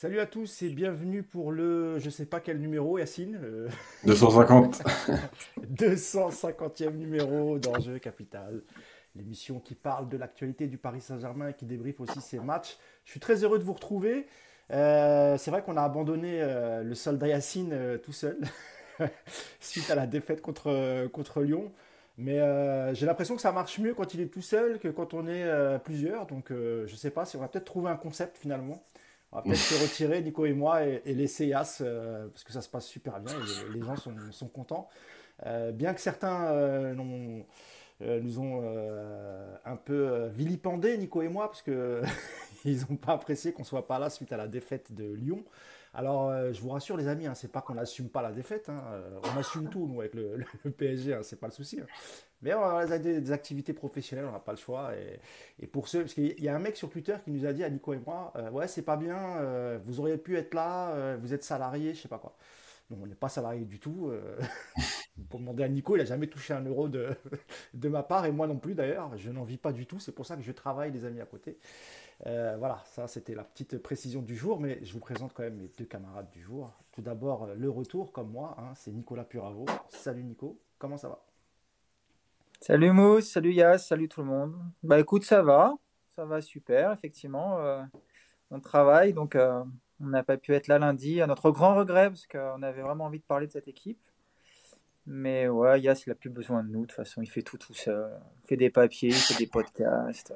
Salut à tous et bienvenue pour le, je sais pas quel numéro, Yacine. 250. 250e numéro d'Enjeu Capital. L'émission qui parle de l'actualité du Paris Saint-Germain et qui débriefe aussi ses matchs. Je suis très heureux de vous retrouver. Euh, c'est vrai qu'on a abandonné euh, le soldat Yacine euh, tout seul suite à la défaite contre, contre Lyon. Mais j'ai l'impression que ça marche mieux quand il est tout seul que quand on est plusieurs. Donc je ne sais pas si on va peut-être trouver un concept finalement. On va peut-être se retirer, Nico et moi, et, laisser Yas, euh, parce que ça se passe super bien, les, gens sont, contents. Euh, bien que certains euh, nous ont un peu vilipendé, Nico et moi, parce qu'ils n'ont pas apprécié qu'on ne soit pas là suite à la défaite de Lyon. Alors, je vous rassure, les amis, hein, c'est pas qu'on n'assume pas la défaite. Hein, on assume tout, nous, avec le, PSG, hein, c'est pas le souci. Mais on a des, activités professionnelles, on n'a pas le choix. Et, pour ceux, parce qu'il y a un mec sur Twitter qui nous a dit à Nico et moi, euh, ouais, c'est pas bien, euh, vous auriez pu être là, euh, vous êtes salarié, je sais pas quoi. Non, on n'est pas salarié du tout. pour demander à Nico, il n'a jamais touché un euro de, de ma part, et moi non plus d'ailleurs. Je n'en vis pas du tout. C'est pour ça que je travaille, les amis, à côté. Voilà, ça c'était la petite précision du jour, mais je vous présente quand même mes deux camarades du jour. Tout d'abord, le retour, comme moi, hein, c'est Nicolas Puravo. Salut Nico, comment ça va? Salut Mousse, salut Yas, salut tout le monde. Bah écoute, ça va, ça va super, effectivement. Euh, on travaille, donc euh, on n'a pas pu être là lundi, à notre grand regret, parce qu'on avait vraiment envie de parler de cette équipe. Mais ouais, Yas, il a plus besoin de nous, de toute façon, il fait tout tout seul. Il fait des papiers, il fait des podcasts.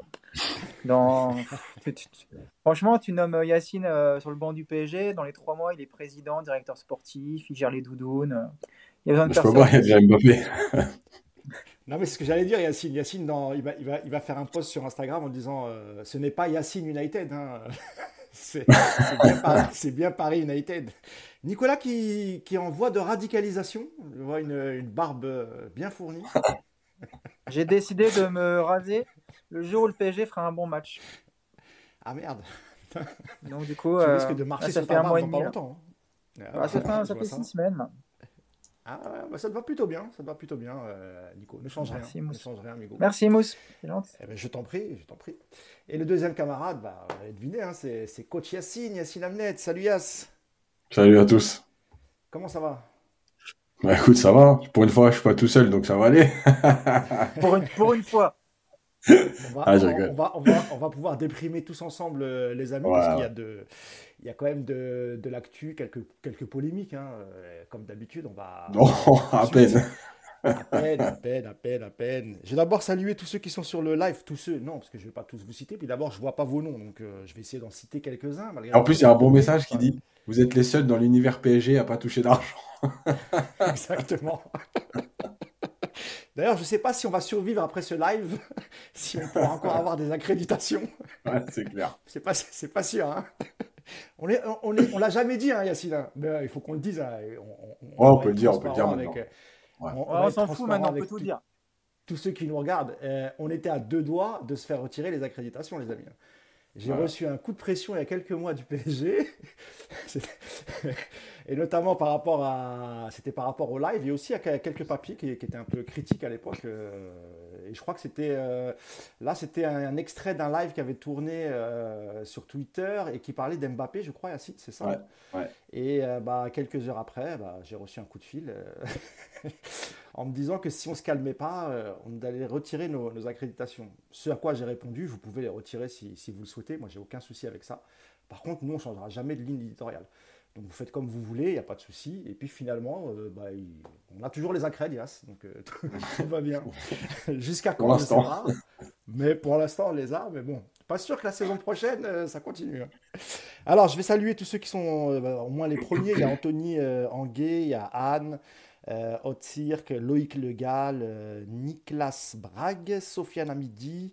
Franchement, tu nommes Yacine euh, sur le banc du PSG, dans les trois mois, il est président, directeur sportif, il gère les doudounes. Il y a besoin de personne. il Mbappé. Non, mais ce que j'allais dire, Yacine, Yacine dans, il, va, il, va, il va faire un post sur Instagram en disant euh, ce n'est pas Yacine United, hein. c'est bien, Paris United. Nicolas qui, qui est en voie de radicalisation, je vois une, une barbe euh, bien fournie. J'ai décidé de me raser le jour où le PSG fera un bon match. Ah merde. Donc du coup, tu risques de euh, marcher ça fait un mois et demi. Pas longtemps, hein. ah, ça, fait, ça fait six semaines. Ah, bah ça te va plutôt bien, ça te va plutôt bien, euh, Nico. Ne change Merci, rien. Mousse. Ne change rien, amigo. Merci, Mousse. Eh ben, je t'en prie, je t'en prie. Et le deuxième camarade, bah, vous allez deviner, hein, c'est, coach Yassine, Yassine Amnet. Salut Yass. Salut à tous. Comment ça va? Bah écoute, ça va. Pour une fois, je suis pas tout seul, donc ça va aller. pour, une, pour une fois. On va, ah, on, va, on, va, on va, pouvoir déprimer tous ensemble, euh, les amis, parce qu'il y a de, il y a quand même de, de l'actu, quelques, quelques polémiques. Hein. Euh, comme d'habitude, on va. Non, à peine. À peine, à peine, à peine, à peine. Je vais d'abord saluer tous ceux qui sont sur le live, tous ceux, non, parce que je ne vais pas tous vous citer. Puis d'abord, je ne vois pas vos noms, donc euh, je vais essayer d'en citer quelques-uns. En plus, il y a un bon message qui dit Vous êtes les seuls dans l'univers PSG à pas toucher d'argent. Exactement. D'ailleurs, je ne sais pas si on va survivre après ce live, si on pourra encore avoir des accréditations. Ouais, c'est clair. C'est pas, c'est pas sûr. Hein. On est, on est, on l'a jamais dit, hein, Yacine. Hein. Mais euh, il faut qu'on le dise. Hein. On, on, peut le dire, on peut le dire maintenant. Euh, on, s'en fout maintenant, on peut tout dire. Tous ceux qui nous regardent, euh, on était à deux doigts de se faire retirer les accréditations, les amis. J'ai reçu un coup de pression il y a quelques mois du PSG, et notamment par rapport à, c'était par rapport au live, et aussi à quelques papiers qui, étaient un peu critiques à l'époque. Euh, et je crois que c'était, euh, là, c'était un, extrait d'un live qui avait tourné euh, sur Twitter et qui parlait d'Mbappé, je crois, à site, c'est ça. Et bah, quelques heures après, bah, j'ai reçu un coup de fil en me disant que si on se calmait pas, on allait retirer nos, accréditations. Ce à quoi j'ai répondu, vous pouvez les retirer si, si vous le souhaitez moi, j'ai aucun souci avec ça. Par contre, nous, on ne changera jamais de ligne éditoriale. Donc vous faites comme vous voulez, il n'y a pas de souci. Et puis finalement, euh, bah, on a toujours les accrèdes, donc euh, tout, va bien. Jusqu'à quand on Mais pour l'instant, on les a. Mais bon, pas sûr que la saison prochaine, euh, ça continue. Hein. Alors, je vais saluer tous ceux qui sont bah, au moins les premiers. Il y a Anthony Anguet, il y a Anne. Euh, Otsirk, Loïc Legal, Niklas Bragg, Sofiane Amidi,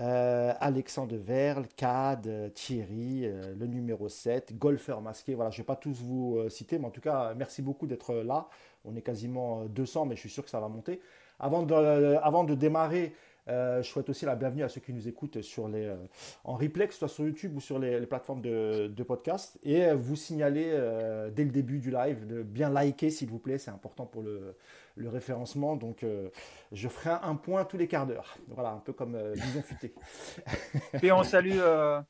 euh, Alexandre Verle, Cad, euh, Thierry, euh, le numéro 7, golfeur masqué. Voilà, je ne vais pas tous vous citer, mais en tout cas, merci beaucoup d'être là. On est quasiment 200, mais je suis sûr que ça va monter. Avant de démarrer, je souhaite aussi la bienvenue à ceux qui nous écoutent sur les, en replay, que ce soit sur YouTube ou sur les, plateformes de, de, podcast. Et vous signaler dès le début du live de bien liker, s'il vous plaît, c'est important pour le, le référencement. Donc, euh, je ferai un, point tous les quarts d'heure. Voilà, un peu comme euh, Futé. Et on salue, euh,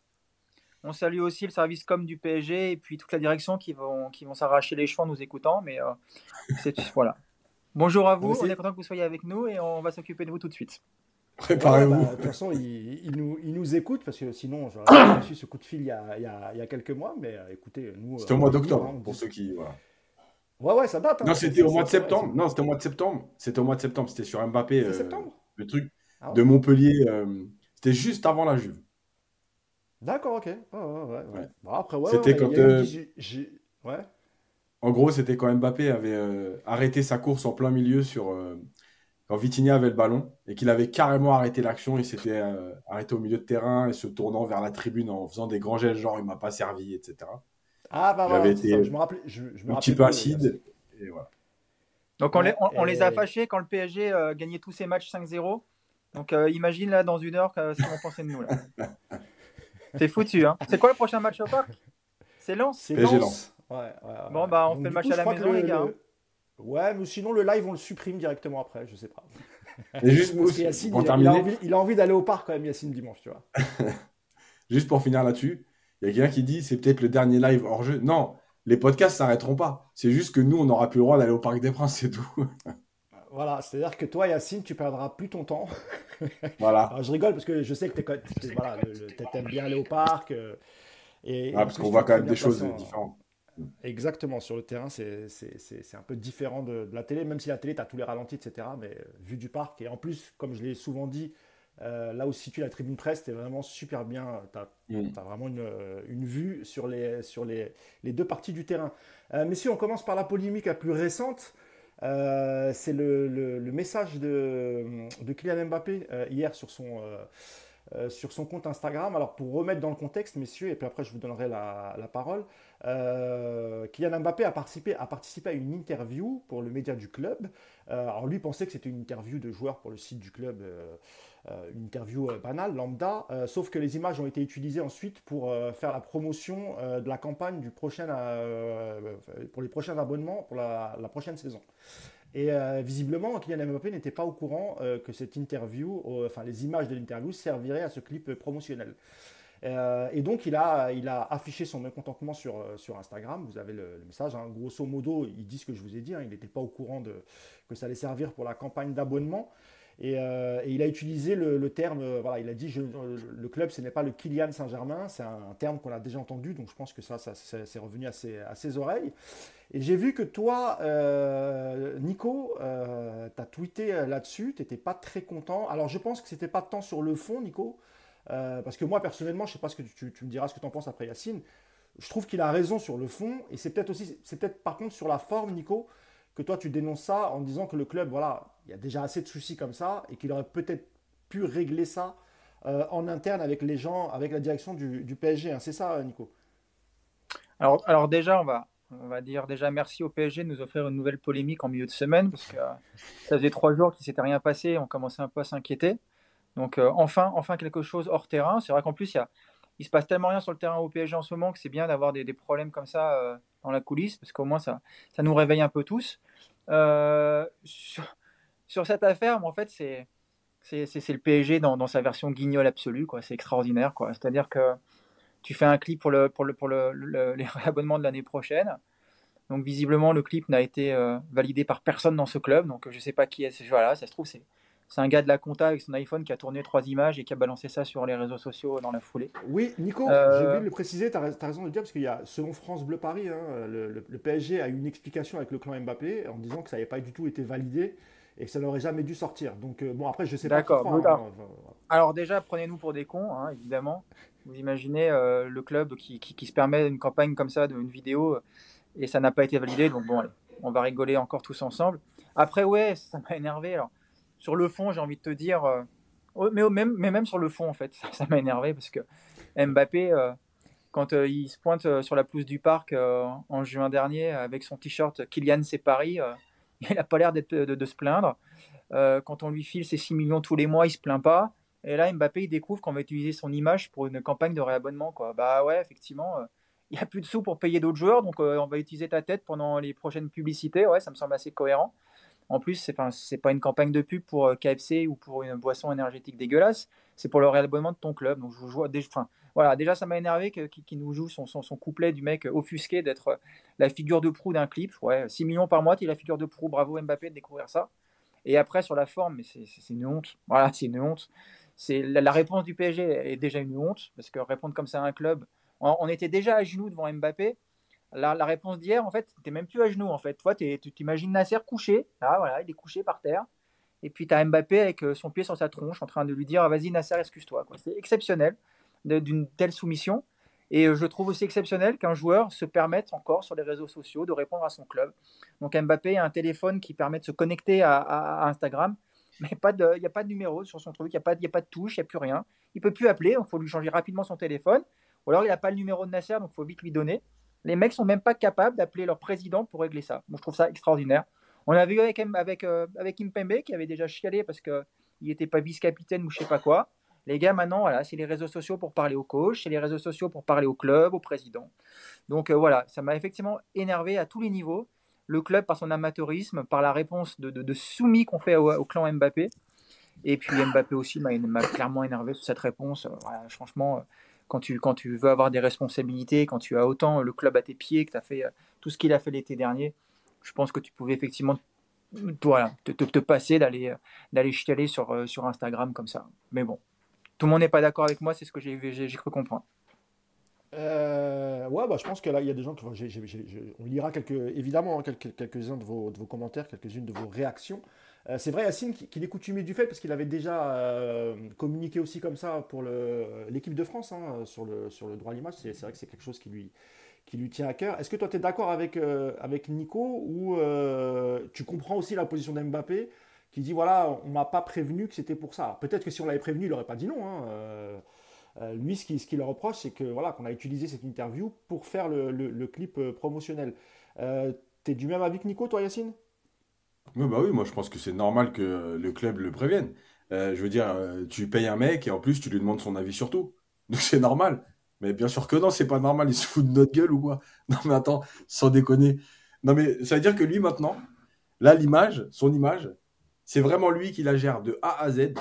On salue aussi le service com du PSG et puis toute la direction qui vont, qui vont s'arracher les cheveux en nous écoutant. Mais c'est voilà. Bonjour à vous, on est content que vous soyez avec nous et on va s'occuper de vous tout de suite. Préparez-vous. Bah, de toute façon, il, nous, il, nous, écoute parce que sinon, j'aurais reçu ce coup de fil il y a, il y a, il y a quelques mois. Mais écoutez, nous. C'était au mois d'octobre, hein, pour ceux qui. Voilà. Ouais, ouais, ça date. Hein. non, c'était au mois de septembre. Non, c'était au mois de septembre. C'était au mois de septembre. C'était sur Mbappé. Euh, septembre le truc ah de Montpellier. Euh, c'était juste avant la Juve. D'accord, ok. ouais, ouais, ouais. Bon, après, ouais. C'était quand. Euh, ouais. En gros, c'était quand Mbappé avait arrêté sa course en plein milieu sur. Quand Vitinha avait le ballon et qu'il avait carrément arrêté l'action, il s'était arrêté au milieu de terrain et se tournant vers la tribune en faisant des grands gestes, genre il m'a pas servi, etc. Ah, bah voilà, été, je me rappelais. Je, un petit peu acide. Et voilà. Donc on, les, on, les, a fâchés quand le PSG euh, gagnait tous ses matchs 5-0. Donc euh, imagine là dans une heure ce qu'on pensait de nous. C'est foutu. Hein. C'est quoi le prochain match au parc? C'est Lens? C'est Lens. Ouais, ouais, bon, bah on fait le match à la maison, les gars. Ouais, mais sinon le live on le supprime directement après, je sais pas. Et juste pour, Yacine, il, terminer... il, a envie, il a envie d'aller au parc quand même, Yacine, dimanche, tu vois. juste pour finir là-dessus, il y a quelqu'un qui dit c'est peut-être le dernier live hors jeu. Non, les podcasts s'arrêteront pas. C'est juste que nous, on n'aura plus le droit d'aller au Parc des Princes, c'est tout. Voilà, c'est-à-dire que toi, Yacine, tu perdras plus ton temps. Voilà. je rigole parce que je sais que tu voilà, aimes bien aller au parc. Euh, et, parce qu'on voit quand même des choses différentes. Exactement, sur le terrain, c'est un peu différent de, de, la télé, même si la télé, tu as tous les ralentis, etc. Mais euh, vu du parc, et en plus, comme je l'ai souvent dit, euh, là où se situe la tribune presse, c'est vraiment super bien. Tu as, vraiment une, une, vue sur, les, sur les, les, deux parties du terrain. Euh, messieurs, on commence par la polémique la plus récente. Euh, c'est le, le, message de, de Kylian Mbappé hier sur son, sur son compte Instagram. Alors, pour remettre dans le contexte, messieurs, et puis après, je vous donnerai la, la parole. Kylian Mbappé a participé, à une interview pour le média du club. alors, lui pensait que c'était une interview de joueur pour le site du club. Euh, une interview euh, banale, lambda, euh, sauf que les images ont été utilisées ensuite pour faire la promotion de la campagne du prochain, pour les prochains abonnements pour la, prochaine saison. Et visiblement, Kylian Mbappé n'était pas au courant que cette interview, enfin les images de l'interview serviraient à ce clip promotionnel. Et donc, il a, affiché son mécontentement sur, sur Instagram. Vous avez le, message. Hein. Grosso modo, il dit ce que je vous ai dit. Hein. Il n'était pas au courant que ça allait servir pour la campagne d'abonnement. Euh, et, il a utilisé le, terme, euh, il a dit euh, le club, ce n'est pas le Kylian Saint-Germain, c'est un, terme qu'on a déjà entendu, donc je pense que ça, ça c'est revenu à ses, à ses, oreilles. Et j'ai vu que toi, Nico, tu as tweeté là-dessus, tu n'étais pas très content. Alors je pense que c'était pas tant sur le fond, Nico, parce que moi personnellement, je sais pas ce que tu, me diras ce que tu en penses après Yacine. Je trouve qu'il a raison sur le fond, et c'est peut-être aussi, c'est peut-être par contre sur la forme, Nico, que toi tu dénonces ça en disant que le club, voilà, il y a déjà assez de soucis comme ça et qu'il aurait peut-être pu régler ça euh, en interne avec les gens, avec la direction du, PSG. Hein. C'est ça, Nico? Alors, déjà, on va, dire déjà merci au PSG de nous offrir une nouvelle polémique en milieu de semaine parce que euh, ça faisait trois jours qu'il s'était rien passé, on commençait un peu à s'inquiéter. Donc euh, enfin, enfin quelque chose hors terrain. C'est vrai qu'en plus il il se passe tellement rien sur le terrain au PSG en ce moment que c'est bien d'avoir des, problèmes comme ça dans la coulisse parce qu'au moins ça, ça nous réveille un peu tous. Sur, sur cette affaire, en fait, c'est c'est le PSG dans, sa version guignol absolue, quoi. C'est extraordinaire, quoi. C'est-à-dire que tu fais un clip pour le pour le pour le, les réabonnements de l'année prochaine. Donc visiblement, le clip n'a été euh, validé par personne dans ce club. Donc je sais pas qui est. Voilà, ça se trouve c'est c'est un gars de la compta avec son iPhone qui a tourné trois images et qui a balancé ça sur les réseaux sociaux dans la foulée. Oui, Nico, euh, j'ai oublié de le préciser, tu as, raison de le dire, parce qu'il y a, selon France Bleu Paris, hein, le, le, PSG a eu une explication avec le clan Mbappé en disant que ça n'avait pas du tout été validé et que ça n'aurait jamais dû sortir. Donc, euh, bon, après, je sais pas. D'accord. Hein, alors, déjà, prenez-nous pour des cons, hein, évidemment. Vous imaginez euh, le club qui, qui, se permet une campagne comme ça, d'une vidéo, et ça n'a pas été validé. Donc, bon, on va rigoler encore tous ensemble. Après, ouais, ça m'a énervé. Alors, sur le fond, j'ai envie de te dire. Euh, mais, même, sur le fond, en fait, ça m'a énervé parce que Mbappé, quand il se pointe sur la pelouse du parc en juin dernier avec son t-shirt Kylian c'est Paris il n'a pas l'air de, de, se plaindre. Euh, quand on lui file ses 6 millions tous les mois, il se plaint pas. Et là, Mbappé, il découvre qu'on va utiliser son image pour une campagne de réabonnement. Bah ouais, effectivement, euh, il n'y a plus de sous pour payer d'autres joueurs, donc euh, on va utiliser ta tête pendant les prochaines publicités. Ouais, ça me semble assez cohérent. En plus, c'est pas, pas une campagne de pub pour KFC ou pour une boisson énergétique dégueulasse. c'est pour le réabonnement de ton club. Donc, je déjà, enfin, voilà, déjà, ça m'a énervé qu'il nous joue son, couplet du mec offusqué d'être la figure de proue d'un clip. Ouais, 6 millions par mois, tu es la figure de proue. Bravo Mbappé de découvrir ça. Et après, sur la forme, c'est une honte. Voilà, c'est une honte. C'est la, la, réponse du PSG est déjà une honte parce que répondre comme ça à un club, on, était déjà à genoux devant Mbappé. La, réponse d'hier, en fait, tu même plus à genoux. En fait, toi, tu t'imagines Nasser couché. Là, voilà, il est couché par terre. Et puis tu as Mbappé avec euh, son pied sur sa tronche en train de lui dire Vas-y, Nasser, excuse-toi. C'est exceptionnel d'une telle soumission. Et euh, je trouve aussi exceptionnel qu'un joueur se permette encore sur les réseaux sociaux de répondre à son club. Donc Mbappé a un téléphone qui permet de se connecter à, Instagram, mais il n'y a pas de numéro sur son truc, il n'y a, pas, a pas de touche, il n'y a plus rien. Il peut plus appeler, donc il faut lui changer rapidement son téléphone. Ou alors il n'a pas le numéro de Nasser, donc il faut vite lui donner. Les mecs sont même pas capables d'appeler leur président pour régler ça. Moi, je trouve ça extraordinaire. On l'a vu avec, avec, euh, avec Impembe qui avait déjà chialé parce qu'il n'était pas vice-capitaine ou je sais pas quoi. Les gars, maintenant, voilà, c'est les réseaux sociaux pour parler au coach, c'est les réseaux sociaux pour parler au club, au président. Donc euh, voilà, ça m'a effectivement énervé à tous les niveaux. Le club par son amateurisme, par la réponse de, de, soumis qu'on fait au, clan Mbappé. Et puis Mbappé aussi m'a clairement énervé sur cette réponse. Voilà, franchement, quand tu, quand tu veux avoir des responsabilités, quand tu as autant le club à tes pieds, que tu as fait euh, tout ce qu'il a fait l'été dernier, je pense que tu pouvais effectivement voilà, te, te, passer d'aller euh, d'aller chialer sur, sur Instagram comme ça. Mais bon, tout le monde n'est pas d'accord avec moi, c'est ce que j'ai cru comprendre. Euh, ouais, bah, je pense que là, il y a des gens qui. on lira évidemment hein, quelques, quelques-uns de vos, commentaires, quelques-unes de vos réactions. Euh, c'est vrai, Yacine, qu'il est coutumier du fait, parce qu'il avait déjà euh, communiqué aussi comme ça pour l'équipe de France hein, sur, le, droit à l'image. C'est, vrai que c'est quelque chose qui lui, tient à cœur. Est-ce que toi, tu es d'accord avec, avec Nico ou tu comprends aussi la position d'Mbappé qui dit voilà, on m'a pas prévenu que c'était pour ça. Peut-être que si on l'avait prévenu, il n'aurait pas dit non. Hein. Euh, euh, lui, ce qu'il ce leur reproche, c'est que voilà, qu'on a utilisé cette interview pour faire le, clip euh, promotionnel. tu es du même avis que Nico, toi, Yacine? Oui, bah oui, moi je pense que c'est normal que le club le prévienne. je veux dire, tu payes un mec et en plus tu lui demandes son avis sur tout. Donc c'est normal. Mais bien sûr que non, c'est pas normal, il se fout de notre gueule ou quoi? Non mais attends, sans déconner. Non mais ça veut dire que lui maintenant, là l'image, son image, c'est vraiment lui qui la gère de A à Z.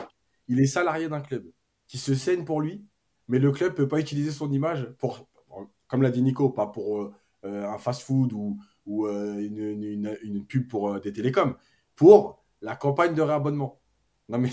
Il est salarié d'un club qui se saigne pour lui, mais le club ne peut pas utiliser son image pour, comme l'a dit Nico, pas pour euh, un fast-food ou, euh, une, pub pour euh, des télécoms, pour la campagne de réabonnement. Non mais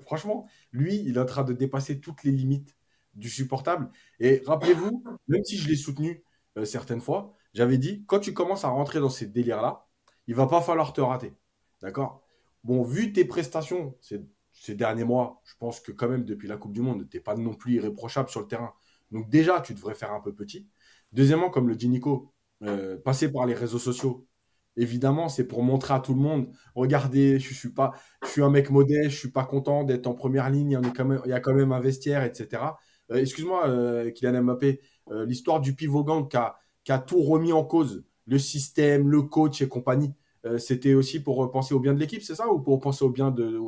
franchement, lui, il est en train de dépasser toutes les limites du supportable. Et rappelez-vous, même si je l'ai soutenu certaines fois, j'avais dit, quand tu commences à rentrer dans ces délires-là, il va pas falloir te rater. D'accord? Bon, vu tes prestations ces, derniers mois, je pense que quand même depuis la Coupe du Monde, tu n'es pas non plus irréprochable sur le terrain. Donc déjà, tu devrais faire un peu petit. Deuxièmement, comme le dit Nico, euh, passer par les réseaux sociaux, évidemment, c'est pour montrer à tout le monde, regardez, je suis pas, suis un mec modeste, je suis pas content d'être en première ligne, il y, a quand même, un vestiaire, etc. Euh, excuse-moi, euh, Kylian Mbappé, l'histoire du pivot gang qui a tout remis en cause, le système, le coach et compagnie. Euh, c'était aussi pour penser au bien de l'équipe, c'est ça? Ou pour penser au bien de,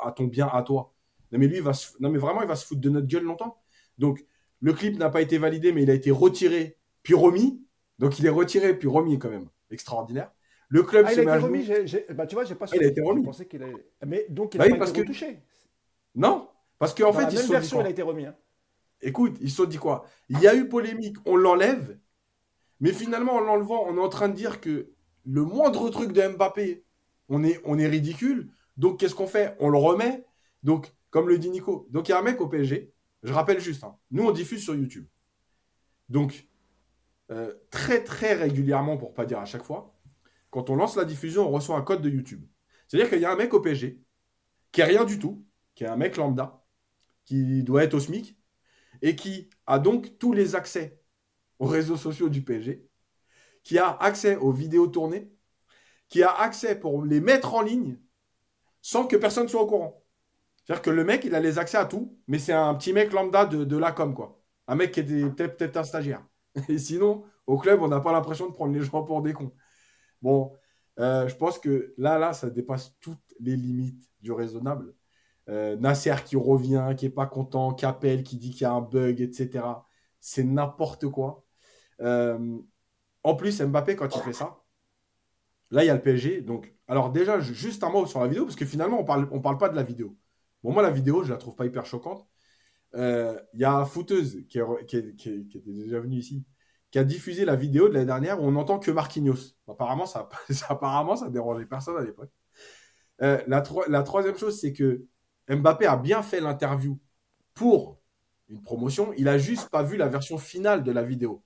à, ton, bien à toi? Non, mais lui, il va non, mais vraiment, il va se foutre de notre gueule longtemps. Donc, le clip n'a pas été validé, mais il a été retiré, puis remis. Donc, il est retiré, puis remis quand même. Extraordinaire. Le club ah, il a été remis, bah, tu vois, j'ai pas ah, Il a été remis. qu'il Mais donc, il n'a bah pas été retouché. Non, parce qu'en fait, la même version, il a été remis. Hein. Écoute, ils se sont dit quoi? Il y a eu polémique, on l'enlève, mais finalement, en l'enlevant, on est en train de dire que le moindre truc de Mbappé, on est, ridicule. Donc, qu'est-ce qu'on fait? On le remet. Donc, comme le dit Nico. Donc, il y a un mec au PSG. Je rappelle juste, hein, nous, on diffuse sur YouTube. Donc, euh, très, très régulièrement, pour pas dire à chaque fois, quand on lance la diffusion, on reçoit un code de YouTube. C'est-à-dire qu'il y a un mec au PSG qui est rien du tout, qui est un mec lambda, qui doit être au SMIC, et qui a donc tous les accès aux réseaux sociaux du PSG qui a accès aux vidéos tournées, qui a accès pour les mettre en ligne sans que personne soit au courant. C'est-à-dire que le mec, il a les accès à tout, mais c'est un petit mec lambda de, la com, quoi. Un mec qui était peut-être un stagiaire. Et sinon, au club, on n'a pas l'impression de prendre les gens pour des cons. Bon, euh, je pense que là, là, ça dépasse toutes les limites du raisonnable. Euh, Nasser qui revient, qui est pas content, qui appelle, qui dit qu'il y a un bug, etc. C'est n'importe quoi. Euh, en plus, Mbappé, quand il fait ça, là, il y a le PSG. Donc, alors déjà, juste un mot sur la vidéo, parce que finalement, on parle, on parle pas de la vidéo. Bon, moi, la vidéo, je la trouve pas hyper choquante. euh, il y a footeuse qui, était déjà venu ici, qui a diffusé la vidéo de l'année dernière où on n'entend que Marquinhos. Apparemment, ça, apparemment, ça dérangeait personne à l'époque. Euh, la, la troisième chose, c'est que Mbappé a bien fait l'interview pour une promotion. Il a juste pas vu la version finale de la vidéo.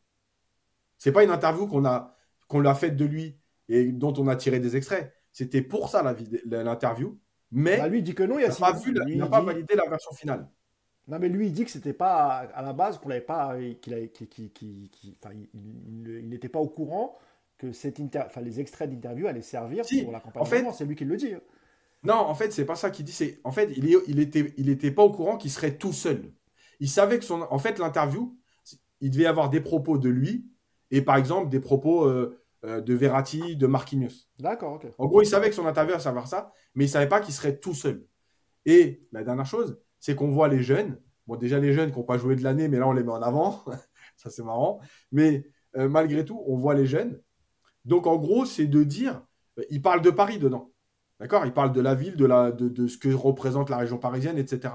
C'est pas une interview qu'on a qu'on l'a faite de lui et dont on a tiré des extraits. C'était pour ça l'interview. Mais bah, lui dit que non, il n'a pas, validé la version finale. Non, mais lui, il dit que c'était pas à la base qu'on l'avait pas, qu'il il n'était pas au courant que cette enfin, les extraits d'interview allaient servir pour la campagne. En fait, c'est lui qui le dit. Hein. Non, en fait, c'est pas ça qu'il dit. C'est en fait, il, est, il était, il était pas au courant qu'il serait tout seul. Il savait que son, en fait, l'interview, il devait avoir des propos de lui et par exemple des propos euh, euh, de Verratti, de Marquinhos. D'accord, ok. En gros, il savait que son interview allait savoir ça, mais il savait pas qu'il serait tout seul. Et la dernière chose, c'est qu'on voit les jeunes. Bon, déjà les jeunes qui n'ont pas joué de l'année, mais là on les met en avant. ça c'est marrant. Mais euh, malgré tout, on voit les jeunes. Donc en gros, c'est de dire, il parle de Paris dedans. D'accord? Il parle de la ville, de, la, de, de, ce que représente la région parisienne, etc.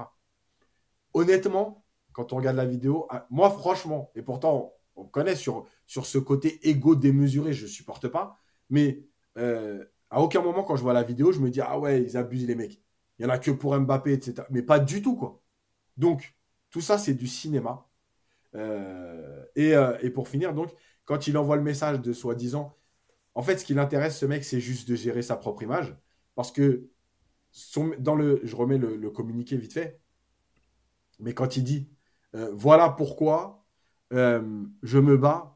Honnêtement, quand on regarde la vidéo, ah, moi franchement, et pourtant on connaît sur, sur ce côté égo démesuré, je ne supporte pas, mais euh, à aucun moment quand je vois la vidéo, je me dis ah ouais, ils abusent les mecs. Il y en a que pour Mbappé, etc. Mais pas du tout quoi. Donc tout ça c'est du cinéma. Euh, et, euh, et, pour finir donc, quand il envoie le message de soi-disant, en fait ce qui l'intéresse ce mec c'est juste de gérer sa propre image. Parce que dans le, je remets le, communiqué vite fait, mais quand il dit voilà pourquoi je me bats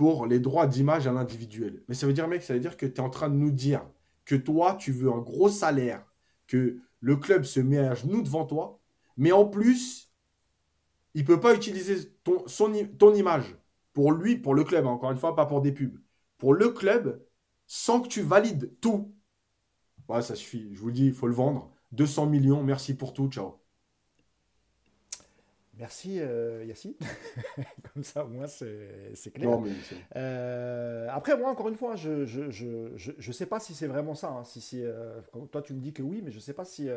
pour les droits d'image à l'individuel. Mais ça veut dire, mec, ça veut dire que tu es en train de nous dire que toi, tu veux un gros salaire, que le club se met à genoux devant toi, mais en plus, il peut pas utiliser ton, son, ton image pour lui, pour le club, hein, encore une fois, pas pour des pubs, pour le club, sans que tu valides tout. Ça suffit. Je vous le dis, il faut le vendre. 200 millions, merci pour tout, ciao. Merci euh, Yacine. Comme ça, au moins, c'est clair. Euh, après, moi, encore une fois, je ne je, je, je, sais pas si c'est vraiment ça. Hein. Si, si euh, toi, tu me dis que oui, mais je ne sais pas si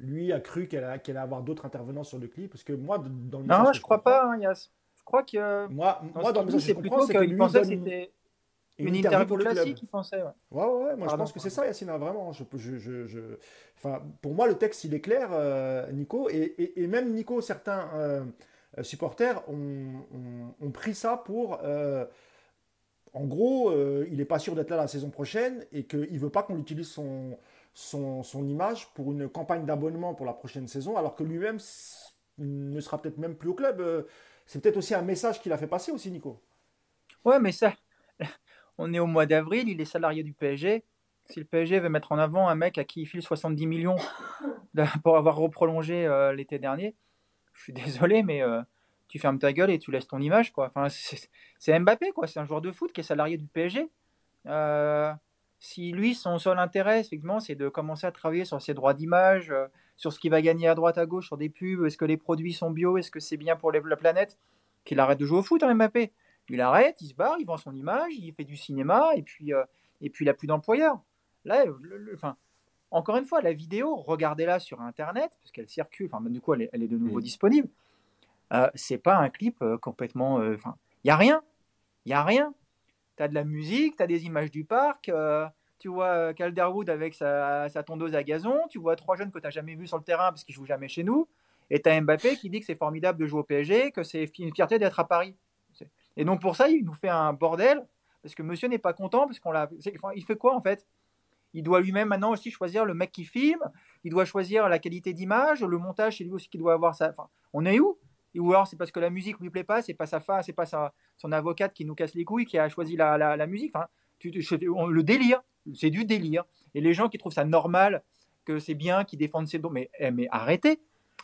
lui a cru qu'elle allait avoir d'autres intervenants sur le clip. Parce que moi, dans le Non, je ne crois pas, hein, Yass. Je crois que. Moi, moi dans le message, c'est plutôt qu'il pensait que c'était une, interview, classique, il pensait. Ouais, ouais, ouais moi je pense que c'est ça, Yacine, hein, vraiment. Je, je, je, Enfin, pour moi, le texte, il est clair, euh, Nico, et, et, même Nico, certains euh, supporters ont, ont, pris ça pour. Euh, en gros, il n'est pas sûr d'être là la saison prochaine et qu'il ne veut pas qu'on utilise son, son, son, image pour une campagne d'abonnement pour la prochaine saison, alors que lui-même ne sera peut-être même plus au club. C'est peut-être aussi un message qu'il a fait passer aussi, Nico. Ouais, mais ça, on est au mois d'avril, il est salarié du PSG. Si le PSG veut mettre en avant un mec à qui il file 70 millions pour avoir reprolongé euh, l'été dernier, je suis désolé, mais euh, tu fermes ta gueule et tu laisses ton image. Quoi. Enfin, c'est Mbappé, quoi. c'est un joueur de foot qui est salarié du PSG. Euh, si lui, son seul intérêt, effectivement, c'est de commencer à travailler sur ses droits d'image, sur ce qu'il va gagner à droite, à gauche, sur des pubs, est-ce que les produits sont bio, est-ce que c'est bien pour la planète, qu'il arrête de jouer au foot, hein, Mbappé. Il arrête, il se barre, il vend son image, il fait du cinéma, et puis, euh, et puis il n'a plus d'employeur. Là, enfin, encore une fois, la vidéo, regardez-la sur Internet, parce qu'elle circule, enfin, du coup, elle est, de nouveau disponible. Euh, c'est pas un clip euh, complètement. Euh, enfin, il n'y a rien. Il n'y a rien. Tu as de la musique, tu as des images du parc, tu vois Calderwood avec sa, sa, tondeuse à gazon, tu vois trois jeunes que tu n'as jamais vus sur le terrain parce qu'ils jouent jamais chez nous, et tu as Mbappé qui dit que c'est formidable de jouer au PSG, que c'est une fierté d'être à Paris. Et donc pour ça, il nous fait un bordel, parce que monsieur n'est pas content, parce qu'on l'a. Il fait quoi en fait? Il doit lui-même maintenant aussi choisir le mec qui filme, il doit choisir la qualité d'image, le montage, c'est lui aussi qui doit avoir ça. Enfin, on est où? Ou alors c'est parce que la musique lui plaît pas, c'est pas sa femme, c'est pas sa, son avocate qui nous casse les couilles qui a choisi la, la, musique. Enfin, tu, le délire, c'est du délire. Et les gens qui trouvent ça normal, que c'est bien, qui défendent ses dons, eh, mais arrêtez,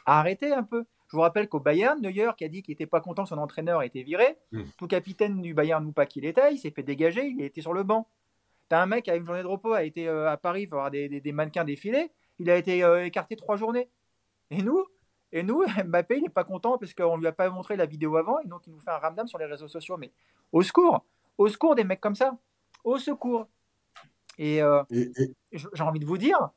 arrêtez un peu. Je vous rappelle qu'au Bayern, Neuer, qui a dit qu'il n'était pas content que son entraîneur ait été viré, hmm. tout capitaine du Bayern ou pas qu'il était, il s'est fait dégager, il a été sur le banc. T'as un mec qui a une journée de repos, a été euh, à Paris pour voir des, mannequins défiler, il a été euh, écarté trois journées. Et nous, et nous, Mbappé, il n'est pas content parce qu'on ne lui a pas montré la vidéo avant, et donc il nous fait un ramdam sur les réseaux sociaux. Mais au secours, au secours des mecs comme ça, au secours. Et, euh, j'ai envie de vous dire,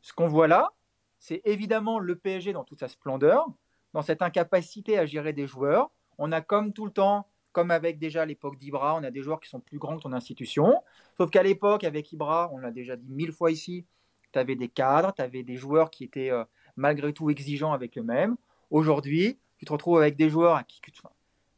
ce qu'on voit là, c'est évidemment le PSG dans toute sa splendeur, dans cette incapacité à gérer des joueurs. On a comme tout le temps, comme avec déjà l'époque d'Ibra, on a des joueurs qui sont plus grands que ton institution. Sauf qu'à l'époque, avec Ibra, on l'a déjà dit mille fois ici, tu avais des cadres, tu avais des joueurs qui étaient euh, malgré tout exigeants avec eux-mêmes. Aujourd'hui, tu te retrouves avec des joueurs qui.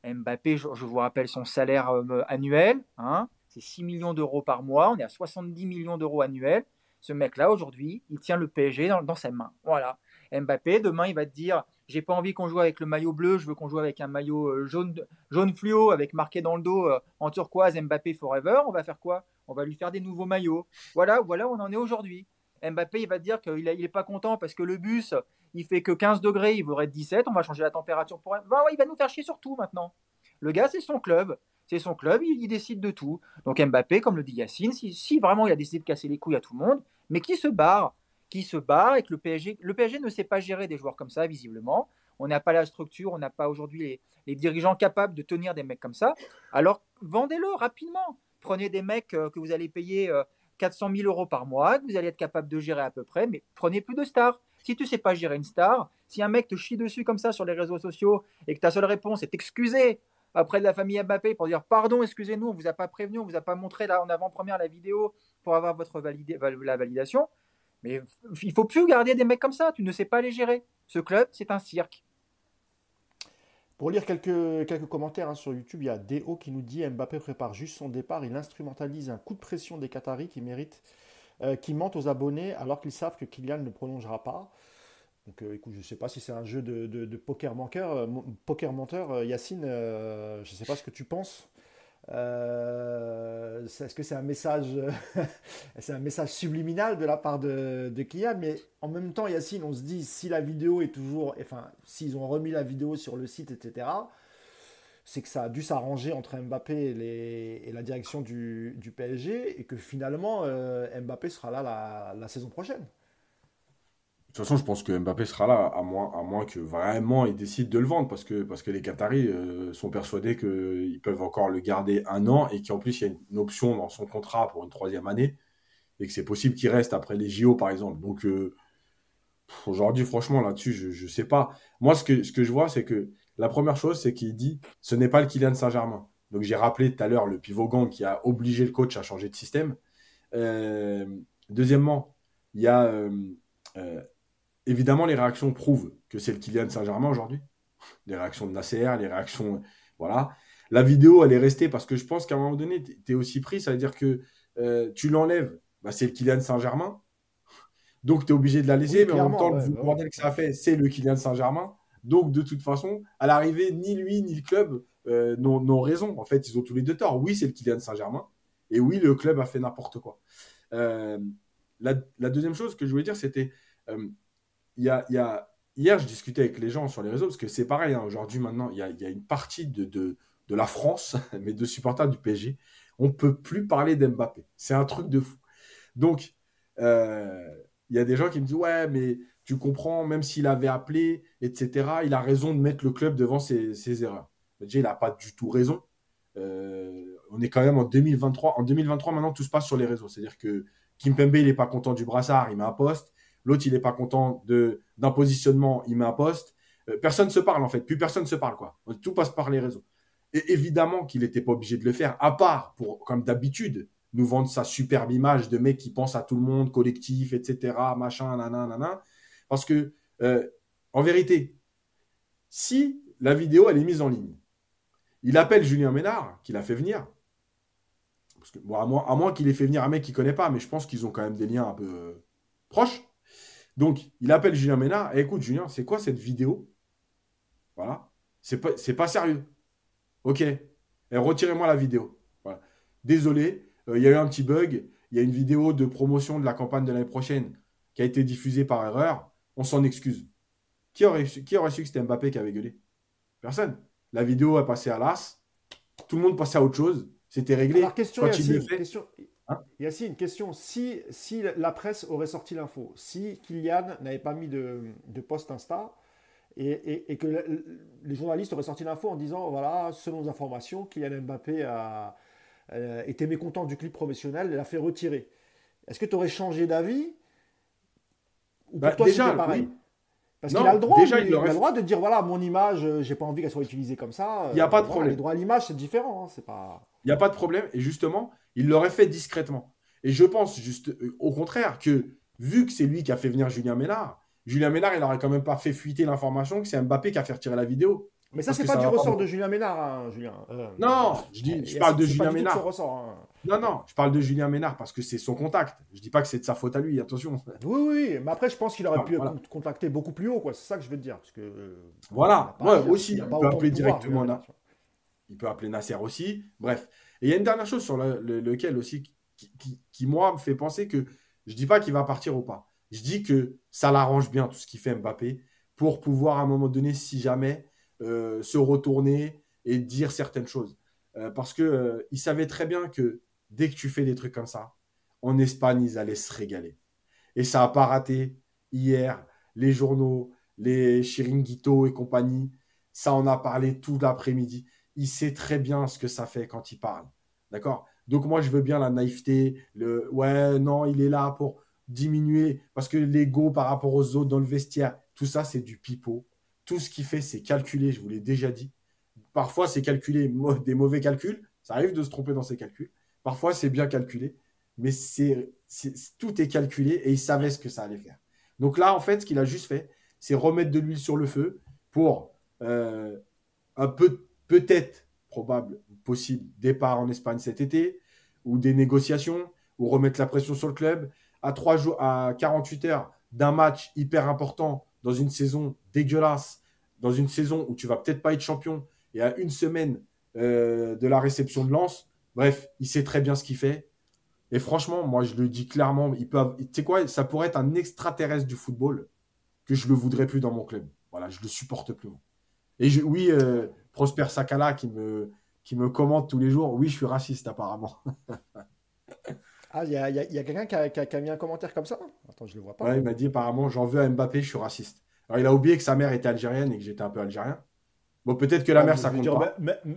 Mbappé, je, vous rappelle son salaire euh, annuel, hein, c'est 6 millions d'euros par mois, on est à 70 millions d'euros annuels. Ce mec-là, aujourd'hui, il tient le PSG dans, dans, ses mains. Voilà. Mbappé, demain, il va te dire j'ai pas envie qu'on joue avec le maillot bleu, je veux qu'on joue avec un maillot euh, jaune, jaune fluo avec marqué dans le dos en turquoise Mbappé Forever. On va faire quoi? On va lui faire des nouveaux maillots. Voilà, voilà où on en est aujourd'hui. Mbappé, il va dire qu'il n'est pas content parce que le bus, il fait que 15 degrés, il voudrait être 17, on va changer la température pour bah il va nous faire chier sur tout maintenant. Le gars, c'est son club. C'est son club, il, décide de tout. Donc Mbappé, comme le dit Yacine, si, vraiment il a décidé de casser les couilles à tout le monde, mais qui se barre? Qui se barre et que le PSG, le PSG ne sait pas gérer des joueurs comme ça, visiblement. On n'a pas la structure, on n'a pas aujourd'hui les, dirigeants capables de tenir des mecs comme ça. Alors vendez-le rapidement. Prenez des mecs euh, que vous allez payer euh, 400 000 euros par mois, que vous allez être capable de gérer à peu près, mais prenez plus de stars. Si tu sais pas gérer une star, si un mec te chie dessus comme ça sur les réseaux sociaux et que ta seule réponse est t'excuser après de la famille Mbappé pour dire pardon, excusez-nous, on vous a pas prévenu, on vous a pas montré là en avant-première la vidéo pour avoir votre validé, la validation. Mais il faut plus garder des mecs comme ça, tu ne sais pas les gérer. Ce club, c'est un cirque. Pour lire quelques, quelques commentaires hein, sur YouTube, il y a Déo qui nous dit Mbappé prépare juste son départ, il instrumentalise un coup de pression des Qataris qui méritent, euh, qui mentent aux abonnés alors qu'ils savent que Kylian ne prolongera pas. Donc euh, écoute, je ne sais pas si c'est un jeu de, poker, manqueur, euh, poker menteur. Yacine, je ne sais pas ce que tu penses. Euh, est-ce que c'est un message, c'est un message subliminal de la part de, de Kylian Mais en même temps, Yacine, on se dit si la vidéo est toujours, enfin, s'ils ont remis la vidéo sur le site, etc. C'est que ça a dû s'arranger entre Mbappé et, la direction du, PSG et que finalement euh, Mbappé sera là la saison prochaine. De toute façon, je pense que Mbappé sera là, à moins, à moins que vraiment il décide de le vendre, parce que, parce que les Qataris euh, sont persuadés qu'ils peuvent encore le garder un an et qu'en plus il y a une option dans son contrat pour une troisième année et que c'est possible qu'il reste après les JO par exemple. Donc euh, aujourd'hui, franchement, là-dessus, je ne sais pas. Moi, ce que, ce que je vois, c'est que la première chose, c'est qu'il dit ce n'est pas le Kylian Saint-Germain. Donc j'ai rappelé tout à l'heure le pivot gang qui a obligé le coach à changer de système. Euh, deuxièmement, il y a évidemment, les réactions prouvent que c'est le Kylian Saint-Germain aujourd'hui. Les réactions de Nasser, les réactions. Voilà. La vidéo, elle est restée parce que je pense qu'à un moment donné, tu es aussi pris. Ça veut dire que euh, tu l'enlèves, bah, c'est le Kylian Saint-Germain. Donc, tu es obligé de la laisser, mais en même temps, le bordel que ça a fait, c'est le Kylian Saint-Germain. Donc, de toute façon, à l'arrivée, ni lui, ni le club euh, n'ont raison. En fait, ils ont tous les deux tort. Oui, c'est le Kylian Saint-Germain. Et oui, le club a fait n'importe quoi. Euh, la, deuxième chose que je voulais dire, c'était il y a, hier, je discutais avec les gens sur les réseaux, parce que c'est pareil, hein, aujourd'hui, maintenant, il y a, une partie de, de, la France, mais de supporters du PSG, on ne peut plus parler d'Mbappé. C'est un truc de fou. Donc, euh, il y a des gens qui me disent, ouais, mais tu comprends, même s'il avait appelé, etc., il a raison de mettre le club devant ses, erreurs. Déjà, il n'a pas du tout raison. Euh, on est quand même en 2023. En 2023, maintenant, tout se passe sur les réseaux. C'est-à-dire que Kim Pembe, il n'est pas content du brassard, il met un poste. L'autre, il n'est pas content d'un positionnement, il met un poste. Euh, personne ne se parle en fait, plus personne ne se parle quoi. Tout passe par les réseaux. Et évidemment qu'il n'était pas obligé de le faire, à part pour, comme d'habitude, nous vendre sa superbe image de mec qui pense à tout le monde, collectif, etc., machin, nanana, Parce que, euh, en vérité, si la vidéo, elle est mise en ligne, il appelle Julien Ménard, qui l'a fait venir. Parce que, bon, à moins, à moins qu'il ait fait venir un mec qu'il ne connaît pas, mais je pense qu'ils ont quand même des liens un peu euh, proches. Donc, il appelle Julien Ménard. Et écoute, Julien, c'est quoi cette vidéo? Voilà. C'est pas, pas sérieux. Ok. Et retirez-moi la vidéo. Voilà. Désolé, euh, il y a eu un petit bug. Il y a une vidéo de promotion de la campagne de l'année prochaine qui a été diffusée par erreur. On s'en excuse. Qui aurait, qui aurait su que c'était Mbappé qui avait gueulé? Personne. La vidéo a passé à l'as. Tout le monde passait à autre chose. C'était réglé. Alors, question, question, Hein Yacine, question. Si, si la presse aurait sorti l'info, si Kylian n'avait pas mis de, de post Insta et, et, que les journalistes auraient sorti l'info en disant voilà, selon les informations, Kylian Mbappé a, euh, été mécontent du clip professionnel et l'a fait retirer. Est-ce que tu aurais changé d'avis Ou pour bah, toi, déjà, pareil Parce qu'il a le droit, déjà, il, a le droit de dire voilà, mon image, euh, j'ai pas envie qu'elle soit utilisée comme ça. Il n'y a pas de problème. Les droits à l'image, c'est différent. Hein, c'est pas. Il n'y a pas de problème. Et justement, il l'aurait fait discrètement. Et je pense juste euh, au contraire que vu que c'est lui qui a fait venir Julien Ménard, Julien Ménard, il n'aurait quand même pas fait fuiter l'information que c'est Mbappé qui a fait retirer la vidéo. Mais ça, c'est pas du ressort de Julien Ménard, hein, Julien. Euh, non, je, dis, je parle de Julien Ménard. Hein. Non, non, je parle de Julien Ménard parce que c'est son contact. Je dis pas que c'est de sa faute à lui, attention. Oui, oui, mais après, je pense qu'il aurait pu contacter beaucoup plus haut, quoi. C'est ça que je veux te dire. Parce que, euh, voilà, ouais, aussi. Il, peut appeler directement. il peut appeler Nasser aussi. Bref. Et il y a une dernière chose sur lequel aussi, qui, moi, me fait penser que je dis pas qu'il va partir ou pas. Je dis que ça l'arrange bien, tout ce qu'il fait Mbappé, pour pouvoir, à un moment donné, si jamais euh, se retourner et dire certaines choses. Euh, parce que euh, savait très bien que dès que tu fais des trucs comme ça, en Espagne, ils allaient se régaler. Et ça n'a pas raté hier. Les journaux, les chiringuitos et compagnie, ça en a parlé tout l'après-midi. Il sait très bien ce que ça fait quand il parle. D'accord? Donc moi, je veux bien la naïveté, le ouais, non, il est là pour diminuer parce que l'ego par rapport aux autres dans le vestiaire, tout ça, c'est du pipeau. Tout ce qu'il fait, c'est calculer, je vous l'ai déjà dit. Parfois, c'est calculer des mauvais calculs. Ça arrive de se tromper dans ses calculs. Parfois, c'est bien calculé. Mais c'est, tout est calculé et il savait ce que ça allait faire. Donc là, en fait, ce qu'il a juste fait, c'est remettre de l'huile sur le feu pour euh, un peu, peut-être, probable, possible, départ en Espagne cet été, ou des négociations, ou remettre la pression sur le club. À, trois jours, à 48 heures d'un match hyper important dans une saison dégueulasse, dans une saison où tu vas peut-être pas être champion, et à une semaine euh, de la réception de lance, bref, il sait très bien ce qu'il fait. Et franchement, moi, je le dis clairement, il peut, tu sais quoi, ça pourrait être un extraterrestre du football que je le voudrais plus dans mon club. Voilà, je le supporte plus. Et je, oui, euh, Prosper Sakala qui me, qui me commente tous les jours, oui, je suis raciste apparemment. ah, il y a, y a quelqu'un qui a, qui, a, mis un commentaire comme ça? Attends, je le vois pas. Ouais, il m'a dit apparemment, j'en veux à Mbappé, je suis raciste. Alors, il a oublié que sa mère était algérienne et que j'étais un peu algérien. Bon, peut-être que la mère, ça compte pas.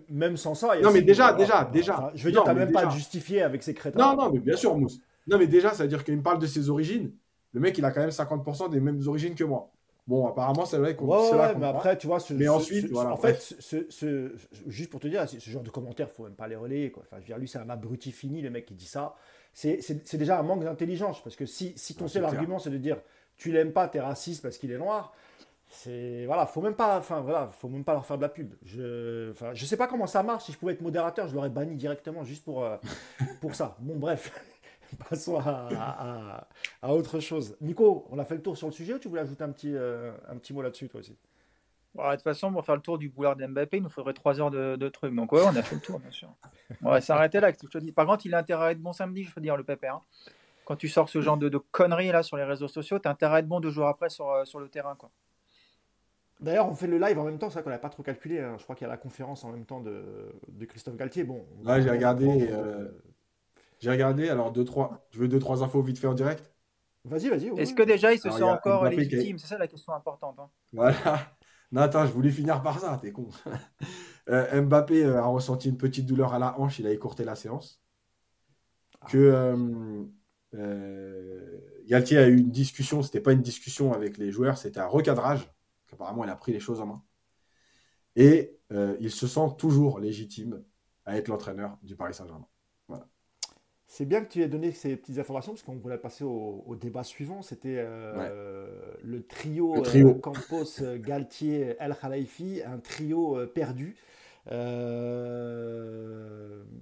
Même sans ça. non, mais déjà, déjà, déjà. je veux dire, tu n'as même pas à justifier avec ces crétins. Non, non, mais bien sûr, Mousse. Non, mais déjà, ça veut dire qu'il me parle de ses origines. Le mec, il a quand même 50% des mêmes origines que moi. Bon, apparemment, c'est vrai qu'on. Ouais, mais après, tu vois. Ce, mais ensuite, voilà, En fait, ce, juste pour te dire, ce genre de commentaires, faut même pas les relayer. Quoi. Enfin, je veux dire, lui, c'est un abruti fini, le mec qui dit ça. C'est déjà un manque d'intelligence. Parce que si, si ton seul argument, c'est de dire tu l'aimes pas, tu es raciste parce qu'il est noir, c'est voilà, faut même pas, enfin voilà, faut même pas leur faire de la pub. Je, enfin, je sais pas comment ça marche. Si je pouvais être modérateur, je l'aurais banni directement juste pour euh, pour ça. Bon, bref, passons à, à, autre chose. Nico, on a fait le tour sur le sujet ou tu voulais ajouter un petit euh, un petit mot là-dessus toi aussi? De toute façon, pour faire le tour du boulard d'Mbappé, il nous faudrait trois heures de, de trucs. Donc, ouais, on a fait le tour, bien sûr. On va s'arrêter là. Je te dis? Par contre, il a intérêt à être bon samedi, je veux dire, le pépère. Hein. Quand tu sors ce genre de, de, conneries là sur les réseaux sociaux, tu as intérêt à être bon deux jours après sur, euh, sur le terrain. Quoi. D'ailleurs, on fait le live en même temps, c'est vrai qu'on n'a pas trop calculé. Hein. Je crois qu'il y a la conférence en même temps de, de Christophe Galtier. Bon, là, j'ai regardé. Euh, j'ai regardé, alors deux, trois. Je veux deux, trois infos vite fait en direct? Vas-y, vas-y. Est-ce que déjà il se sent encore légitime C'est ça la question importante. Hein. Voilà. Non, attends, je voulais finir par ça, t'es con. Euh, Mbappé euh, a ressenti une petite douleur à la hanche, il a écourté la séance. Ah. Que Galtier a eu une discussion, c'était pas une discussion avec les joueurs, c'était un recadrage Apparemment, il a pris les choses en main. Et euh, il se sent toujours légitime à être l'entraîneur du Paris Saint-Germain. C'est bien que tu aies donné ces petites informations parce qu'on voulait passer au, débat suivant. C'était euh, le trio, euh, Campos, Galtier, El Khalifi, un trio perdu.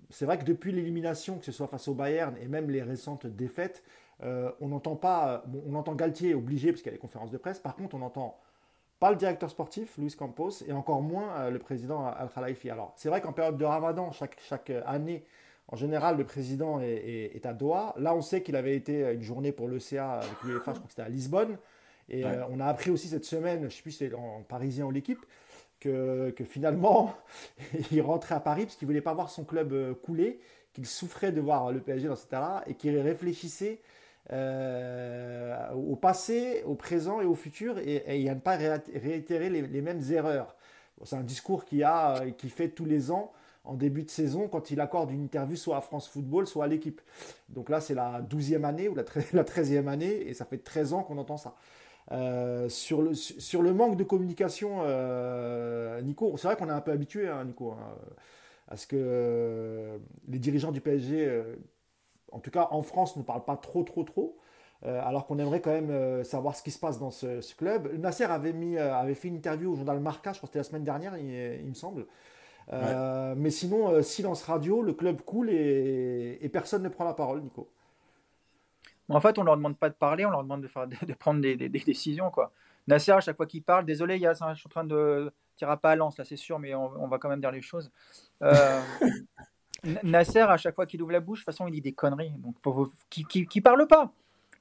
c'est vrai que depuis l'élimination, que ce soit face au Bayern et même les récentes défaites, on n'entend pas, on entend Galtier obligé parce qu'il y a les conférences de presse. Par contre, on entend pas le directeur sportif, Luis Campos, et encore moins euh, le président Al-Khalifi. Alors, c'est vrai qu'en période de ramadan, chaque, chaque année, en général, le président est, à Doha. Là, on sait qu'il avait été une journée pour l'ECA avec l'UEFA, je crois que c'était à Lisbonne. Et euh, on a appris aussi cette semaine, je ne sais plus si c'est en parisien ou l'équipe, que, que, finalement, il rentrait à Paris parce qu'il ne voulait pas voir son club euh, couler, qu'il souffrait de voir le PSG dans cet état-là et qu'il réfléchissait euh, au passé, au présent et au futur et, et à ne pas réitérer les, mêmes erreurs. c'est un discours qui, a, qui fait tous les ans en début de saison quand il accorde une interview soit à France Football, soit à l'équipe. Donc là, c'est la 12e année ou la, 13e année et ça fait 13 ans qu'on entend ça. sur, le, sur le manque de communication, Nico, c'est vrai qu'on est un peu habitué, hein, Nico, hein, à ce que les dirigeants du PSG, en tout cas en France, ne parlent pas trop, trop, trop. alors qu'on aimerait quand même savoir ce qui se passe dans ce, club. Nasser avait fait une interview au journal Marca, je crois que c'était la semaine dernière, il me semble, euh, mais sinon, euh, silence radio, le club coule et, personne ne prend la parole, Nico. En fait, on leur demande pas de parler, on leur demande de, faire, de prendre des, décisions. Quoi. Nasser, à chaque fois qu'il parle, désolé, Yass, je suis en train de tirer pas à lance, là, c'est sûr, mais on, va quand même dire les choses. Euh, Nasser, à chaque fois qu'il ouvre la bouche, de toute façon, il dit des conneries. Donc, qui, qui, parle pas.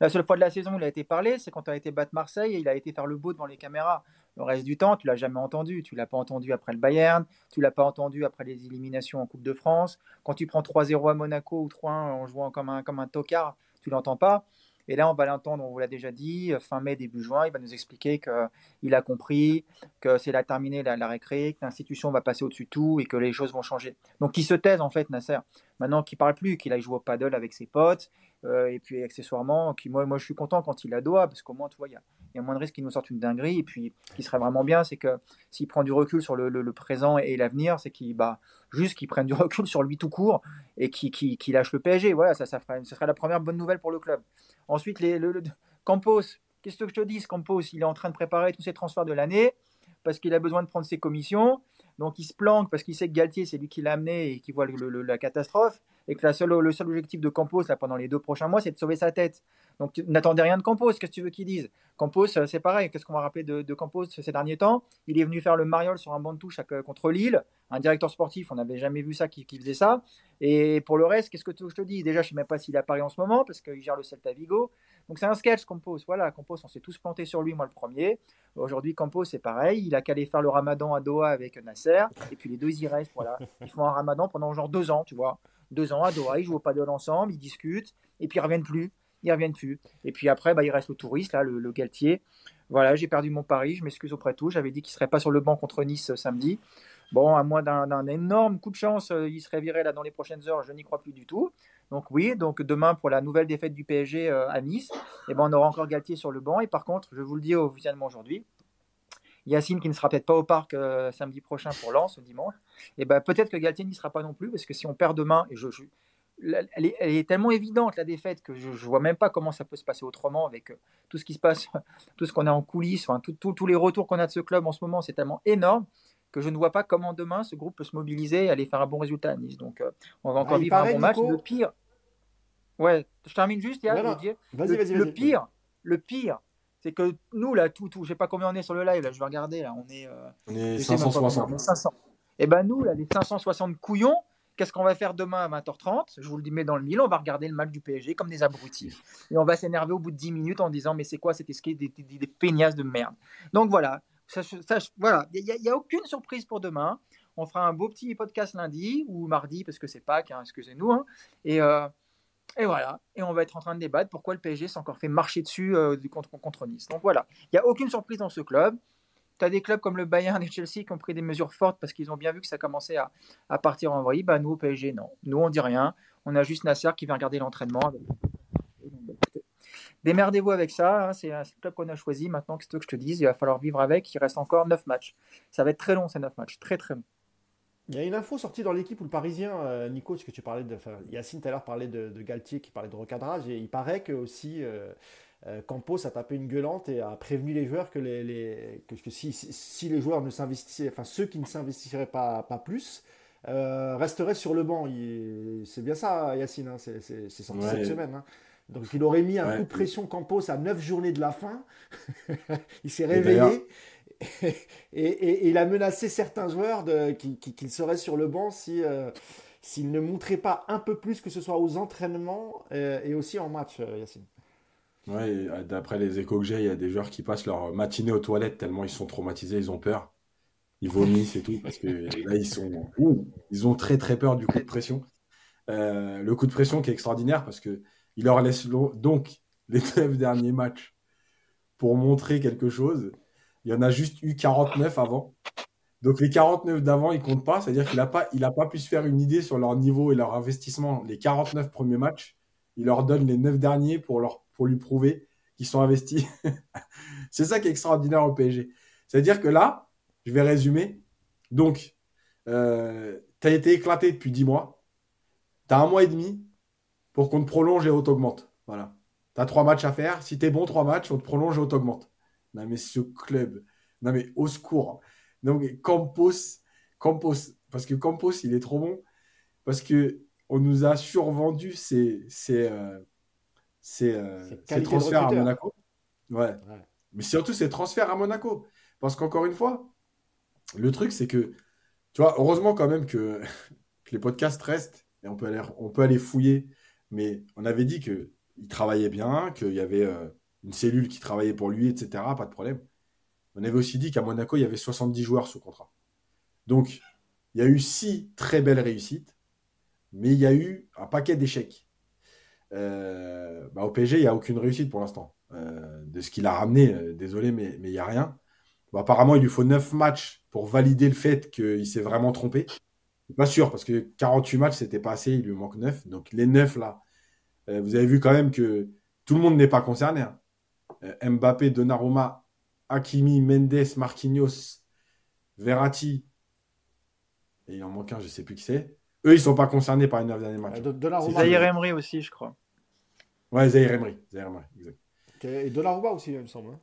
La seule fois de la saison où il a été parlé, c'est quand il a été battre Marseille et il a été faire le beau devant les caméras. Le reste du temps, tu l'as jamais entendu. Tu l'as pas entendu après le Bayern, tu l'as pas entendu après les éliminations en Coupe de France. Quand tu prends 3-0 à Monaco ou 3-1 en jouant comme un, comme un tocard, tu l'entends pas. Et là, on va l'entendre, on vous l'a déjà dit, fin mai, début juin, il va nous expliquer qu'il a compris, que c'est la terminée la, récré, que l'institution va passer au-dessus de tout et que les choses vont changer. Donc, il se taise en fait, Nasser. Maintenant qu'il parle plus, qu'il aille jouer au paddle avec ses potes, euh, et puis accessoirement, qui, moi, moi je suis content quand il a doigt, parce qu'au moins, tu vois, il y a, y a, moins de risques qu'il nous sorte une dinguerie. Et puis, ce qui serait vraiment bien, c'est que s'il prend du recul sur le, présent et, l'avenir, c'est qu'il bah, juste qu'il prenne du recul sur lui tout court et qu'il lâche le PSG. Voilà, ça, ça, ferait, ce serait la première bonne nouvelle pour le club. Ensuite, les, le, Campos, qu'est-ce que je te dis Campos, il est en train de préparer tous ses transferts de l'année parce qu'il a besoin de prendre ses commissions. Donc il se planque parce qu'il sait que Galtier, c'est lui qui l'a amené et qui voit la catastrophe et que la seule, le seul objectif de Campos là, pendant les deux prochains mois, c'est de sauver sa tête. Donc n'attendez rien de Campos, qu'est-ce que tu veux qu'il dise? Campos, euh, c'est pareil, qu'est-ce qu'on va rappeler de, de, Campos ces derniers temps? Il est venu faire le mariole sur un banc de touche contre Lille, un directeur sportif, on n'avait jamais vu ça qui, faisait ça. Et pour le reste, qu'est-ce que je te dis? Déjà, je ne sais même pas s'il est à Paris en ce moment, parce qu'il gère le Celta Vigo. Donc c'est un sketch, Campos. Voilà, Campos, on s'est tous plantés sur lui, moi le premier. Aujourd'hui, Campos, c'est pareil. Il a qu'à aller faire le ramadan à Doha avec Nasser. Et puis les deux, ils restent. Voilà. Ils font un ramadan pendant genre deux ans, tu vois deux ans à Doha, ils jouent au paddle ensemble, ils discutent, et puis ils reviennent plus, ils reviennent plus. Et puis après, bah, il reste le touriste, là, le, Galtier. Voilà, j'ai perdu mon pari, je m'excuse auprès de tout. J'avais dit qu'il ne serait pas sur le banc contre Nice euh, samedi. Bon, à moins d'un énorme coup de chance, euh, il serait viré là dans les prochaines heures, je n'y crois plus du tout. Donc oui, donc demain pour la nouvelle défaite du PSG euh, à Nice, eh ben, on aura encore Galtier sur le banc. Et par contre, je vous le dis officiellement aujourd'hui, Yacine qui ne sera peut-être pas au parc samedi prochain pour Lens, dimanche, et ben peut-être que Galtier n'y sera pas non plus, parce que si on perd demain, et je, elle, est, tellement évidente la défaite que je ne vois même pas comment ça peut se passer autrement avec euh, tout ce qui se passe, tout ce qu'on a en coulisses, enfin, tous les retours qu'on a de ce club en ce moment, c'est tellement énorme que je ne vois pas comment demain ce groupe peut se mobiliser et aller faire un bon résultat à Nice. Donc euh, on va encore ah, vivre un bon match. Le pire, ouais, je termine juste, Yann, le, le pire, le pire, c'est que nous, là, tout, tout, je sais pas combien on est sur le live, là, je vais regarder, là, on est, euh, on est 560. 500. Et ben nous, les 560 couillons, qu'est-ce qu'on va faire demain à 20h30 Je vous le dis, mais dans le mille, on va regarder le match du PSG comme des abrutis. Et on va s'énerver au bout de 10 minutes en disant, mais c'est quoi c'était des, des, des, peignasses de merde? Donc voilà, voilà, il n'y a, aucune surprise pour demain. On fera un beau petit podcast lundi ou mardi, parce que c'est Pâques, hein, excusez-nous. Hein. Et, euh, et voilà, et on va être en train de débattre pourquoi le PSG s'est encore fait marcher dessus euh, contre, contre Nice. Donc voilà, il n'y a aucune surprise dans ce club. Tu des clubs comme le Bayern et Chelsea qui ont pris des mesures fortes parce qu'ils ont bien vu que ça commençait à, partir en vrille. Bah, nous, au PSG, non. Nous, on dit rien. On a juste Nasser qui vient regarder l'entraînement. Démerdez-vous avec ça. Hein. C'est un club qu'on a choisi. Maintenant, qu'est-ce que je te dise? Il va falloir vivre avec. Il reste encore 9 matchs. Ça va être très long, ces 9 matchs. Très, très long. Il y a une info sortie dans l'équipe où le Parisien, euh, Nico, ce que tu parlais de. Yacine tout à l'heure parlait de, Galtier qui parlait de recadrage. Et il paraît que aussi euh, Campos a tapé une gueulante et a prévenu les joueurs que, les, que, si, les joueurs ne s'investissaient, enfin ceux qui ne s'investisseraient pas, pas plus, resteraient sur le banc. C'est bien ça, Yacine, hein, c'est sorti cette semaine. Hein. Donc il aurait mis un coup de pression Campos à 9 journées de la fin. il s'est réveillé et, il a menacé certains joueurs qu'ils seraient sur le banc si, euh, s'ils ne montraient pas un peu plus que ce soit aux entraînements euh, et aussi en match, euh, Yacine. Ouais, d'après les échos que j'ai, il y a des joueurs qui passent leur matinée aux toilettes tellement ils sont traumatisés, ils ont peur. Ils vomissent et tout, parce que là, ils sont. ils ont très très peur du coup de pression. le coup de pression qui est extraordinaire parce que il leur laisse donc les neuf derniers matchs pour montrer quelque chose il y en a juste eu 49 avant. Donc les 49 d'avant, ils comptent pas. C'est-à-dire qu'il n'a pas, il a pas pu se faire une idée sur leur niveau et leur investissement. Les 49 premiers matchs, il leur donne les 9 derniers pour, leur, pour lui prouver qui sont investis. c'est ça qui est extraordinaire au PSG. C'est-à-dire que là, je vais résumer. Donc, euh, tu as été éclaté depuis 10 mois. Tu as un mois et demi pour qu'on te prolonge et on t'augmente. Voilà. Tu as trois matchs à faire. Si tu es bon, trois matchs, on te prolonge et on t'augmente. Non, mais ce club. Non, mais au secours. Donc, Campos, Campos, parce que Campos, il est trop bon. Parce que on nous a survendu ces, ces, euh, euh, transferts à Monaco. Ouais. Mais surtout ces transferts à Monaco. Parce qu'encore une fois, le truc, c'est que, tu vois, heureusement quand même que, les podcasts restent et on peut aller, on peut aller fouiller. Mais on avait dit qu'il travaillait bien, qu'il y avait euh, une cellule qui travaillait pour lui, etc. Pas de problème. On avait aussi dit qu'à Monaco, il y avait 70 joueurs sous contrat. Donc, il y a eu six très belles réussites, mais il y a eu un paquet d'échecs. Euh, bah, au PSG, il n'y a aucune réussite pour l'instant. Euh, de ce qu'il a ramené, désolé, mais il n'y a rien apparemment, il lui faut 9 matchs pour valider le fait qu'il s'est vraiment trompé. Pas sûr, parce que 48 matchs, c'était pas assez, il lui manque 9. Donc les 9 là, euh, vous avez vu quand même que tout le monde n'est pas concerné. Hein. Euh, Mbappé, Donnarumma, Hakimi, Mendes, Marquinhos, Verratti, et il en manque un, je sais plus qui c'est. Eux, ils sont pas concernés par les 9 derniers matchs. Euh, Zahir Emery aussi, je crois. Ouais, Zahir Emery. Exact. Et Donnarumma aussi, il me semble. Hein.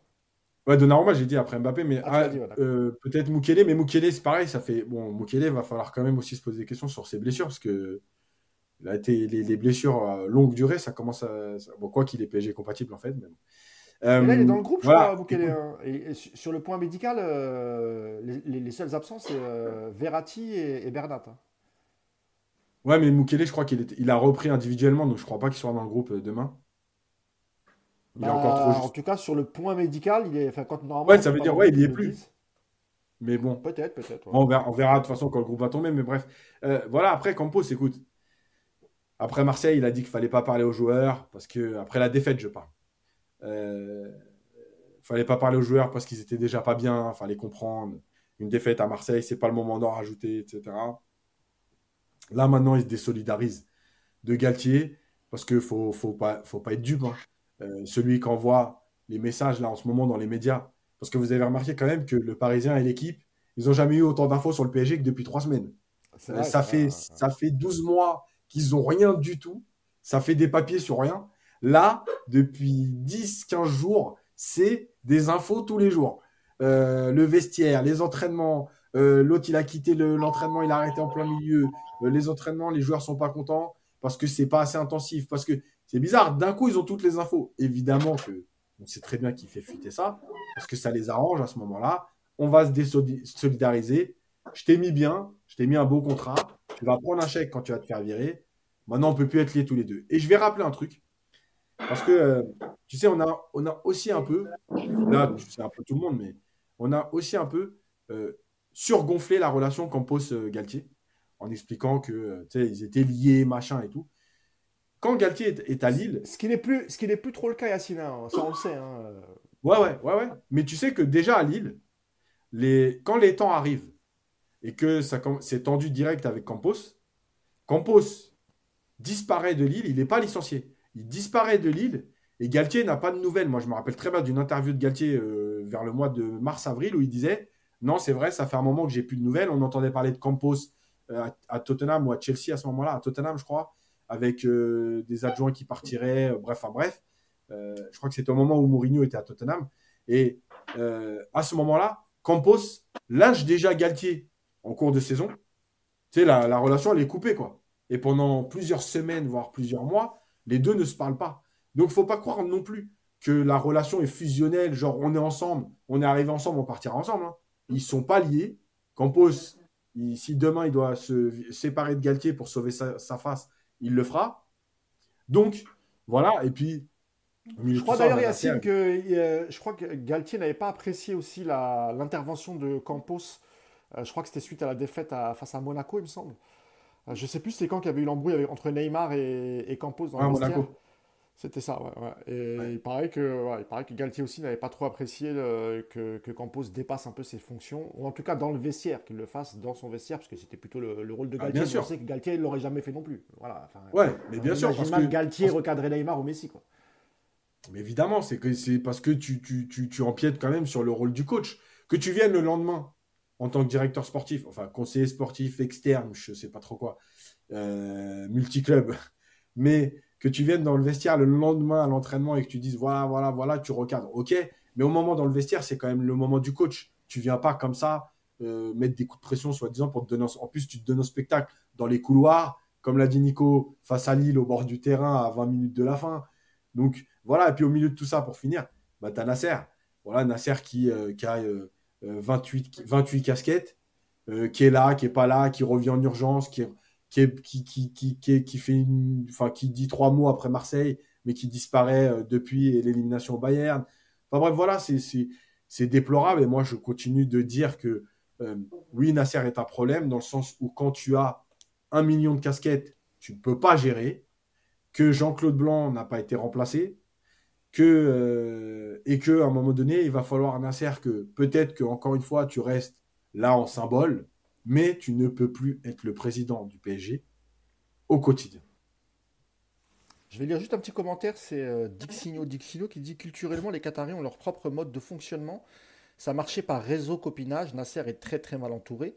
Ouais, Donnarumma, j'ai dit après Mbappé, mais ah, ah, euh, peut-être Mukele, mais Mukele, c'est pareil, ça fait. Bon, Mukele, va falloir quand même aussi se poser des questions sur ses blessures, parce que a été, les, blessures à longue durée, ça commence à. Bon, quoi qu'il est PSG compatible, en fait. Mais là, il est dans le groupe, je crois, Mukele. Hein. Et, sur le point médical, euh, les, seuls absents, c'est euh, Verratti et, Bernat. Hein. Ouais, mais Mukele, je crois qu'il il a repris individuellement, donc je crois pas qu'il soit dans le groupe demain. Il est encore trop bah, En tout cas, sur le point médical, il est. Enfin, quand normalement. Ouais, ça veut dire, ouais, il y est plus. Mais bon. Peut-être, peut-être. on, verra, de toute façon quand le groupe va tomber, mais bref. Euh, voilà, après, Campos, écoute. Après Marseille, il a dit qu'il fallait pas parler aux joueurs, parce que. Après la défaite, je parle. Euh, fallait pas parler aux joueurs parce qu'ils étaient déjà pas bien, fallait comprendre. Une défaite à Marseille, c'est pas le moment d'en rajouter, etc. Là, maintenant, il se désolidarise de Galtier, parce qu'il faut, faut, pas, faut pas être dupe. Hein. Euh, celui qui envoie les messages là en ce moment dans les médias. Parce que vous avez remarqué quand même que le Parisien et l'équipe, ils n'ont jamais eu autant d'infos sur le PSG que depuis trois semaines. Euh, ça, fait, ça fait 12 mois qu'ils n'ont rien du tout. Ça fait des papiers sur rien. Là, depuis 10-15 jours, c'est des infos tous les jours. Euh, le vestiaire, les entraînements, l'autre il a quitté l'entraînement, il a arrêté en plein milieu. les entraînements, les joueurs sont pas contents parce que c'est pas assez intensif, parce que c'est bizarre, d'un coup, ils ont toutes les infos. Évidemment que on sait très bien qui fait fuiter ça, parce que ça les arrange à ce moment-là. On va se désolidariser. Je t'ai mis bien, je t'ai mis un beau contrat. Tu vas prendre un chèque quand tu vas te faire virer. Maintenant, on peut plus être liés tous les deux. Et je vais rappeler un truc. Parce que, euh, tu sais, on a, on a aussi un peu, là, c'est un peu tout le monde, mais on a aussi un peu euh, surgonflé la relation Campos-Galtier en expliquant que, sais, ils étaient liés, machin et tout quand Galtier est, à Lille. Ce qui n'est plus, ce qui n'est plus trop le cas, Yacine, hein, ça on le sait. Hein. Ouais, ouais, ouais, ouais. Mais tu sais que déjà à Lille, les... quand les temps arrivent et que ça c'est tendu direct avec Campos, Campos disparaît de Lille, il n'est pas licencié. Il disparaît de Lille et Galtier n'a pas de nouvelles. Moi, je me rappelle très bien d'une interview de Galtier euh, vers le mois de mars-avril où il disait Non, c'est vrai, ça fait un moment que j'ai plus de nouvelles. On entendait parler de Campos euh, à, Tottenham ou à Chelsea à ce moment-là, à Tottenham, je crois avec euh, des adjoints qui partiraient, euh, bref, enfin bref. Je crois que c'était au moment où Mourinho était à Tottenham. Et à ce moment-là, Campos lâche déjà Galtier en cours de saison. Tu sais, la, la, relation, elle est coupée, quoi. Et pendant plusieurs semaines, voire plusieurs mois, les deux ne se parlent pas. Donc, faut pas croire non plus que la relation est fusionnelle, genre on est ensemble, on est arrivé ensemble, on partira ensemble. Hein. Ils sont pas liés. Campos, si demain il doit se séparer de Galtier pour sauver sa face, il le fera. Donc, voilà. Et puis. Je crois d'ailleurs, Yacine, que euh, je crois que Galtier n'avait pas apprécié aussi l'intervention de Campos. Euh, je crois que c'était suite à la défaite face à Monaco, il me semble. Euh, je ne sais plus c'est quand qu'il y avait eu l'embrouille entre Neymar et, Campos dans le Monaco. C'était ça, ouais. Et Il, paraît que, il paraît que Galtier aussi n'avait pas trop apprécié que, que, Campos dépasse un peu ses fonctions, ou en tout cas dans le vestiaire, qu'il le fasse dans son vestiaire, parce que c'était plutôt le, rôle de ah, Galtier. bien sûr. Je sais que Galtier ne l'aurait jamais fait non plus. Voilà, ouais, mais bien sûr. Parce que, Galtier recadrer Neymar ou Messi. Quoi. Mais évidemment, c'est que c'est parce que tu, tu, tu, tu, empiètes quand même sur le rôle du coach. Que tu viennes le lendemain en tant que directeur sportif, enfin conseiller sportif externe, je ne sais pas trop quoi, euh, multiclub, mais que tu viennes dans le vestiaire le lendemain à l'entraînement et que tu dises voilà, voilà, voilà, tu recadres, ok. Mais au moment dans le vestiaire, c'est quand même le moment du coach. Tu viens pas comme ça euh, mettre des coups de pression, soi-disant, pour te donner. En plus, tu te donnes un spectacle dans les couloirs, comme l'a dit Nico, face à Lille au bord du terrain à 20 minutes de la fin. Donc voilà, et puis au milieu de tout ça, pour finir, bah, tu as Nasser. Voilà, Nasser qui, euh, qui a 28, euh, 28 casquettes, qui est là, qui est pas là, qui revient en urgence, qui, qui, qui, qui, qui, qui, fait enfin, qui dit trois mots après Marseille, mais qui disparaît depuis l'élimination au Bayern. Enfin bref, voilà, c'est déplorable. Et moi, je continue de dire que oui, Nasser est un problème dans le sens où quand tu as un million de casquettes, tu ne peux pas gérer, que Jean-Claude Blanc n'a pas été remplacé, que, euh, et qu'à un moment donné, il va falloir Nasser que peut-être que encore une fois, tu restes là en symbole, mais tu ne peux plus être le président du PSG au quotidien. Je vais lire juste un petit commentaire, c'est euh, Dixino Dixino qui dit culturellement les Qataris ont leur propre mode de fonctionnement. Ça marchait par réseau copinage. Nasser est très très mal entouré.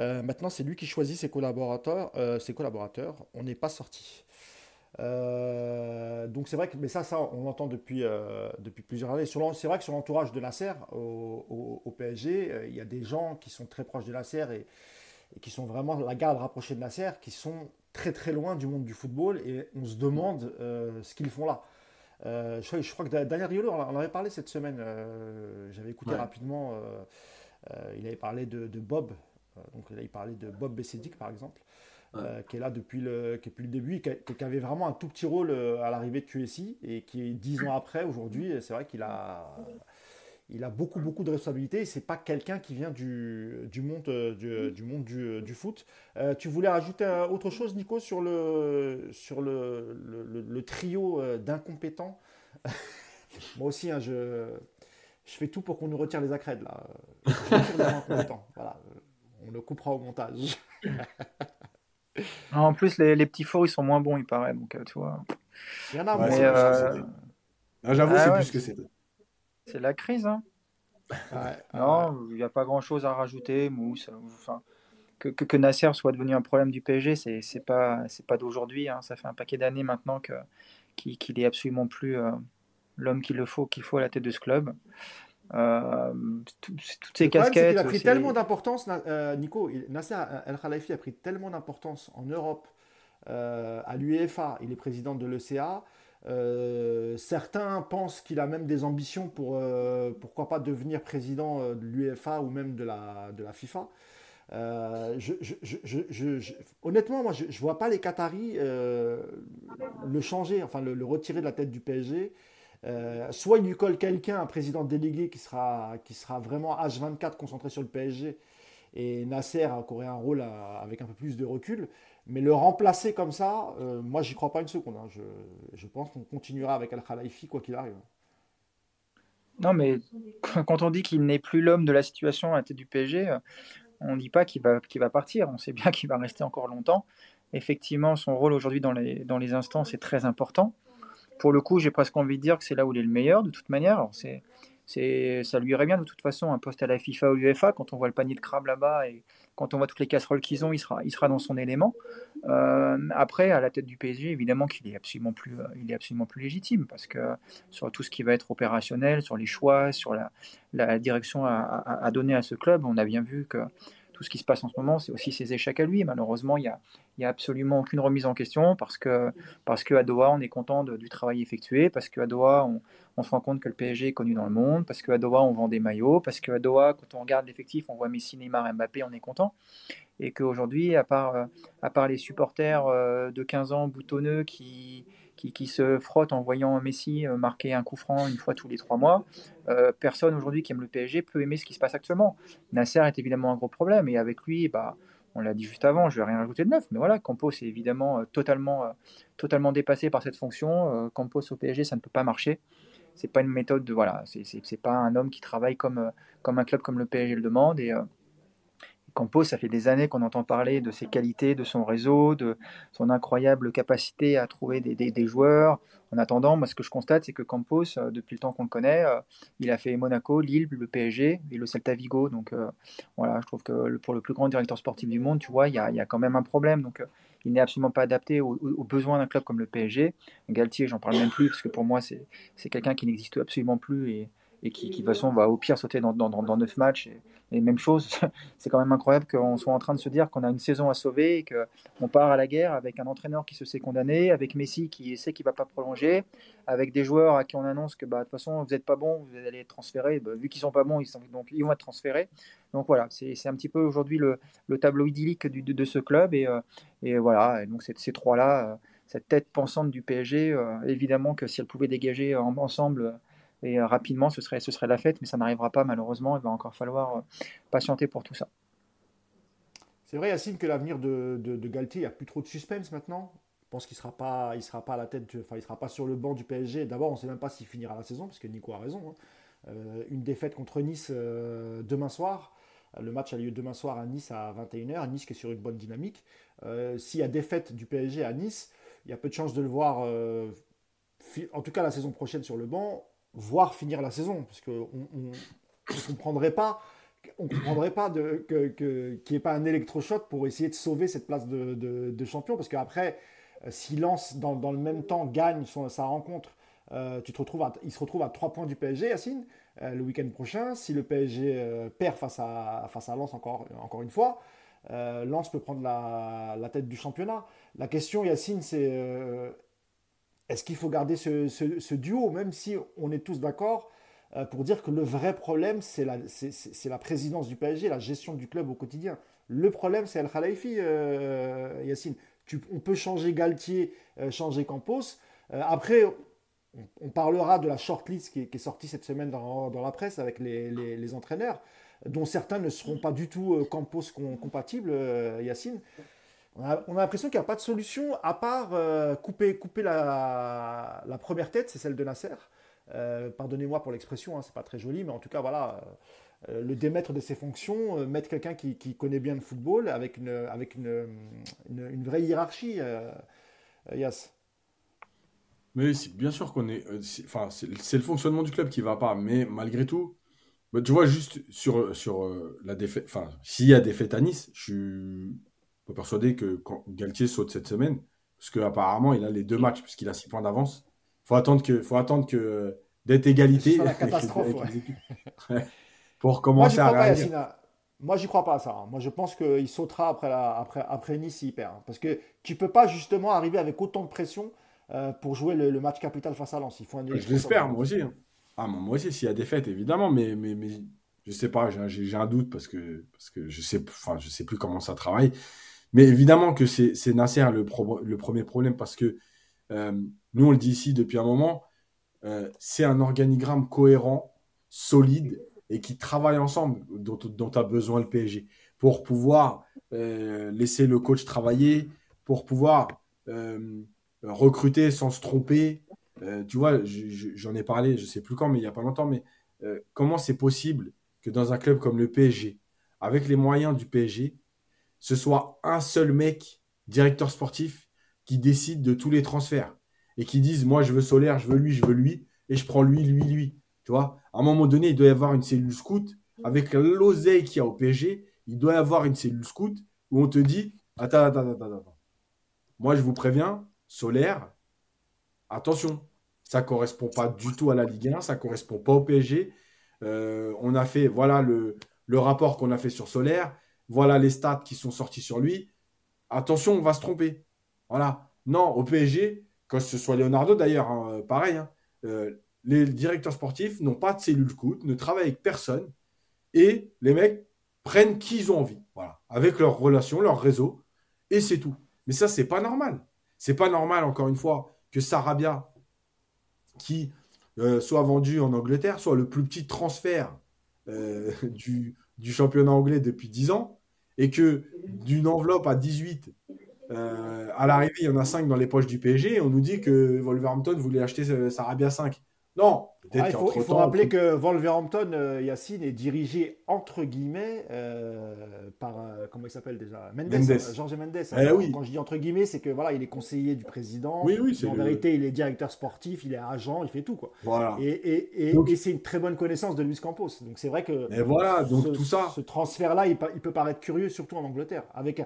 Euh, maintenant, c'est lui qui choisit ses collaborateurs. Euh, ses collaborateurs. On n'est pas sorti. Euh, donc c'est vrai que, mais ça, ça, on l'entend depuis, depuis plusieurs années. C'est vrai que sur l'entourage de Nasser au, PSG, il y a des gens qui sont très proches de Nasser et, et, qui sont vraiment la garde rapprochée de Nasser, qui sont très très loin du monde du football et on se demande ce qu'ils font là. je, crois, que Daniel Riolo, on en avait parlé cette semaine. J'avais écouté rapidement. il avait parlé de, de Bob, euh, donc là, il parlait de Bob Bessedic, par exemple, euh, qui est là depuis le, est depuis le début, qui, qui, avait vraiment un tout petit rôle euh, à l'arrivée de QSI, et qui, dix ans après, aujourd'hui, c'est vrai qu'il a, il a beaucoup, beaucoup de responsabilités, c'est pas quelqu'un qui vient du, du monde, du, du monde du, foot. tu voulais rajouter autre chose, Nico, sur le, sur le, le, trio d'incompétents? Moi aussi, hein, je, je fais tout pour qu'on nous retire les accrèdes, là. voilà on le coupera au montage. en plus, les, petits fours, ils sont moins bons, il paraît. Donc, euh, tu vois. Il y en a moins. Euh, ah, J'avoue, ah c'est plus que c'est. C'est la crise. Hein. non, il n'y a pas grand chose à rajouter. Mousse. Enfin, que, que, Nasser soit devenu un problème du PSG, c'est n'est pas, pas d'aujourd'hui. Hein. Ça fait un paquet d'années maintenant qu'il qu est absolument plus euh, l'homme qu'il faut, qu'il faut à la tête de ce club. Euh, toutes ces casquettes. Il a pris tellement d'importance, euh, Nico. Nasser El Khalifi a pris tellement d'importance en Europe, euh, à l'UEFA. Il est président de l'ECA. certains pensent qu'il a même des ambitions pour, pourquoi pas, devenir président de l'UEFA ou même de la, de la FIFA. Je, je, honnêtement, moi, je ne vois pas les Qataris le changer, enfin le, le, retirer de la tête du PSG euh, soit il lui colle quelqu'un, un président délégué qui sera, qui sera vraiment H24 concentré sur le PSG, et Nasser aurait un rôle avec un peu plus de recul. Mais le remplacer comme ça, euh, moi j'y crois pas une seconde. Hein. Je, je, pense qu'on continuera avec Al-Khalifi quoi qu'il arrive. Non, mais quand on dit qu'il n'est plus l'homme de la situation à la tête du PSG, euh, on ne dit pas qu'il va, va partir. On sait bien qu'il va rester encore longtemps. Effectivement, son rôle aujourd'hui dans les, dans les instances est très important pour le coup, j'ai presque envie de dire que c'est là où il est le meilleur, de toute manière. C'est, c'est, ça lui irait bien, de toute façon, un poste à la FIFA ou l'UEFA. Quand on voit le panier de crabes là-bas et quand on voit toutes les casseroles qu'ils ont, il sera, il sera dans son élément. Euh, après, à la tête du PSG, évidemment qu'il est absolument plus, euh, il est absolument plus légitime parce que sur tout ce qui va être opérationnel, sur les choix, sur la, direction à, donner à ce club, on a bien vu que tout ce qui se passe en ce moment, c'est aussi ses échecs à lui. Malheureusement, il n'y a, a absolument aucune remise en question parce que, parce que Doha, on est content du travail effectué, parce qu'à Doha, on, on, se rend compte que le PSG est connu dans le monde, parce qu'à Doha, on vend des maillots, parce qu'à Doha, quand on regarde l'effectif, on voit Messi, Neymar, Mbappé, on est content. Et qu'aujourd'hui, à part, euh, les supporters euh, de 15 ans boutonneux qui, qui, se frotte en voyant Messi euh, marquer un coup franc une fois tous les trois mois. Euh, personne aujourd'hui qui aime le PSG peut aimer ce qui se passe actuellement. Nasser est évidemment un gros problème et avec lui, bah, on l'a dit juste avant, je ne vais rien ajouter de neuf, mais voilà, Campos est évidemment euh, totalement, totalement dépassé par cette fonction. Campos au PSG, ça ne peut pas marcher. C'est pas une méthode de voilà, c'est pas un homme qui travaille comme, comme un club comme le PSG le demande et Campos, ça fait des années qu'on entend parler de ses qualités, de son réseau, de son incroyable capacité à trouver des, joueurs. En attendant, moi, ce que je constate, c'est que Campos, euh, depuis le temps qu'on le connaît, euh, il a fait Monaco, Lille, le PSG et le Celta Vigo. Donc euh, voilà, je trouve que pour le plus grand directeur sportif du monde, tu vois, il y a, quand même un problème. Donc il n'est absolument pas adapté aux, besoins d'un club comme le PSG. Galtier, j'en parle même plus, parce que pour moi, c'est quelqu'un qui n'existe absolument plus et, et qui, de toute façon, va au pire sauter dans, dans, dans 9 matchs. Et même chose, c'est quand même incroyable qu'on soit en train de se dire qu'on a une saison à sauver et qu'on part à la guerre avec un entraîneur qui se sait condamné, avec Messi qui sait qu'il ne va pas prolonger, avec des joueurs à qui on annonce que bah, de toute façon vous n'êtes pas bon, vous allez être transférés. Bah, vu qu'ils ne sont pas bons, ils, sont, donc, ils vont être transférés. Donc voilà, c'est un petit peu aujourd'hui le, le, tableau idyllique du, de, ce club. Et, euh, et voilà, et donc ces trois-là, euh, cette tête pensante du PSG, euh, évidemment que si elle pouvait dégager ensemble et euh, rapidement, ce serait, la fête, mais ça n'arrivera pas malheureusement. Il va encore falloir euh, patienter pour tout ça. C'est vrai, Yacine, que l'avenir de, de, Galtier, il n'y a plus trop de suspense maintenant. Je pense qu'il ne sera, pas, à la tête, enfin, il sera pas sur le banc du PSG. D'abord, on ne sait même pas s'il finira la saison, parce que Nico a raison. Hein. Euh, une défaite contre Nice demain soir. Le match a lieu demain soir à Nice à 21h. Nice qui est sur une bonne dynamique. S'il y a défaite du PSG à Nice, il y a peu de chances de le voir, en tout cas la saison prochaine, sur le banc voir finir la saison, parce qu'on ne comprendrait pas, on comprendrait pas que, qu'il n'y ait pas un électrochoc pour essayer de sauver cette place de, champion, parce qu'après, euh, s'il lance dans, dans, le même temps, gagne son, sa rencontre, euh, tu te retrouves il se retrouve à 3 points du PSG, Yacine, euh, le week-end prochain. Si le PSG perd face à, face à Lens encore, encore une fois, Lens peut prendre la, la, tête du championnat. La question, Yacine, c'est est-ce qu'il faut garder ce, duo, même si on est tous d'accord euh, pour dire que le vrai problème, c'est la, présidence du PSG, la gestion du club au quotidien. Le problème, c'est El Khalifi, euh, Yacine. on peut changer Galtier, euh, changer Campos. après, on, parlera de la shortlist qui, qui est sortie cette semaine dans, la presse avec les, entraîneurs, dont certains ne seront pas du tout Campos compatibles, Yacine. On a, l'impression qu'il n'y a pas de solution à part euh, couper, couper la, première tête, c'est celle de Nasser. Euh, pardonnez-moi pour l'expression, hein, c'est pas très joli, mais en tout cas, voilà, euh, le démettre de ses fonctions, mettre quelqu'un qui, connaît bien le football avec une, vraie hiérarchie, Yas. Mais bien sûr qu'on est. Enfin, c'est le fonctionnement du club qui va pas, mais malgré tout, bah, tu vois, juste sur, sur la défaite. Enfin, s'il y a défaite à Nice, je suis persuadé que quand Galtier saute cette semaine, parce qu'apparemment, il a les deux matchs, puisqu'il a six points d'avance. faut attendre que, faut attendre que d'être égalité. la catastrophe, pour commencer à réagir. Moi, j'y crois pas à ça. Hein. Moi, je pense qu'il sautera après, la, après, après Nice s'il perd. Hein. Parce que tu peux pas justement arriver avec autant de pression euh, pour jouer le, match capital face à Lens. Il faut un Je l'espère, moi aussi. Hein. Ah, moi aussi, s'il y a défaite, évidemment. Mais, mais, mais je sais pas, j'ai un doute parce que, parce que je sais, enfin, je sais plus comment ça travaille. Mais évidemment que c'est Nasser le, premier problème parce que euh, nous, on le dit ici depuis un moment, euh, c'est un organigramme cohérent, solide et qui travaille ensemble dont, dont a besoin le PSG pour pouvoir euh, laisser le coach travailler, pour pouvoir recruter sans se tromper. tu vois, j'en ai parlé, je sais plus quand, mais il n'y a pas longtemps, mais comment c'est possible que dans un club comme le PSG, avec les moyens du PSG, ce soit un seul mec, directeur sportif, qui décide de tous les transferts et qui dise moi je veux Solaire, je veux lui, je veux lui, et je prends lui, lui, lui. Tu vois, à un moment donné, il doit y avoir une cellule scout avec l'oseille qu'il y a au PSG. Il doit y avoir une cellule scout où on te dit attends, attends, attends, attends. Moi, je vous préviens, Solaire, attention, ça correspond pas du tout à la Ligue 1, ça correspond pas au PSG. Euh, on a fait, voilà le, le rapport qu'on a fait sur Solaire voilà les stats qui sont sortis sur lui. Attention, on va se tromper. Voilà. Non, au PSG, que ce soit Leonardo d'ailleurs, hein, pareil, hein, euh, les directeurs sportifs n'ont pas de cellule scout, ne travaillent avec personne, et les mecs prennent qui ils ont envie, voilà, avec leurs relations, leur réseau, et c'est tout. Mais ça, c'est pas normal. C'est pas normal, encore une fois, que Sarabia, qui euh, soit vendu en Angleterre, soit le plus petit transfert euh, du, du championnat anglais depuis 10 ans, et que d'une enveloppe à 18, euh, à l'arrivée, il y en a 5 dans les poches du PSG, on nous dit que Wolverhampton voulait acheter Sarabia 5. Non, ah, il, faut, il faut rappeler que Wolverhampton, euh, Yacine, est dirigé entre guillemets euh, par euh, comment il s'appelle déjà? Mendes, Mendes. Georges Mendes. Eh oui. Quand je dis entre guillemets, c'est que voilà, il est conseiller du président. Oui, oui, en vérité, il est directeur sportif, il est agent, il fait tout quoi. Voilà. Et, et, et, c'est une très bonne connaissance de Luis Campos. Donc c'est vrai que. Et voilà, donc ce, tout ça. Ce transfert-là, il, il, peut paraître curieux, surtout en Angleterre, avec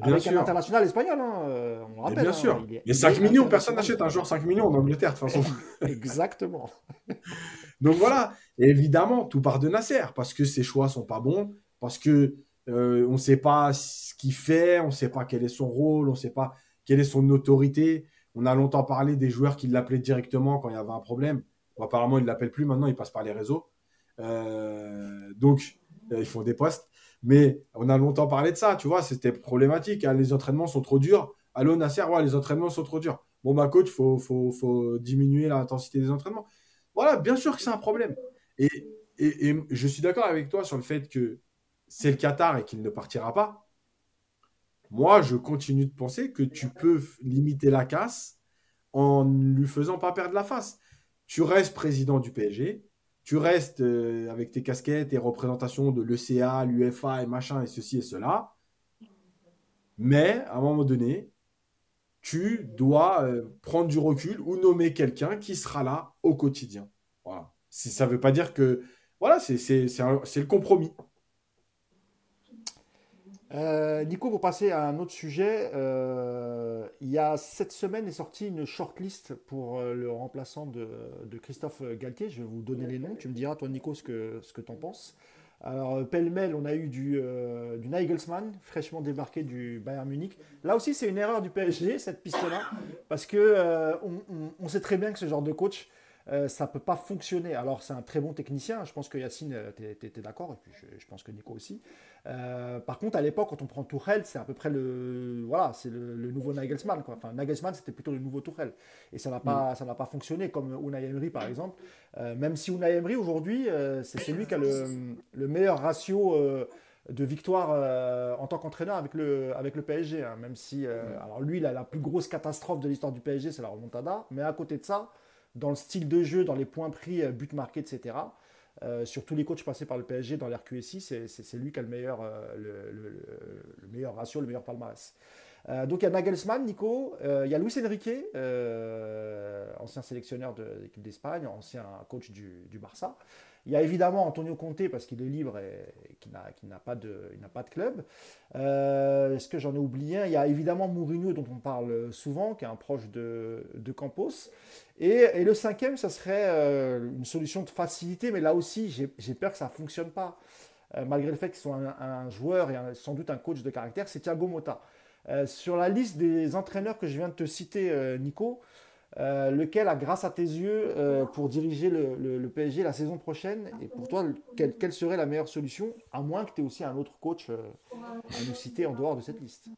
avec un international espagnol, hein, euh, on rappelle. bien hein, sûr. mais 5 millions, personne n'achète un joueur 5 millions en Angleterre, de toute façon. Exactement. Donc voilà, et évidemment, tout part de Nasser, parce que ses choix sont pas bons, parce que euh, on ne sait pas ce qu'il fait, on ne sait pas quel est son rôle, on ne sait pas quelle est son autorité. On a longtemps parlé des joueurs qui l'appelaient directement quand il y avait un problème. apparemment, ils ne l'appellent plus maintenant, il passe par les réseaux. Euh, donc, ils font des postes. Mais on a longtemps parlé de ça, tu vois, c'était problématique. Hein. Les entraînements sont trop durs. Allô, Nasser, ouais, les entraînements sont trop durs. Bon, ma coach, il faut, faut, faut, diminuer l'intensité des entraînements. Voilà, bien sûr que c'est un problème. Et, et, et je suis d'accord avec toi sur le fait que c'est le Qatar et qu'il ne partira pas. Moi, je continue de penser que tu peux limiter la casse en lui faisant pas perdre la face. Tu restes président du PSG, tu restes euh, avec tes casquettes et représentations de l'ECA, l'UFA et machin et ceci et cela. Mais à un moment donné, tu dois euh, prendre du recul ou nommer quelqu'un qui sera là au quotidien. Voilà. Ça ne veut pas dire que. Voilà, c'est le compromis. Euh, Nico, pour passer à un autre sujet, euh, il y a cette semaine est sortie une shortlist pour euh, le remplaçant de, Christophe Galtier. Je vais vous donner les noms. Tu me diras, toi, Nico, ce que, ce que tu en penses. Alors, pêle-mêle, on a eu du, du Nagelsmann, fraîchement débarqué du Bayern Munich. Là aussi, c'est une erreur du PSG, cette piste-là, parce que on, sait très bien que ce genre de coach, euh, ça ne peut pas fonctionner. Alors, c'est un très bon technicien. Je pense que Yacine, euh, tu es, d'accord, et puis je, pense que Nico aussi. Euh, par contre, à l'époque, quand on prend Tourelle, c'est à peu près le, voilà, c'est le, nouveau Nagelsmann. Quoi. Enfin, Nagelsmann, c'était plutôt le nouveau Tourelle. Et ça n'a pas, mm. ça n'a pas fonctionné, comme Unai Emery, par exemple. même si Unai Emery, aujourd'hui, c'est celui qui a le, meilleur ratio de victoire en tant qu'entraîneur avec le, avec le PSG. Hein. même si, mm. alors lui, il a la plus grosse catastrophe de l'histoire du PSG, c'est la remontada. Mais à côté de ça, dans le style de jeu, dans les points pris, euh, buts marqués, etc. Euh, sur tous les coachs passés par le PSG dans l'RQSI, c'est lui qui a le meilleur, euh, le, meilleur ratio, le meilleur palmarès. donc il y a Nagelsmann, Nico, il y a Luis Enrique, ancien sélectionneur de l'équipe d'Espagne, ancien coach du, Barça. Il y a évidemment Antonio Conte parce qu'il est libre et, qui n'a pas, de, club. Est-ce que j'en ai oublié un? Il y a évidemment Mourinho dont on parle souvent, qui est un proche de Campos. Et, le cinquième, ça serait euh, une solution de facilité, mais là aussi, j'ai peur que ça ne fonctionne pas. Euh, malgré le fait qu'ils sont un, joueur et sans doute un coach de caractère, c'est Thiago Motta. Euh, sur la liste des entraîneurs que je viens de te citer, Nico, lequel a, grâce à tes yeux, pour diriger le, PSG la saison prochaine Et pour toi, quelle, serait la meilleure solution, à moins que tu aies aussi un autre coach à nous citer en dehors de cette liste?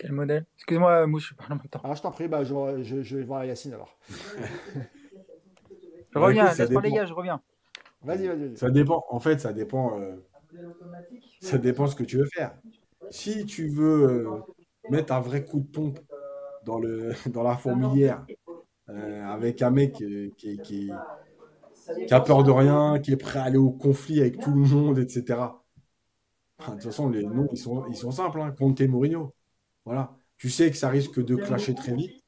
Quel modèle? Excuse-moi, Mouche, je parle en même temps. Ah, je t'en prie, bah, je, je, vais voir Yacine alors. je reviens, laisse-moi les gars, je reviens. Vas-y, vas-y. ça dépend, en fait, ça dépend. Euh, ça dépend ce que tu veux faire. Si tu veux euh, mettre un vrai coup de pompe dans, le, dans la fourmilière euh, avec un mec qui, qui, qui, a peur de rien, qui est prêt à aller au conflit avec tout le monde, etc. de toute façon, les noms, ils sont, ils sont simples. Hein. Conte Mourinho. Voilà. Tu sais que ça risque de clasher très vite,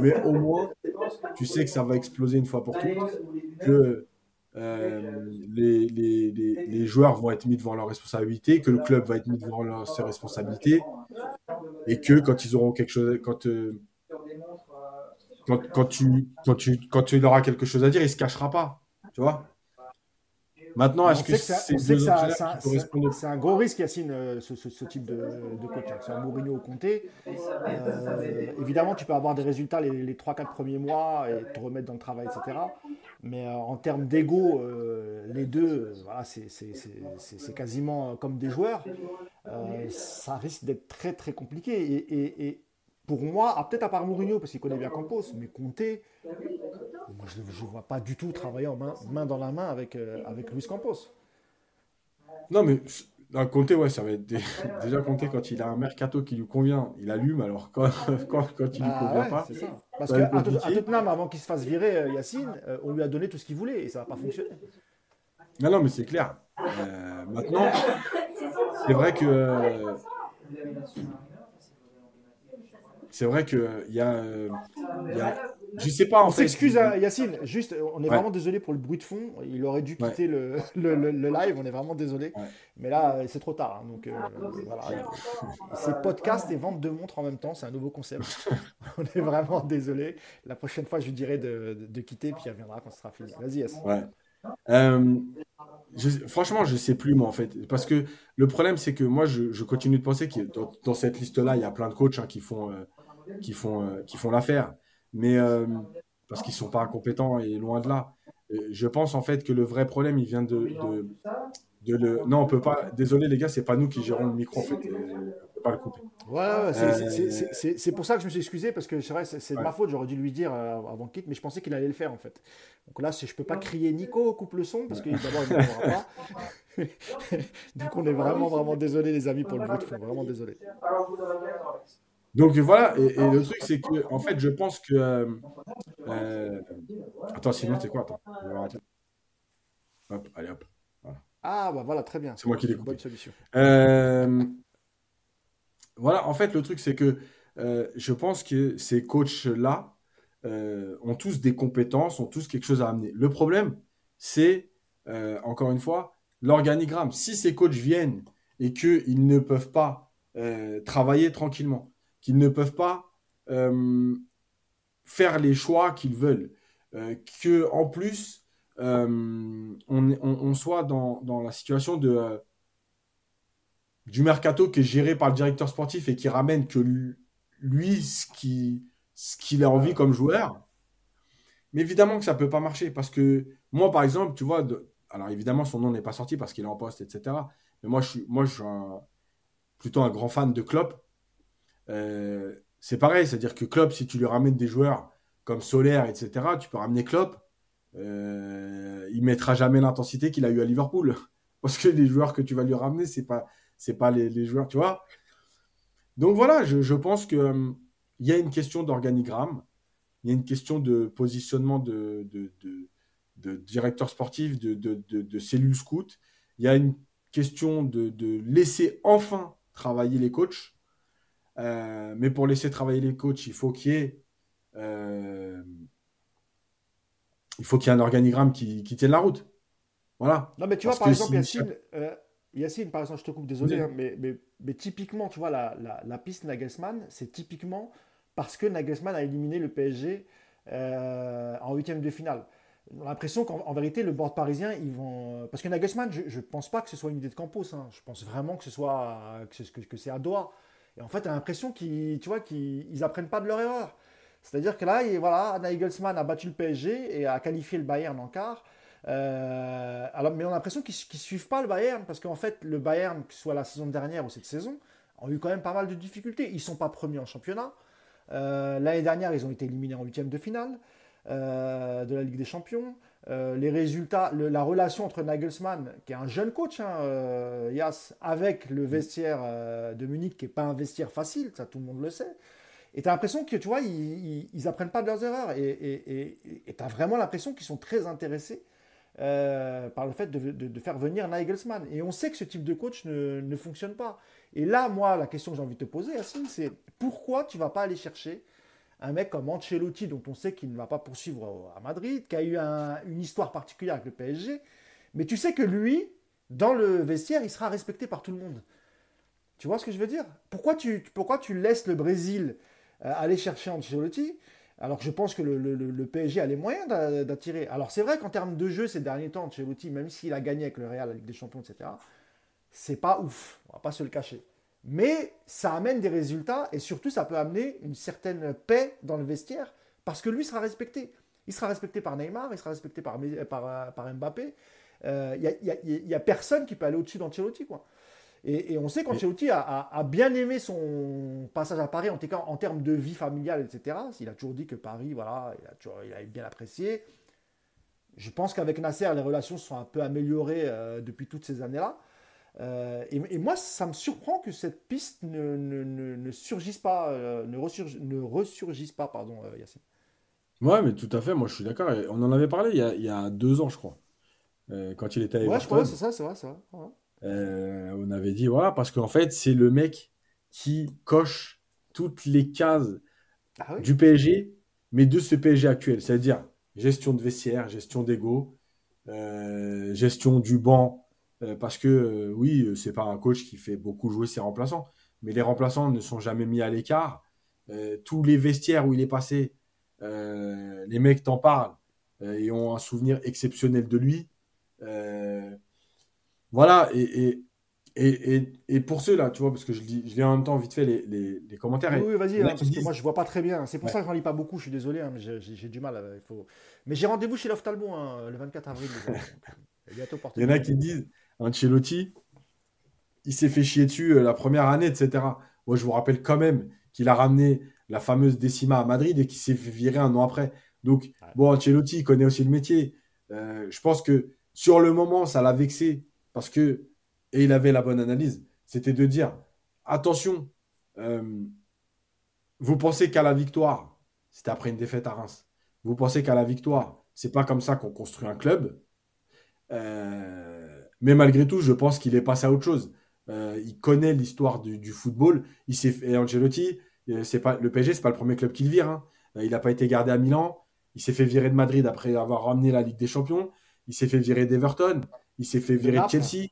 mais au moins, tu sais que ça va exploser une fois pour toutes, que euh, les, les, les, joueurs vont être mis devant leurs responsabilités, que le club va être mis devant ses responsabilités, et que quand ils auront quelque chose, quand, euh, quand, quand, tu, quand, tu, quand tu quelque chose à dire, il se cachera pas. Tu vois Maintenant, est-ce que c'est C'est un gros risque, Yacine, euh, ce, ce, type de, de coach. Hein. C'est un Mourinho au comté. Euh, évidemment, tu peux avoir des résultats les, les 3-4 premiers mois et te remettre dans le travail, etc. Mais euh, en termes d'ego, les deux, voilà, c'est quasiment comme des joueurs. ça risque d'être très très compliqué. Et, et, pour moi, ah, peut-être à part Mourinho, parce qu'il connaît bien Campos, mais Comté, moi, je ne vois pas du tout travailler en main, main dans la main avec, euh, avec Luis Campos. Non, mais un Comté, ouais, ça va être déjà Comté quand il a un mercato qui lui convient, il allume, alors quand, quand, quand il ne lui ah convient pas, Parce qu'à Tottenham, avant qu'il se fasse virer, euh, Yacine, euh, on lui a donné tout ce qu'il voulait et ça n'a pas fonctionné. Non, non, mais c'est clair. maintenant, c'est vrai que c'est vrai qu'il y, a, y a. Je sais pas en on fait. s'excuse, hein, Yacine. Juste, on est vraiment désolé pour le bruit de fond. Il aurait dû quitter le, le, le, live. On est vraiment désolé. Mais là, c'est trop tard. Hein, donc, euh, voilà. C'est podcast et vente de montres en même temps. C'est un nouveau concept. on est vraiment désolé. La prochaine fois, je lui dirai de, de, quitter. Puis il reviendra quand ce sera fini. Vas-y, Yacine. Ouais. Euh, franchement, je sais plus moi en fait, parce que le problème c'est que moi je, je, continue de penser que dans, dans cette liste-là, il y a plein de coachs hein, qui font euh, qui font, euh, qui font l'affaire. Mais euh, parce qu'ils sont pas incompétents et loin de là. Je pense en fait que le vrai problème, il vient de, de, le. Non, on peut pas. Désolé les gars, c'est pas nous qui gérons le micro en fait. On peut pas le couper. Ouais, ouais c'est pour ça que je me suis excusé parce que c'est vrai, c'est de ma faute. J'aurais dû lui dire euh, avant qu'il quitte, mais je pensais qu'il allait le faire en fait. Donc là, je peux pas crier Nico, coupe le son parce que d'abord il ne pas. Donc on est vraiment vraiment désolé les amis pour le bruit de fond, vraiment désolé. Donc voilà, et, le truc, c'est que, en fait, je pense que. Euh, euh, attends, sinon, c'est quoi Attends, Hop, allez, hop. Ah, bah voilà, très bien. C'est moi qui l'ai Bonne solution. Euh, voilà, en fait, le truc, c'est que je pense que ces coachs-là ont tous des compétences, ont tous quelque chose à amener. Le problème, c'est, encore une fois, l'organigramme. Si ces coachs viennent et qu'ils ne peuvent pas travailler tranquillement, qu'ils ne peuvent pas euh, faire les choix qu'ils veulent. Euh, que en plus, euh, on, soit dans, la situation de, du mercato qui est géré par le directeur sportif et qui ramène que lui ce qu'il ce qu'il a envie comme joueur. Mais évidemment que ça ne peut pas marcher parce que moi, par exemple, tu vois, alors évidemment, son nom n'est pas sorti parce qu'il est en poste, etc. Mais moi, je suis, moi, je suis plutôt un grand fan de Klopp. Euh, c'est pareil, c'est-à-dire que Klopp, si tu lui ramènes des joueurs comme Solaire, etc., tu peux ramener Klopp, euh, il mettra jamais l'intensité qu'il a eu à Liverpool. Parce que les joueurs que tu vas lui ramener, c'est pas, pas les, joueurs, tu vois. Donc voilà, je, pense que euh, il y a une question d'organigramme, il y a une question de positionnement de, de, directeur sportif, de, de, cellule scout. Il y a une question de, laisser enfin travailler les coachs. Euh, mais pour laisser travailler les coachs, il faut qu'il y ait, euh, il faut qu'il y ait un organigramme qui, qui, tienne la route. Voilà. Non, mais tu vois, par exemple, Yacine, euh, Yacine, par exemple, je te coupe, désolé, hein, mais, mais, mais, typiquement, tu vois, la, la, la piste Nagelsmann, c'est typiquement parce que Nagelsmann a éliminé le PSG en huitième de finale. On a l'impression qu'en vérité, le board parisien, ils vont. Parce que Nagelsmann, je ne pense pas que ce soit une idée de Campos. Hein. Je pense vraiment que ce soit que, que c'est à Doha. Et en fait, tu as l'impression qu'ils tu apprennent pas de leur erreur. C'est-à-dire que là, et voilà, a battu le PSG et a qualifié le Bayern en quart. Euh, alors, mais on a l'impression qu'ils ne suivent pas le Bayern parce qu'en fait, le Bayern, que ce soit la saison dernière ou cette saison, ont eu quand même pas mal de difficultés. Ils ne sont pas premiers en championnat. Euh, l'année dernière, ils ont été éliminés en huitième de finale euh, de la Ligue des Champions. Euh, les résultats, la relation entre Nagelsmann, qui est un jeune coach, hein, euh, Yas, avec le vestiaire euh, de Munich, qui n'est pas un vestiaire facile, ça tout le monde le sait. Et tu as l'impression que, tu vois, ils, ils, apprennent pas de leurs erreurs. Et tu as vraiment l'impression qu'ils sont très intéressés par le fait de, faire venir Nagelsmann. Et on sait que ce type de coach ne, ne fonctionne pas. Et là, moi, la question que j'ai envie de te poser, Yacine, c'est pourquoi tu vas pas aller chercher un mec comme Ancelotti, dont on sait qu'il ne va pas poursuivre à Madrid, qui a eu une histoire particulière avec le PSG, mais tu sais que lui, dans le vestiaire, il sera respecté par tout le monde. Tu vois ce que je veux dire? Pourquoi tu, pourquoi tu laisses le Brésil euh, aller chercher Ancelotti alors que je pense que le, PSG a les moyens d'attirer? Alors c'est vrai qu'en termes de jeu ces derniers temps, Ancelotti, même s'il a gagné avec le Real, la Ligue des Champions, etc., c'est pas ouf, on va pas se le cacher. Mais ça amène des résultats et surtout ça peut amener une certaine paix dans le vestiaire parce que lui sera respecté. Il sera respecté par Neymar, il sera respecté par, par, par Mbappé. Il euh, n'y a, a, personne qui peut aller au-dessus d'Ancelotti. Quoi. Et, on sait qu'Ancelotti a, a, bien aimé son passage à Paris, en, en termes de vie familiale, etc. Il a toujours dit que Paris, voilà, il a, toujours, il a bien apprécié. Je pense qu'avec Nasser, les relations se sont un peu améliorées euh, depuis toutes ces années-là. Et, moi, ça me surprend que cette piste ne, ne, surgisse pas, ne, ne ressurgisse pas, pardon, Yacine. Ouais, mais tout à fait, moi je suis d'accord. On en avait parlé il y a, il y a deux ans, je crois, quand il était à Ouais, je crois, c'est ça, c'est vrai, c'est vrai. on avait dit, voilà, parce qu'en fait, c'est le mec qui coche toutes les cases ah du PSG, mais de ce PSG actuel. C'est-à-dire gestion de vestiaire, gestion d'ego, euh, gestion du banc. Euh, parce que euh, oui, c'est pas un coach qui fait beaucoup jouer ses remplaçants, mais les remplaçants ne sont jamais mis à l'écart. tous les vestiaires où il est passé, les mecs t'en parlent et ont un souvenir exceptionnel de lui. voilà, et, et, et, pour ceux-là, tu vois, parce que je lis, je lis en même temps vite fait les, les, commentaires. Oui, vas-y, hein, parce que moi je vois pas très bien. C'est pour ça que j'en lis pas beaucoup, je suis désolé, hein, mais j'ai du mal. il faut... Mais j'ai rendez-vous chez l'ophtalmo hein, le 24 avril. il y en a qui disent Ancelotti, il s'est fait chier dessus euh, la première année, etc. Moi je vous rappelle quand même qu'il a ramené la fameuse Décima à Madrid et qu'il s'est fait virer un an après. Donc, bon, Ancelotti, il connaît aussi le métier. Euh, je pense que sur le moment, ça l'a vexé parce que et il avait la bonne analyse, c'était de dire attention, euh, vous pensez qu'à la victoire, c'était après une défaite à Reims, vous pensez qu'à la victoire, c'est pas comme ça qu'on construit un club. Euh, mais malgré tout, je pense qu'il est passé à autre chose. Euh, il connaît l'histoire du, football. Il s'est et Ancelotti, c'est pas le PSG, c'est pas le premier club qu'il vire. Hein. Il n'a pas été gardé à Milan. Il s'est fait virer de Madrid après avoir ramené la Ligue des Champions. Il s'est fait virer d'Everton. Il s'est fait virer de Chelsea.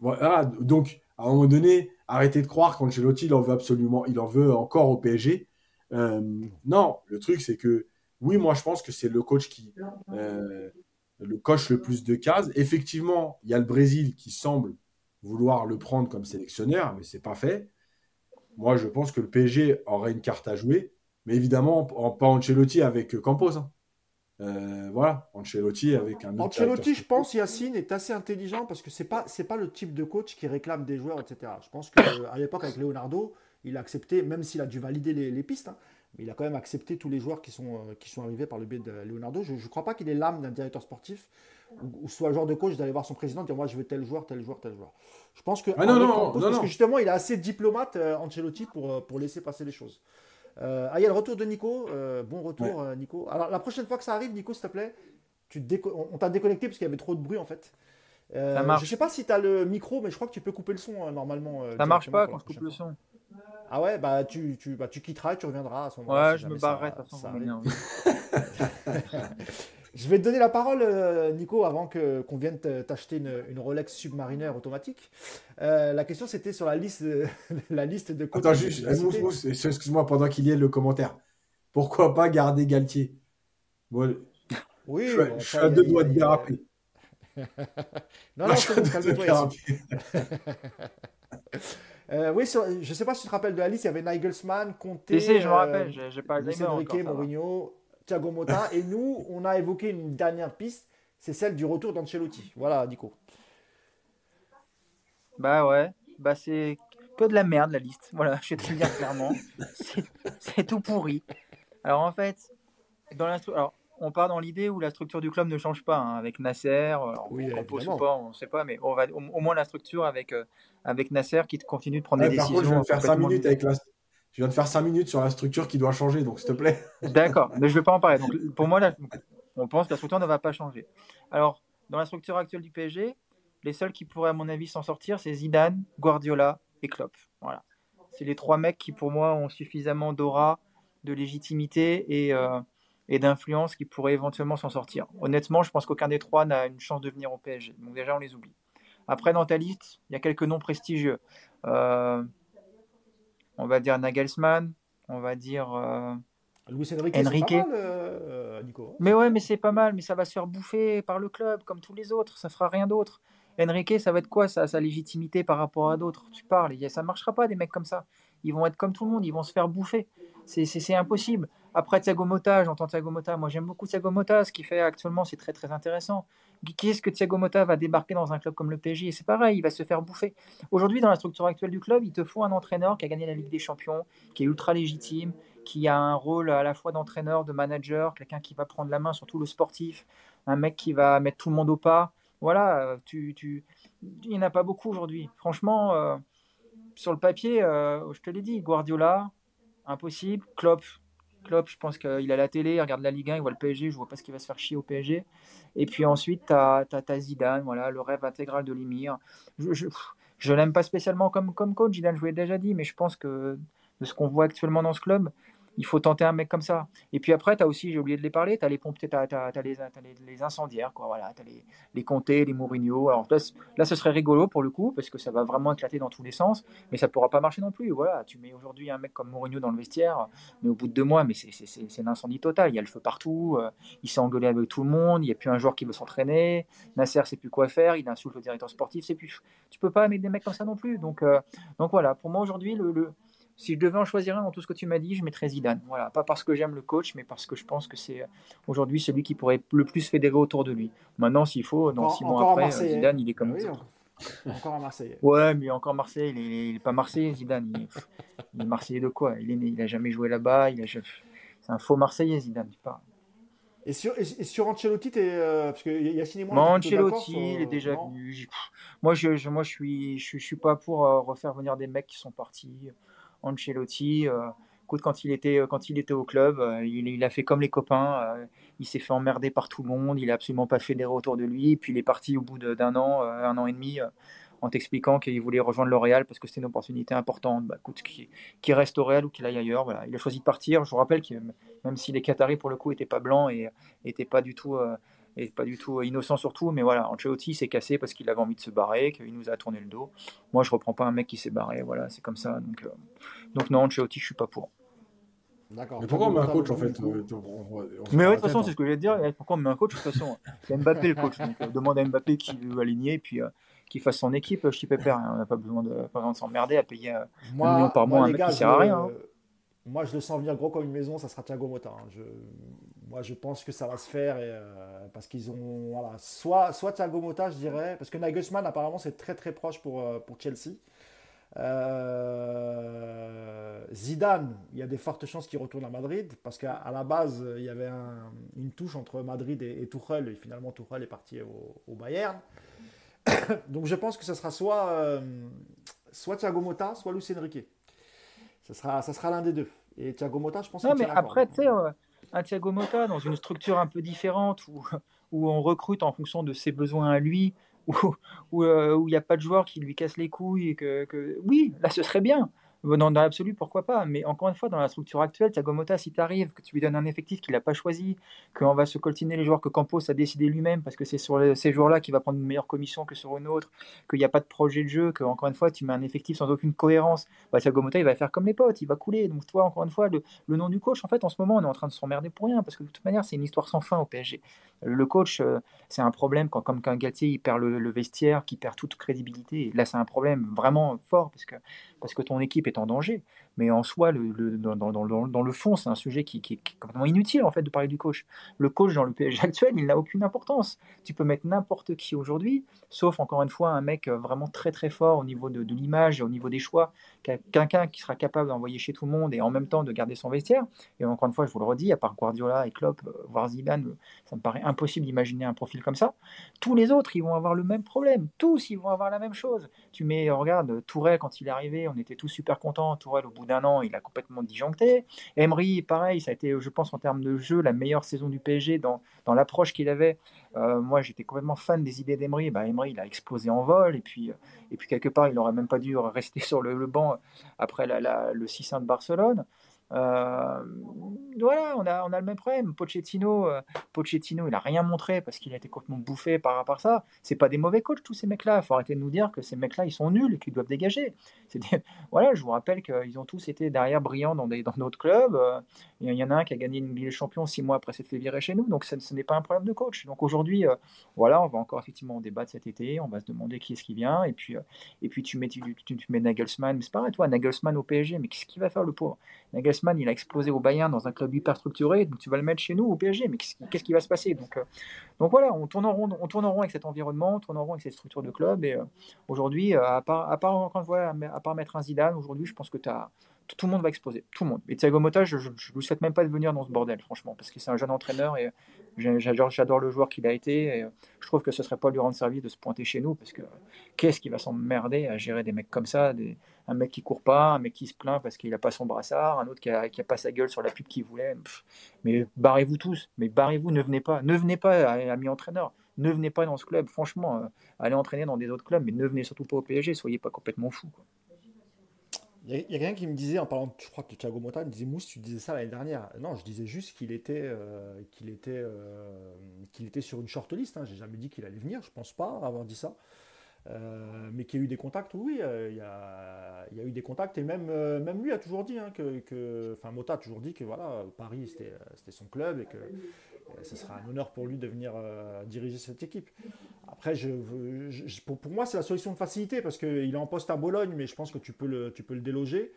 Voilà, donc à un moment donné, arrêtez de croire qu'Ancelotti, il en veut absolument, il en veut encore au PSG. Euh, non, le truc, c'est que oui, moi, je pense que c'est le coach qui euh, le coche le plus de cases. Effectivement, il y a le Brésil qui semble vouloir le prendre comme sélectionneur, mais c'est pas fait. Moi, je pense que le PSG aurait une carte à jouer, mais évidemment, pas Ancelotti avec Campos. Hein. Euh, voilà, Ancelotti avec un Ancelotti, je pense, Yacine est assez intelligent parce que c'est pas c'est pas le type de coach qui réclame des joueurs, etc. Je pense qu'à l'époque avec Leonardo, il a accepté, même s'il a dû valider les, pistes, hein, mais il a quand même accepté tous les joueurs qui sont euh, qui sont arrivés par le biais de Leonardo. Je ne crois pas qu'il ait l'âme d'un directeur sportif ou, soit le genre de coach d'aller voir son président et dire moi je veux tel joueur, tel joueur, tel joueur. Je pense que ah non, non, parce que justement il est assez diplomate euh, Ancelotti pour pour laisser passer les choses. Euh, ah, il y a le retour de Nico. Euh, bon retour, euh, Nico. Alors, la prochaine fois que ça arrive, Nico, s'il te plaît, tu on t'a déconnecté parce qu'il y avait trop de bruit en fait. ça marche. Je sais pas si tu as le micro, mais je crois que tu peux couper le son normalement. ça marche pas quand je coupe le son. Ah ouais, bah tu, tu, bah, tu quitteras et tu reviendras à ce moment-là. Ouais, je me barrerai de toute façon. Je vais te donner la parole, euh, Nico, avant que, qu'on vienne t'acheter une, une, Rolex Submariner automatique. Euh, la question, c'était sur la liste, de, la liste de Attends, juste, excuse-moi, pendant qu'il y ait le commentaire. Pourquoi pas garder Galtier? Oui, je, suis à deux doigts de déraper. non, non, c'est calme-toi. Euh, oui, je ne sais pas si tu te rappelles de la liste, il y avait Nigelsmann, Conte, si, si, je me rappelle, j'ai pas le Enrique, Mourinho, Thiago Motta. et nous, on a évoqué une dernière piste, c'est celle du retour d'Ancelotti. Voilà, Nico. Bah ouais, bah c'est que de la merde la liste. Voilà, je vais te le dire clairement. c'est tout pourri. Alors en fait, dans la alors, on part dans l'idée où la structure du club ne change pas, hein, avec Nasser, oui, on compose ou pas, on ne sait pas, mais on va au, moins la structure avec, euh, avec Nasser qui continue de prendre des décisions. Contre, je vais faire 5 minutes avec la, je viens de faire 5 minutes sur la structure qui doit changer, donc s'il te plaît. D'accord, mais je ne vais pas en parler. Donc, pour moi, on pense que la structure ne va pas changer. Alors, dans la structure actuelle du PSG, les seuls qui pourraient, à mon avis, s'en sortir, c'est Zidane, Guardiola et Klopp. Voilà. C'est les trois mecs qui, pour moi, ont suffisamment d'aura, de légitimité et, euh, et d'influence qui pourraient éventuellement s'en sortir. Honnêtement, je pense qu'aucun des trois n'a une chance de venir au PSG. Donc déjà, on les oublie. Après, dans ta liste, il y a quelques noms prestigieux. Euh, on va dire Nagelsmann, on va dire euh, Luis Enrique. Enrique. Pas mal, euh, Nico. Mais ouais, mais c'est pas mal, mais ça va se faire bouffer par le club comme tous les autres, ça fera rien d'autre. Enrique, ça va être quoi ça, sa légitimité par rapport à d'autres? Tu parles, ça marchera pas des mecs comme ça. Ils vont être comme tout le monde, ils vont se faire bouffer. C'est impossible. Après Thiago Motta, j'entends Thiago Motta. Moi, j'aime beaucoup Thiago Motta. Ce qu'il fait actuellement, c'est très très intéressant. Qui est-ce que Thiago Motta va débarquer dans un club comme le PSG C'est pareil, il va se faire bouffer. Aujourd'hui, dans la structure actuelle du club, il te faut un entraîneur qui a gagné la Ligue des Champions, qui est ultra légitime, qui a un rôle à la fois d'entraîneur, de manager, quelqu'un qui va prendre la main sur tout le sportif, un mec qui va mettre tout le monde au pas. Voilà, tu, tu... il n'y en a pas beaucoup aujourd'hui. Franchement, euh, sur le papier, euh, je te l'ai dit, Guardiola, impossible. Klopp, Klopp, je pense qu'il a la télé, il regarde la Ligue 1, il voit le PSG, je vois pas ce qu'il va se faire chier au PSG. Et puis ensuite, tu as, Zidane, voilà, le rêve intégral de l'émir. Je, je, l'aime pas spécialement comme, comme coach, Zidane, je vous l'ai déjà dit, mais je pense que de ce qu'on voit actuellement dans ce club, il faut tenter un mec comme ça. Et puis après, tu as aussi, j'ai oublié de les parler, tu as les pompes, tu as, les, les, incendiaires, quoi, voilà, tu as les, les Comtés, les Mourinho. Alors là, ce serait rigolo pour le coup, parce que ça va vraiment éclater dans tous les sens, mais ça pourra pas marcher non plus. Voilà, tu mets aujourd'hui un mec comme Mourinho dans le vestiaire, mais au bout de deux mois, mais c'est l'incendie total. Il y a le feu partout, euh, il s'est engueulé avec tout le monde, il n'y a plus un joueur qui veut s'entraîner, Nasser sait plus quoi faire, il insulte le directeur sportif, c'est plus. Tu peux pas mettre des mecs comme ça non plus. Donc, euh, donc voilà, pour moi aujourd'hui, le si je devais en choisir un dans tout ce que tu m'as dit, je mettrais Zidane. Voilà, pas parce que j'aime le coach, mais parce que je pense que c'est euh, aujourd'hui celui qui pourrait le plus fédérer autour de lui. Maintenant, s'il faut, dans six mois après, Zidane, il est comme ça. Encore à Marseille. Ouais, mais encore Marseille, il n'est pas Marseillais, Zidane. Il est, Marseillais de quoi? Il est il a jamais joué là-bas. C'est un faux Marseillais, Zidane. Pas. Et sur, et sur Ancelotti, es, euh, parce que Yacine et moi. Non, Ancelotti, il est déjà venu. Moi, je, je, moi, je suis, je, je suis pas pour euh, refaire venir des mecs qui sont partis. Ancelotti. Euh, écoute, quand il était, euh, quand il était au club, euh, il, a fait comme les copains. il s'est fait emmerder par tout le monde. Il n'a absolument pas fédéré autour de lui. Puis il est parti au bout d'un an, un an et demi en t'expliquant qu'il voulait rejoindre le Real parce que c'était une opportunité importante. Bah, écoute, qu'il reste au Real ou qu'il aille ailleurs. Voilà. Il a choisi de partir. Je vous rappelle que même si les Qataris, pour le coup, n'étaient pas blancs et n'étaient pas du tout et pas du tout innocent surtout, mais voilà, Ancelotti s'est cassé parce qu'il avait envie de se barrer, qu'il nous a tourné le dos. Moi, je reprends pas un mec qui s'est barré, voilà, c'est comme ça. Donc, euh, donc non, Ancelotti, je suis pas pour. D'accord. Mais pourquoi on met un coach en fait Mais de toute façon, c'est ce que je vais te dire. Pourquoi on met un coach De toute façon, c'est Mbappé le coach. Donc, euh, demande à Mbappé qui veut aligner, et puis euh, qu'il fasse son équipe. Je suis pépère. Hein. On n'a pas besoin de, de s'emmerder à payer un million par mois un mec qui sert à rien. Moi, je le sens venir gros comme une maison, ça sera Thiago Motta. Hein. Moi, je pense que ça va se faire euh, parce qu'ils ont. Voilà, soit, soit Thiago Motta, je dirais, parce que Nagelsmann, apparemment, c'est très très proche pour, euh, pour Chelsea. Euh, Zidane, il y a des fortes chances qu'il retourne à Madrid parce qu'à la base, il y avait une touche entre Madrid et, et, Tuchel et finalement Tuchel est parti au, Bayern. Donc je pense que ce sera soit, soit Thiago Motta, soit Luis Enrique. Ça sera, ça sera l'un des deux. Et Thiago Motta, je pense Non, mais après, tu sais, euh, un Thiago Motta dans une structure un peu différente où, où on recrute en fonction de ses besoins à lui, où euh, il n'y a pas de joueur qui lui casse les couilles. Et que, que... Oui, là, ce serait bien. Dans, l'absolu, pourquoi pas Mais encore une fois, dans la structure actuelle, Thiago si tu arrives, que tu lui donnes un effectif qu'il n'a pas choisi, qu'on va se coltiner les joueurs que Campos a décidé lui-même, parce que c'est sur ces joueurs-là qu'il va prendre une meilleure commission que sur une autre, qu'il n'y a pas de projet de jeu, que encore une fois, tu mets un effectif sans aucune cohérence, bah, Thiago il va faire comme les potes, il va couler. Donc, toi, encore une fois, le, nom du coach, en fait, en ce moment, on est en train de s'emmerder pour rien, parce que de toute manière, c'est une histoire sans fin au PSG. Le coach, euh, c'est un problème quand, comme quand Galtier, il perd le, vestiaire, qui perd toute crédibilité. là, c'est un problème vraiment fort, parce que parce que ton équipe est en danger. Mais en soi, dans, le fond, c'est un sujet qui, est complètement inutile en fait de parler du coach. Le coach dans le PSG actuel, il n'a aucune importance. Tu peux mettre n'importe qui aujourd'hui, sauf encore une fois un mec euh, vraiment très très fort au niveau de, de l'image et au niveau des choix, quelqu'un qui sera capable d'envoyer chez tout le monde et en même temps de garder son vestiaire. Et encore une fois, je vous le redis, à part Guardiola et Klopp, euh, voire Zidane, euh, ça me paraît impossible d'imaginer un profil comme ça. Tous les autres, ils vont avoir le même problème. Tous, ils vont avoir la même chose. Tu mets, regarde, Tourelle, quand il est arrivé, on était tous super contents. Tourelle, au bout d'un an, il a complètement disjoncté. Emery, pareil, ça a été, je pense, en termes de jeu, la meilleure saison du PSG dans, dans l'approche qu'il avait. Euh, moi, j'étais complètement fan des idées d'Emery. Bah, Emery, il a explosé en vol. Et puis, et puis quelque part, il n'aurait même pas dû rester sur le, banc après le 6-1 de Barcelone. Euh, voilà, on a, on a le même problème. Pochettino, euh, Pochettino il n'a rien montré parce qu'il a été complètement bouffé par rapport à ça. C'est pas des mauvais coachs, tous ces mecs-là. Faut arrêter de nous dire que ces mecs-là, ils sont nuls et qu'ils doivent dégager. Voilà, je vous rappelle qu'ils ont tous été derrière brillants dans d'autres dans clubs. Euh, il y en a un qui a gagné une Ligue des Champions six moits après s'être fait virer chez nous. Donc, ce, n'est pas un problème de coach. Donc, aujourd'hui, voilà, on va encore effectivement en débattre cet été. On va se demander qui est-ce qui vient. Et puis, et puis tu, mets, tu, mets Nagelsmann. Mais c'est pareil, toi, Nagelsmann au PSG. Mais qu'est-ce qu'il va faire, le pauvre? Nagelsmann, il a explosé au Bayern dans un club hyper structuré, donc tu vas le mettre chez nous au PSG, mais qu'est-ce qui va se passer? Donc, euh, donc voilà, on tourne, en rond, on tourne rond avec cet environnement, on tourne en rond avec cette structure de club, et euh, aujourd'hui, euh, à, part, à, part, à part mettre un Zidane, aujourd'hui, je pense que tout le monde va exploser. Tout le monde. Et Thiago Motta, je ne vous souhaite même pas de venir dans ce bordel, franchement, parce que c'est un jeune entraîneur et j'adore le joueur qu'il a été. Et je trouve que ce serait pas lui rendre service de se pointer chez nous, parce que qu'est-ce qui va s'emmerder à gérer des mecs comme ça Un mec qui court pas, un mec qui se plaint parce qu'il n'a pas son brassard, un autre qui a, pas sa gueule sur la pub qu'il voulait. mais barrez-vous tous, mais barrez-vous, ne venez pas. Ne venez pas, ami entraîneur ne venez pas dans ce club. Franchement, euh, allez entraîner dans des autres clubs, mais ne venez surtout pas au PSG. Soyez pas complètement fou. Il y a, quelqu'un qui me disait, en parlant, je crois que Thiago Motta me disait, Mousse, tu disais ça l'année dernière. Non, je disais juste qu'il était, euh, qu'il était, euh, qu'il était sur une shortlist. Hein. J'ai jamais dit qu'il allait venir, je pense pas avoir dit ça. Euh, mais qu'il y a eu des contacts, oui, il y, a, il y, a, eu des contacts, et même, même lui a toujours dit, hein, que, enfin Mota a toujours dit que voilà, Paris c'était son club et que ce sera un honneur pour lui de venir diriger cette équipe. Après, pour, moi, c'est la solution de facilité parce qu'il est en poste à Bologne, mais je pense que tu peux le, tu peux le déloger.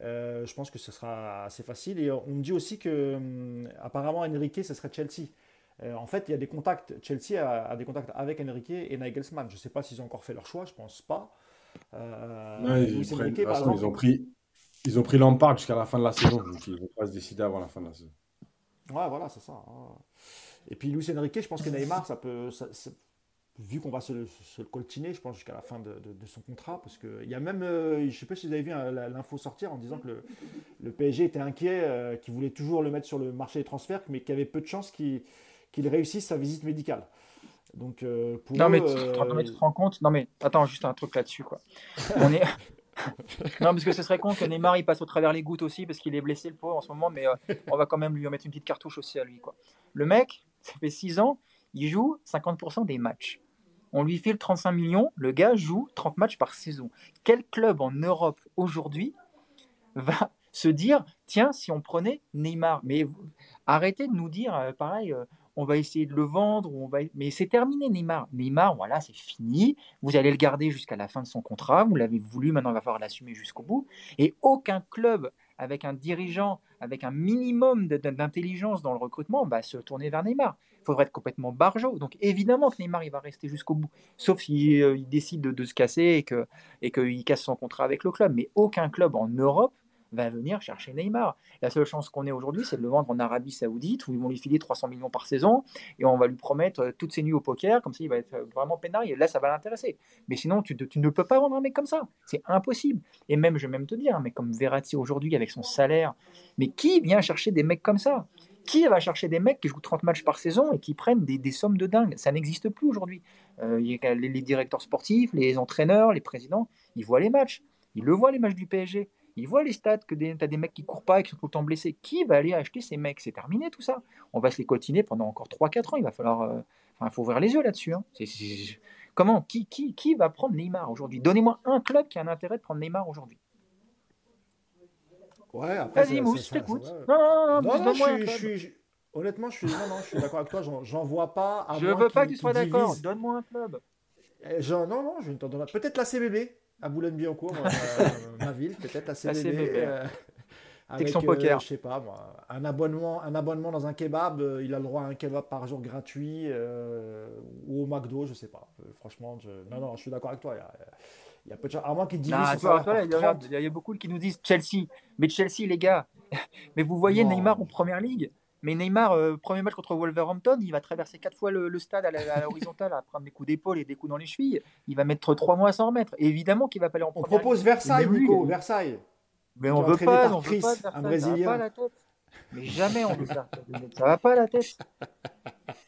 Euh, je pense que ce sera assez facile. Et on me dit aussi que, hum, apparemment, Enrique, ce serait Chelsea. Euh, en fait, il y a des contacts. Chelsea a, des contacts avec Enrique et Nagelsmann. Je ne sais pas s'ils ont encore fait leur choix, je ne pense pas. Euh, ils, ont pris, ils ont pris Lampard jusqu'à la fin de la saison. Donc, ils ne vont pas se décider avant la fin de la saison. Ouais, voilà, c'est ça. Hein. Et puis Luis Enrique, je pense que Neymar, ça peut, vu qu'on va se, le coltiner, je pense, jusqu'à la fin de, son contrat, parce qu'il y a même, euh, je ne sais pas si vous avez vu hein, l'info sortir en disant que le, PSG était inquiet, euh, qu'il voulait toujours le mettre sur le marché des transferts, mais qu'il y avait peu de chances qu'il réussisse sa visite médicale. Donc, euh, pour non, mais tu, te rends compte Non, mais attends, juste un truc là-dessus, quoi. On est. non, parce que ce serait con que Neymar il passe au travers les gouttes aussi, parce qu'il est blessé le pauvre en ce moment, mais on va quand même lui mettre une petite cartouche aussi à lui, quoi. Le mec, ça fait 6 ans, il joue 50% des matchs. On lui file 35 millions, le gars joue 30 matchs par saison. Quel club en Europe aujourd'hui va se dire tiens, si on prenait Neymar? Mais arrêtez de nous dire euh, pareil, euh, on va essayer de le vendre, on va... mais c'est terminé Neymar. Neymar, voilà, c'est fini. Vous allez le garder jusqu'à la fin de son contrat, vous l'avez voulu, maintenant il va falloir l'assumer jusqu'au bout. Et aucun club avec un dirigeant, avec un minimum d'intelligence dans le recrutement, va se tourner vers Neymar faudrait être complètement barjot. Donc évidemment que Neymar il va rester jusqu'au bout, sauf s'il euh, décide de, se casser et que et qu'il casse son contrat avec le club. Mais aucun club en Europe va venir chercher Neymar. La seule chance qu'on ait aujourd'hui, c'est de le vendre en Arabie Saoudite où ils vont lui filer 300 millions par saison et on va lui promettre euh, toutes ses nuits au poker, comme ça il va être euh, vraiment peinard et là ça va l'intéresser. Mais sinon, tu, ne peux pas vendre un mec comme ça. C'est impossible. Et même, je vais même te dire, mais comme Verratti aujourd'hui avec son salaire, mais qui vient chercher des mecs comme ça? Qui va chercher des mecs qui jouent 30 matchs par saison et qui prennent des, sommes de dingue? Ça n'existe plus aujourd'hui. Euh, les, directeurs sportifs, les entraîneurs, les présidents, ils voient les matchs. Ils le voient les matchs du PSG. Ils voient les stats que tu as des mecs qui courent pas et qui sont tout le temps blessés. Qui va aller acheter ces mecs? C'est terminé tout ça. On va se les continuer pendant encore 3-4 ans. Il va falloir. Euh, il faut ouvrir les yeux là-dessus. Hein. Comment? Qui, qui, qui va prendre Neymar aujourd'hui? Donnez-moi un club qui a un intérêt de prendre Neymar aujourd'hui. Ouais, après. Vas-y, Mousse, je t'écoute. Non, non, non, non, je, suis, Honnêtement, je suis, non, non, je suis d'accord avec toi. J'en vois pas. je veux pas que tu sois d'accord. Donne-moi un club. Eh, non, non, je ne t'en donne pas. Peut-être la CBB à Boulogne-Billancourt, ma, ma, ville. Peut-être la CBB. Euh, avec son poker. Euh, je sais pas, moi, un abonnement, un abonnement dans un kebab, euh, il a le droit à un kebab par jour gratuit, euh, ou au McDo, je sais pas. Euh, franchement, je... non, non, je suis d'accord avec toi. Il y a, peu de À moins qu'ils disent. il, y a, beaucoup qui nous disent Chelsea. Mais Chelsea, les gars, mais vous voyez Neymar en première ligue mais Neymar, euh, premier match contre Wolverhampton, il va traverser quatre fois le, stade à l'horizontale à, prendre des coups d'épaule et des coups dans les chevilles. Il va mettre trois mois à s'en remettre. évidemment qu'il va pas aller en. On propose Versailles, Nico, Versailles. Mais on veut pas, on veut pas un Brésilien. Ça va pas la tête. Mais jamais on veut ça. Ça va pas la tête.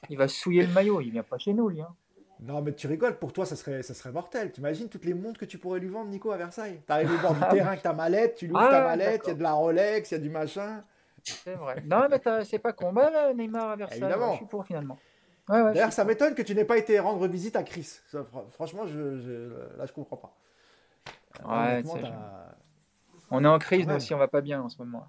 Il va souiller le maillot. Il vient pas chez nous, lui. Hein. Non, mais tu rigoles, pour toi, ça serait, ça serait mortel. T'imagines toutes les montres que tu pourrais lui vendre, Nico, à Versailles? T'arrives au bord du terrain avec ta mallette, tu l'ouvres ta ah, mallette, il y a de la Rolex, il y a du machin. C'est vrai. Non, mais c'est pas combat, Neymar à Versailles. Évidemment. Je suis pour, finalement. D'ailleurs, ça m'étonne que tu n'aies pas été rendre visite à Chris. franchement, je, là, je comprends pas. Ouais, on est en crise, nous aussi, on va pas bien en ce moment.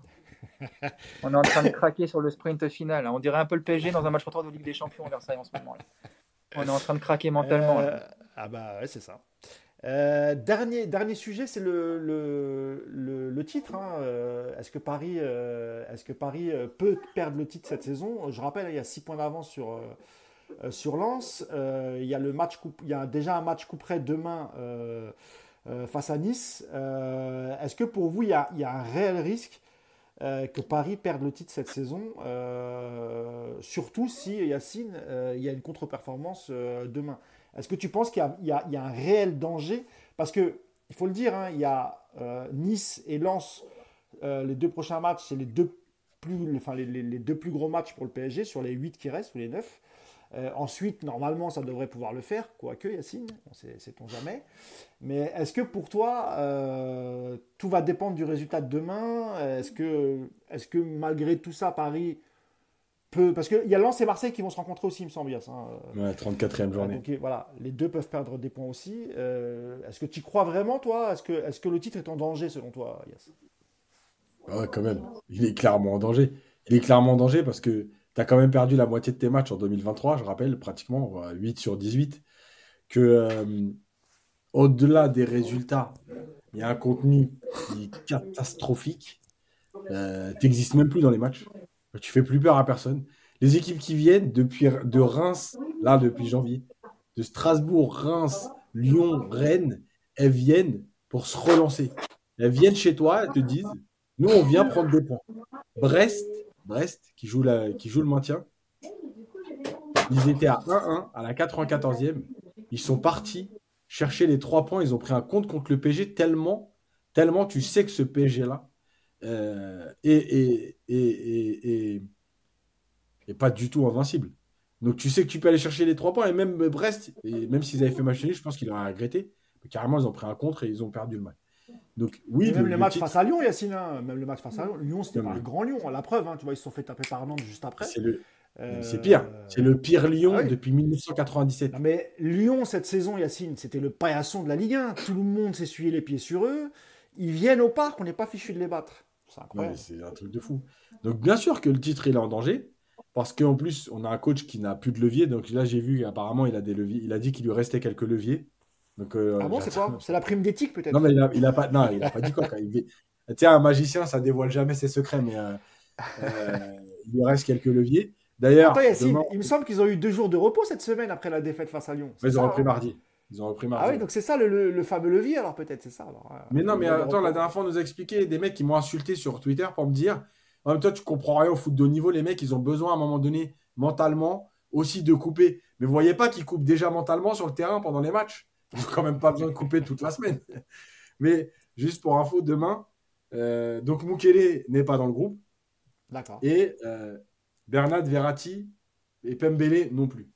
on est en train de craquer sur le sprint final. On dirait un peu le PSG dans un match retour de Ligue des Champions à Versailles en ce moment. Là. On est en train de craquer mentalement. Euh, ah bah ouais, c'est ça. Euh, dernier, dernier sujet, c'est le, le, le, titre. Hein. Euh, est-ce que Paris, est-ce que Paris peut perdre le titre cette saison? Je rappelle, il y a 6 points d'avance sur, sur Lens. il, y a le match il y a déjà un match coup près demain face à Nice. Est-ce que pour vous, il y a, un réel risque que Paris perde le titre cette saison? Surtout si, Yacine, il y a une contre-performance demain. Est-ce que tu penses qu'il y, a un réel danger? Parce que, il faut le dire, hein, il y a Nice et Lens, les deux prochains matchs, c'est les deux plus, enfin, les, deux plus gros matchs pour le PSG sur les 8 qui restent ou les 9. Euh, ensuite, normalement, ça devrait pouvoir le faire, quoique Yacine, sait-on jamais. Mais est-ce que pour toi, euh, tout va dépendre du résultat de demain? Est-ce que, est que malgré tout ça, Paris peut. Parce qu'il y a Lens et Marseille qui vont se rencontrer aussi, il me semble, Hein. Ouais, 34e journée. Donc voilà, les deux peuvent perdre des points aussi. Euh, est-ce que tu crois vraiment, toi Est-ce que, est que le titre est en danger selon toi, Yacine Ouais, quand même. Il est clairement en danger. Il est clairement en danger parce que tu as quand même perdu la moitié de tes matchs en 2023, je rappelle, pratiquement 8 sur 18. Que euh, au-delà des résultats, il y a un contenu qui est catastrophique. Euh, tu n'existes même plus dans les matchs. Tu fais plus peur à personne. Les équipes qui viennent depuis de Reims, là depuis janvier, de Strasbourg, Reims, Lyon, Rennes, elles viennent pour se relancer. Elles viennent chez toi, elles te disent nous, on vient prendre des points. Brest, Brest qui, joue qui joue le maintien, ils étaient à 1-1 à la 94e. Ils sont partis chercher les trois points. Ils ont pris un compte contre le PSG tellement, tellement tu sais que ce PSG-là euh, est, pas du tout invincible. Donc tu sais que tu peux aller chercher les trois points. Et même Brest, et même s'ils avaient fait match je pense qu'ils auraient regretté. Mais carrément, ils ont pris un contre et ils ont perdu le match. Donc, oui, même le, match face à Lyon, Yacine, hein, même le match face à Lyon, Lyon c'était pas un grand Lyon, la preuve, hein, tu vois, ils se sont fait taper par Nantes juste après. C'est le... Euh, pire, c'est le pire Lyon ah depuis 1997. mais Lyon, cette saison, Yacine, c'était le paillasson de la Ligue 1. Tout le monde s'essuyait les pieds sur eux. Ils viennent au parc, on n'est pas fichu de les battre. C'est incroyable. c'est un truc de fou. Donc, bien sûr que le titre, il est en danger. Parce qu'en plus, on a un coach qui n'a plus de levier. Donc là, j'ai vu, apparemment, il a des leviers. Il a dit qu'il lui restait quelques leviers. Euh, ah bon, c'est quoi? C'est la prime d'éthique peut-être? Non, mais il a, pas, non, il a pas dit quoi. Il... Tiens, un magicien, ça dévoile jamais ses secrets, mais euh, euh, il lui reste quelques leviers. D'ailleurs, il me semble qu'ils ont eu deux jours de repos cette semaine après la défaite face à Lyon. ils ont repris hein? mardi. Ils ont repris mardi. Ah oui, donc c'est ça le, fameux levier, alors peut-être, c'est ça. mais non, mais attends, la dernière fois, on nous a expliqué des mecs qui m'ont insulté sur Twitter pour me dire en même temps, tu comprends rien au foot de haut niveau. Les mecs, ils ont besoin à un moment donné, mentalement, aussi de couper. Mais vous voyez pas qu'ils coupent déjà mentalement sur le terrain pendant les matchs ils n'ont quand même pas besoin de couper toute la semaine. Mais juste pour info, demain, euh, donc Mukele n'est pas dans le groupe. D'accord. Et euh, Bernard Verratti et Pembele non plus.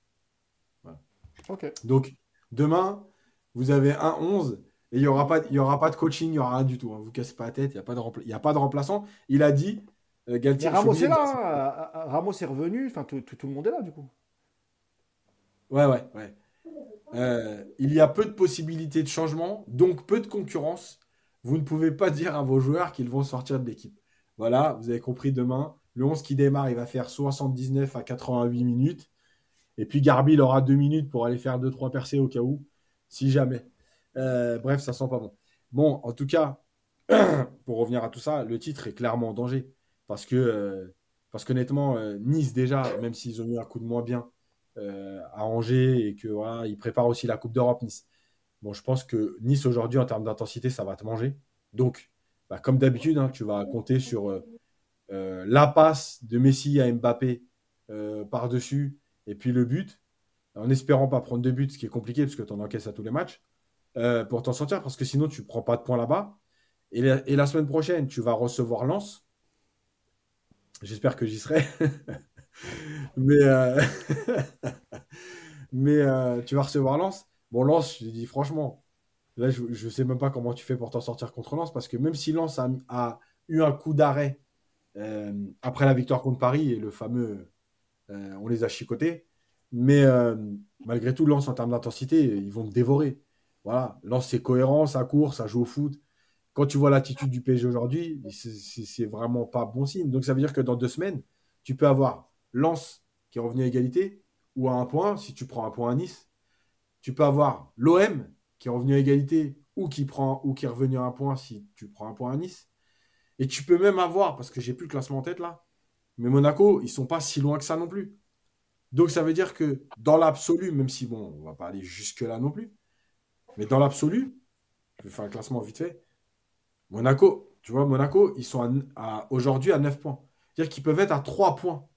Ok. Donc demain, vous avez un 11 et il n'y aura, pas, y aura pas de coaching, il n'y aura rien du tout. Hein. Vous ne cassez pas la tête, il n'y a, pas de il a pas de remplaçant. Il a dit, euh, Galtier. Ramos est là, hein. Ramos est revenu, enfin tout, tout, le monde est là du coup. Ouais, ouais, ouais. Euh, il y a peu de possibilités de changement, donc peu de concurrence. Vous ne pouvez pas dire à vos joueurs qu'ils vont sortir de l'équipe. Voilà, vous avez compris demain. Le 11 qui démarre, il va faire 79 à 88 minutes. Et puis Garbi, aura 2 minutes pour aller faire 2-3 percées au cas où, si jamais. Euh, bref, ça sent pas bon. Bon, en tout cas, pour revenir à tout ça, le titre est clairement en danger. Parce que, euh, parce qu'honnêtement, Nice, déjà, même s'ils ont eu un coup de moins bien, euh, à Angers et que voilà, il prépare aussi la Coupe d'Europe Nice. Bon, je pense que Nice aujourd'hui en termes d'intensité, ça va te manger. Donc, bah, comme d'habitude, hein, tu vas compter sur euh, euh, la passe de Messi à Mbappé par-dessus et puis le but, en espérant pas prendre de but, ce qui est compliqué parce que tu en encaisses à tous les matchs, pour t'en sortir parce que sinon tu prends pas de points là-bas. Et la, semaine prochaine, tu vas recevoir Lens. J'espère que j'y serai. mais euh, mais euh, tu vas recevoir Lance Bon, Lance, je dis franchement, là, je ne sais même pas comment tu fais pour t'en sortir contre Lance parce que même si Lance a, eu un coup d'arrêt euh, après la victoire contre Paris et le fameux on les a chicotés, mais malgré tout, Lance en termes d'intensité, ils vont te dévorer. Voilà, Lance, c'est cohérent, ça court, ça joue au foot. Quand tu vois l'attitude du PSG aujourd'hui, c'est vraiment pas bon signe. Donc ça veut dire que dans deux semaines, tu peux avoir Lens qui est revenu à égalité ou à un point si tu prends un point à Nice. Tu peux avoir l'OM qui est revenu à égalité ou qui prend ou qui est revenu à un point si tu prends un point à Nice. Et tu peux même avoir, parce que j'ai plus le classement en tête là, mais Monaco, ils sont pas si loin que ça non plus. Donc ça veut dire que dans l'absolu, même si bon, on va pas aller jusque là non plus, mais dans l'absolu, je vais faire un classement vite fait. Monaco, tu vois, Monaco, ils sont aujourd'hui à 9 points. C'est-à-dire qu'ils peuvent être à 3 points.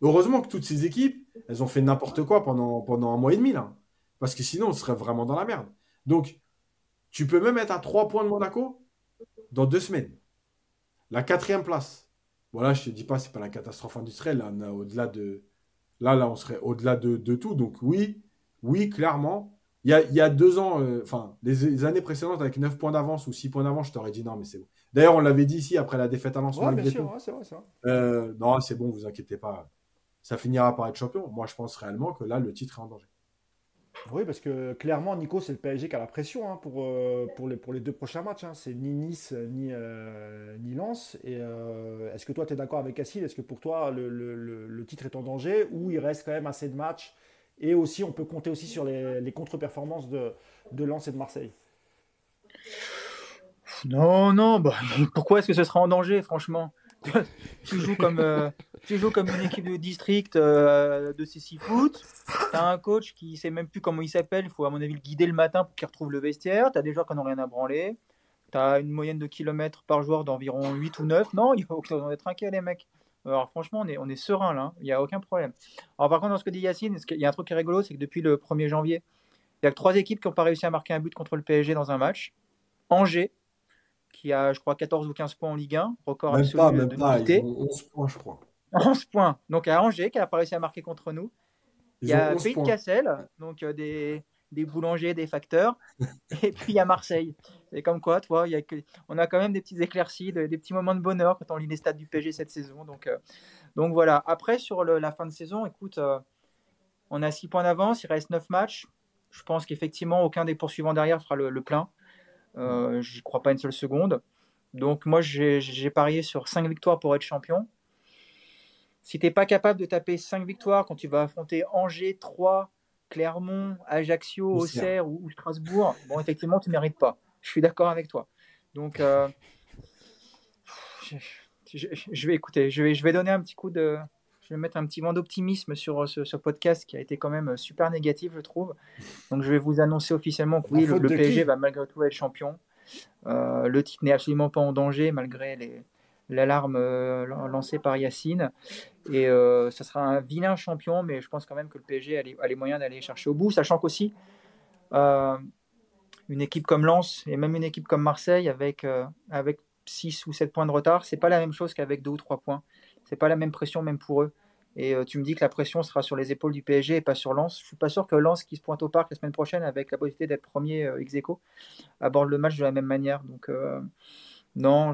Heureusement que toutes ces équipes, elles ont fait n'importe quoi pendant, pendant un mois et demi, là. Parce que sinon, on serait vraiment dans la merde. Donc, tu peux même être à 3 points de Monaco dans deux semaines. La quatrième place. Voilà, je te dis pas, c'est pas la catastrophe industrielle. Là, on au-delà de. Là, là, on serait au-delà de, tout. Donc, oui, oui, clairement. Il y a, deux ans, euh, enfin, les, années précédentes, avec 9 points d'avance ou 6 points d'avance, je t'aurais dit non, mais c'est bon. D'ailleurs, on l'avait dit ici après la défaite à Lens. Ouais, bien sûr, c'est vrai, ça. Euh, non, c'est bon, vous inquiétez pas. Ça finira par être champion. Moi, je pense réellement que là, le titre est en danger. Oui, parce que clairement, Nico, c'est le PSG qui a la pression hein, pour, euh, pour, les, pour les deux prochains matchs. Hein. C'est ni Nice, ni, euh, ni Lens. Et euh, est-ce que toi, tu es d'accord avec Cassil Est-ce que pour toi, le, le, le, titre est en danger ou il reste quand même assez de matchs? Et aussi, on peut compter aussi sur les, les contre-performances de, de Lens et de Marseille Non, non. Bah, pourquoi est-ce que ce sera en danger, franchement? tu joues comme euh, tu joues comme une équipe de district euh, de CC Foot. Tu as un coach qui sait même plus comment il s'appelle. Il faut à mon avis le guider le matin pour qu'il retrouve le vestiaire. Tu as des joueurs qui n'ont rien à branler. Tu as une moyenne de kilomètres par joueur d'environ 8 ou 9. Non, il faut en être inquiet les mecs. Alors franchement, on est, on est serein là. Il n'y a aucun problème. Alors par contre, dans ce que dit Yacine, il y a un truc qui est rigolo, c'est que depuis le 1er janvier, il y a que trois équipes qui n'ont pas réussi à marquer un but contre le PSG dans un match. Angers, qui a, je crois, 14 ou 15 points en Ligue 1, record même absolu pas, même de pas, 11 points, je crois. 11 points. Donc à Angers, qui n'a pas réussi à marquer contre nous. il y a Pays de Cassel, donc euh, des, des, boulangers, des facteurs. et puis il y a Marseille. C'est comme quoi, toi, il y a que... on a quand même des petites éclaircies, des petits moments de bonheur quand on lit les stats du PG cette saison. Donc, euh, donc voilà. Après, sur la fin de saison, écoute, euh, on a 6 points d'avance, il reste 9 matchs. Je pense qu'effectivement, aucun des poursuivants derrière fera le plein. Euh, J'y crois pas une seule seconde. Donc moi, j'ai parié sur 5 victoires pour être champion. Si tu n'es pas capable de taper 5 victoires quand tu vas affronter Angers, Troyes, Clermont, Ajaccio, Auxerre ou, Strasbourg, bon, effectivement, tu ne mérites pas. Je suis d'accord avec toi. Donc, euh, je, vais écouter. Je vais, je vais donner un petit coup de, je vais mettre un petit vent d'optimisme sur euh, ce, podcast qui a été quand même euh, super négatif, je trouve. Donc, je vais vous annoncer officiellement que oui, le, PSG va malgré tout être champion. Euh, le titre n'est absolument pas en danger malgré l'alarme lancée par Yacine. Et ce sera un vilain champion, mais je pense quand même que le PSG a les, moyens d'aller chercher au bout, sachant qu'aussi une équipe comme Lens et même une équipe comme Marseille avec, avec 6 ou 7 points de retard, c'est pas la même chose qu'avec 2 ou 3 points c'est pas la même pression même pour eux. Et euh, tu me dis que la pression sera sur les épaules du PSG et pas sur Lens. Je suis pas sûr que Lens, qui se pointe au parc la semaine prochaine avec la possibilité d'être premier euh, ex aequo, aborde le match de la même manière. Donc euh, non,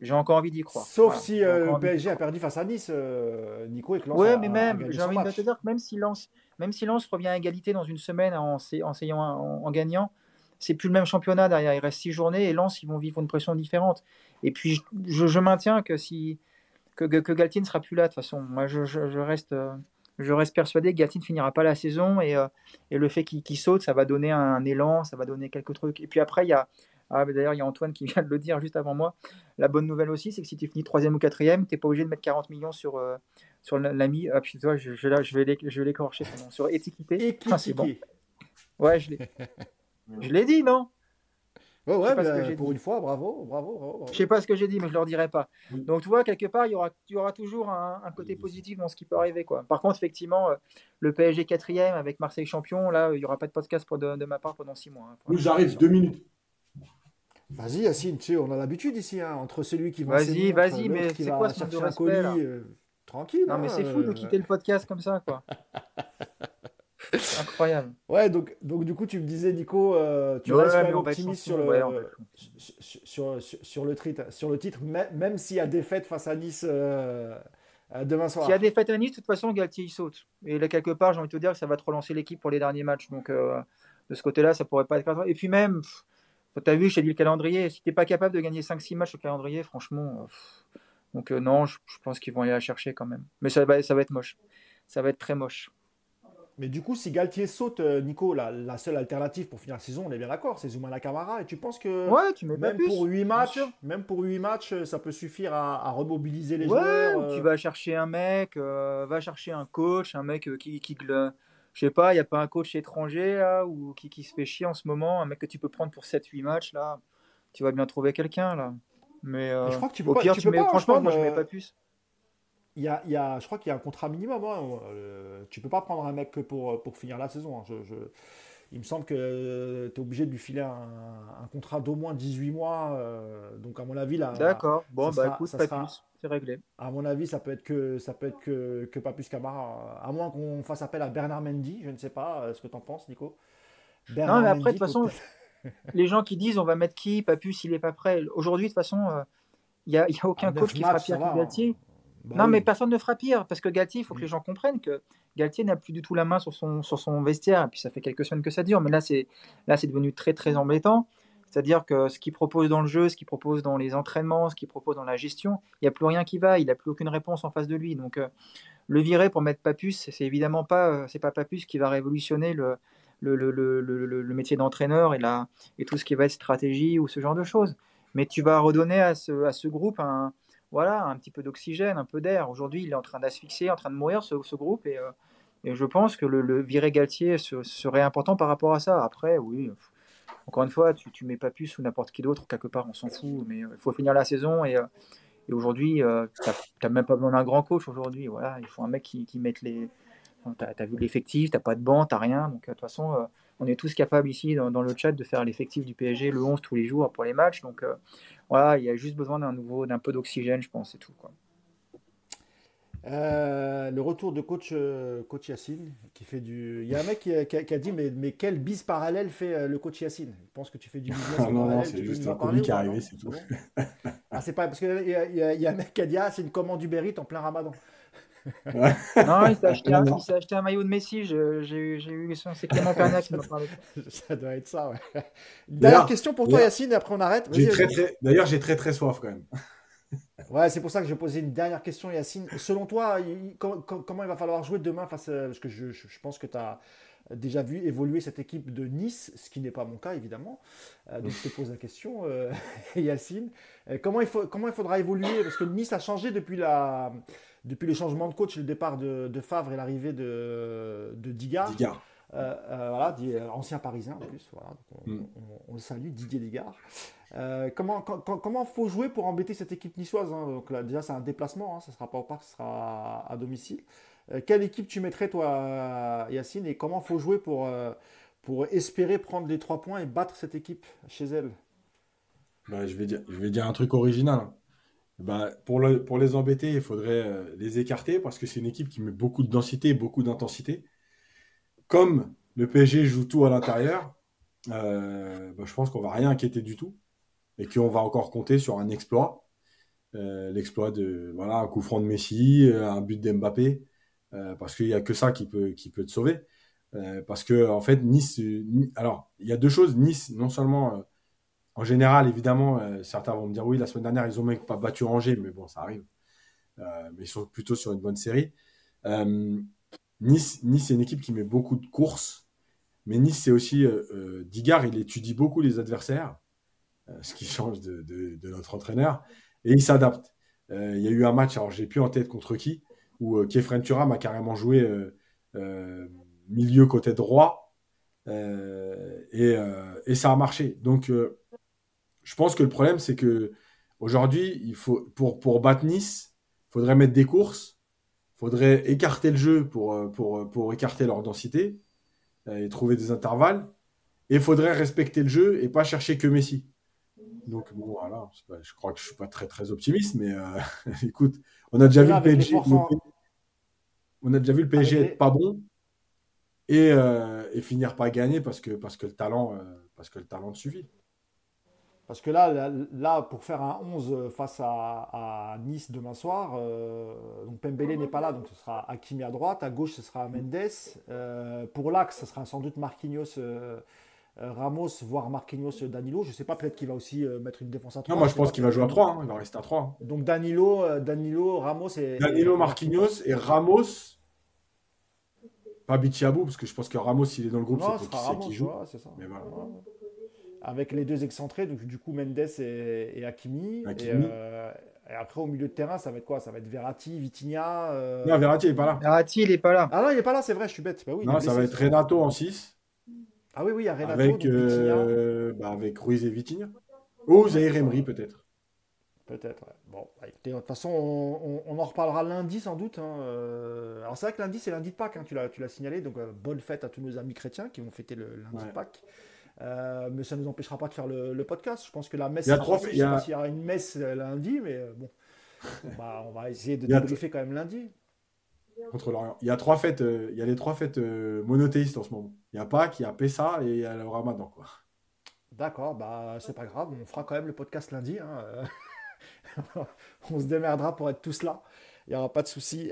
j'ai encore envie d'y croire. Sauf si le PSG a perdu face à Nice, Nico, et que Lens Ouais, mais même, j'ai envie de te dire que même si Lens, même si Lens revient à égalité dans une semaine en, en, en, en gagnant, c'est plus le même championnat derrière. Il reste six journées et Lens, ils vont vivre une pression différente. Et puis, je, je maintiens que si que, que, Galtier ne sera plus là de toute façon. Moi, je, je, reste, euh, je reste persuadé que Galtier ne finira pas la saison et, euh, et le fait qu'il saute, ça va donner un, élan, ça va donner quelques trucs. Et puis après, il y a, ah, d'ailleurs, il y a Antoine qui vient de le dire juste avant moi. La bonne nouvelle aussi, c'est que si tu finis troisième ou quatrième, tu n'es pas obligé de mettre 40 millions sur, euh, sur l'ami. Ah, puis toi, je, je, je vais l'écorcher sur étiqueté. Ah, c'est bon. Ouais, je l'ai. je l'ai dit, non? Ouais, ouais, pour une fois, bravo, bravo, bravo, Je sais pas ce que j'ai dit, mais je leur dirai pas. Donc, tu vois, quelque part, il y aura, il y aura toujours un, côté positif dans ce qui peut arriver. Quoi. Par contre, effectivement, euh, le PSG quatrième avec Marseille champion, là, il n'y aura pas de podcast pour de, ma part pendant six mois. Hein. j'arrive, deux minutes. Vas-y, Yacine, tu sais, on a l'habitude ici, hein, entre celui qui va. Vas-y, vas-y, mais c'est quoi ce de respect, euh, Tranquille. Non, mais c'est fou de euh. quitter le podcast comme ça, quoi. Incroyable. Ouais, donc, donc du coup, tu me disais, Nico, euh, tu restes optimiste sur le, sur, sur, le titre, sur le titre même s'il y a défaite face à Nice euh, demain soir. S'il y a défaite à Nice, de toute façon, Galtier il saute. Et là, quelque part, j'ai envie de te dire que ça va te relancer l'équipe pour les derniers matchs. Donc, euh, de ce côté-là, ça pourrait pas être. Et puis même, tu as vu, j'ai dit le calendrier. Si tu n'es pas capable de gagner 5-6 matchs au calendrier, franchement. donc, non, je, je pense qu'ils vont aller la chercher quand même. Mais ça va, ça va être moche. Ça va être très moche. Mais du coup, si Galtier saute, euh, Nico, la, seule alternative pour finir la saison, on est bien d'accord, c'est Zoumana Camara. Et tu penses que ouais, tu mets même, pour 8 matchs, même pour 8 matchs, ça peut suffire à, remobiliser les joueurs Tu euh vas chercher un mec, euh, va chercher un coach, un mec qui, qui, je sais pas, il n'y a pas un coach étranger ou qui, qui, se fait chier en ce moment, un mec que tu peux prendre pour 7-8 matchs là, tu vas bien trouver quelqu'un là. Mais, je crois que tu peux pas, tu mets, franchement, moi je mets pas plus. Il y a, il y a, je crois qu'il y a un contrat minimum. Hein. tu peux pas prendre un mec pour, pour finir la saison. Hein. Je, je, il me semble que tu es obligé de lui filer un, contrat d'au moins 18 mois. Euh, donc, à mon avis, là. D'accord. Bon, bah écoute, pas plus. C'est réglé. À mon avis, ça peut être que, ça peut être que, que pas plus Camara. À moins qu'on fasse appel à Bernard Mendy. Je ne sais pas euh, ce que tu en penses, Nico. non, mais après, de toute façon, les gens qui disent on va mettre qui, Papus, il n'est pas prêt. Aujourd'hui, de toute façon, euh, il n'y a, a, aucun coach qui fera pire que Galtier. Bah non, mais personne ne fera pire, parce que Galtier, il faut que les gens comprennent que Galtier n'a plus du tout la main sur son, sur son vestiaire, et puis ça fait quelques semaines que ça dure, mais là, c'est devenu très, très embêtant. C'est-à-dire que ce qu'il propose dans le jeu, ce qu'il propose dans les entraînements, ce qu'il propose dans la gestion, il n'y a plus rien qui va, il n'a plus aucune réponse en face de lui. Donc, euh, le virer pour mettre Papus, c'est évidemment pas, euh, c'est pas Papus qui va révolutionner le, le, le, le métier d'entraîneur et, et tout ce qui va être stratégie ou ce genre de choses. Mais tu vas redonner à ce, à ce groupe un, voilà, un petit peu d'oxygène, un peu d'air. Aujourd'hui, il est en train d'asphyxier, en train de mourir, ce, groupe. Et, euh, et, je pense que le, le virer Galtier serait important par rapport à ça. Après, oui, encore une fois, tu, tu mets pas plus ou n'importe qui d'autre, quelque part, on s'en fout. Mais euh, il faut finir la saison. Et, euh, aujourd'hui, tu n'as même pas besoin d'un grand coach aujourd'hui. Voilà, il faut un mec qui, mette les. Tu as, vu l'effectif, tu pas de banc, tu rien. Donc, de toute façon, on est tous capables ici dans, dans le chat de faire l'effectif du PSG le 11 tous les jours pour les matchs. Donc, voilà, il y a juste besoin d'un nouveau, d'un peu d'oxygène, je pense, c'est tout. Quoi. Euh, le retour de coach, euh, coach Yacine, qui fait du. Il y a un mec qui, a, dit mais, mais quel bis parallèle fait euh, le coach Yacine? Je pense que tu fais du business. Ah non, non, c'est juste un colis qui est arrivé, c'est tout. ah, c'est pas parce qu'il y, a, y a un mec qui a dit ah, c'est une commande Uber Eats en plein ramadan. Non, il s'est acheté, acheté, un maillot de Messi. J'ai eu c'est Clément Pernia qui m'a parlé. Ça doit être ça, ouais. Dernière question pour toi, Yacine, et après on arrête. D'ailleurs, j'ai très très soif quand même. Ouais, c'est pour ça que je posais une dernière question, Yacine. Selon toi, comment il va falloir jouer demain face à, Parce que je, je pense que tu as déjà vu évoluer cette équipe de Nice, ce qui n'est pas mon cas évidemment. Euh, donc je te pose la question, euh, Yacine. Euh, comment, il faut, comment il faudra évoluer? Parce que Nice a changé depuis la, depuis le changement de coach, le départ de, Favre et l'arrivée de, de Digard. Euh, euh, voilà, euh, ancien parisien en plus, voilà, mm. on, le salue, Didier Digard. comment comment faut jouer pour embêter cette équipe niçoise hein? Donc là, déjà c'est un déplacement, hein, ça sera pas au parc, ce sera à, domicile. quelle équipe tu mettrais toi, Yacine, et comment faut jouer pour pour espérer prendre les trois points et battre cette équipe chez elle? Bah, je, vais dire, je vais dire un truc original. Bah, pour, le, pour les embêter, il faudrait euh, les écarter parce que c'est une équipe qui met beaucoup de densité beaucoup d'intensité. Comme le PSG joue tout à l'intérieur, euh, bah, je pense qu'on va rien inquiéter du tout et qu'on va encore compter sur un exploit. Euh, l'exploit de voilà, un coup franc de Messi, un but d'Mbappé, parce qu'il n'y a que ça qui peut, qui peut te sauver. parce que en fait, Nice, alors il y a deux choses. Nice, non seulement en général, évidemment, euh, certains vont me dire oui, la semaine dernière, ils ont même pas battu Angers, mais bon, ça arrive. Euh, mais ils sont plutôt sur une bonne série. Euh, nice, nice c'est une équipe qui met beaucoup de courses, mais Nice, c'est aussi Digard, il étudie beaucoup les adversaires, ce qui change de, notre entraîneur, et il s'adapte. Il y a eu un match, alors j'ai plus en tête contre qui, où Kefren Turam a carrément joué milieu côté droit, et, et, ça a marché. Donc je pense que le problème, c'est que aujourd'hui, il faut pour, pour battre Nice, il faudrait mettre des courses, il faudrait écarter le jeu pour, euh, pour, euh, pour écarter leur densité euh, et trouver des intervalles. Et il faudrait respecter le jeu et pas chercher que Messi. Donc bon, voilà, je crois que je suis pas très très optimiste, mais écoute, on a déjà vu le PSG, on a déjà vu le PSG être pas bon et, et, finir par gagner parce que parce que le talent parce que le talent suffit. Parce que là, là, pour faire un 11 face à, Nice demain soir, euh, donc Pembele n'est pas là, donc ce sera Hakimi à droite, à gauche ce sera Mendes. Euh, pour l'axe, ce sera sans doute Marquinhos, euh, Ramos, voire Marquinhos, Danilo. Je ne sais pas, peut-être qu'il va aussi mettre une défense à 3. Non, moi je pense qu'il va jouer à 3, hein, il va rester à 3. Hein. Donc Danilo, Danilo, Ramos et. Danilo, Marquinhos et Ramos. Pas Bichiabou, parce que je pense que Ramos, s'il est dans le groupe, c'est qu'il joue. c'est ça. Mais voilà avec les deux excentrés, donc du coup Mendes et, Hakimi. Euh, Et après, au milieu de terrain, ça va être quoi? Ça va être Verratti, Vitinha. euh, Non, Verratti il est pas là. Verratti, il est pas là. Ah non, il est pas là, c'est vrai, je suis bête. Bah oui, non, ça blessé, va être. Renato en 6. Ah oui, oui, il y a Renato, Avec, euh, bah, avec Ruiz et Vitinha. Ou Zahir Emery peut-être. Peut-être, ouais. Bon, bah, écoutez, de toute façon, on, on- on en reparlera lundi sans doute. hein, euh. Alors c'est vrai que lundi, c'est lundi de Pâques, hein, tu l'as tu l'as signalé, donc euh, bonne fête à tous nos amis chrétiens qui vont fêter le lundi Ouais. de Pâques. Euh, mais ça ne nous empêchera pas de faire le, le podcast. Je pense que la messe, Il y a je sais a- pas s'il y aura une messe euh, lundi, mais euh, bon, Bah, on va essayer de débriefer quand même lundi. Contre l'Orient. Il y a trois fêtes, euh, il y a les trois fêtes euh, monothéistes en ce moment. Il y a Pâques, il y a Pessa et il y a le Ramadan. Quoi. D'accord, bah c'est pas grave, on fera quand même le podcast lundi. hein, on se démerdera pour être tous là. Il n'y aura pas de souci.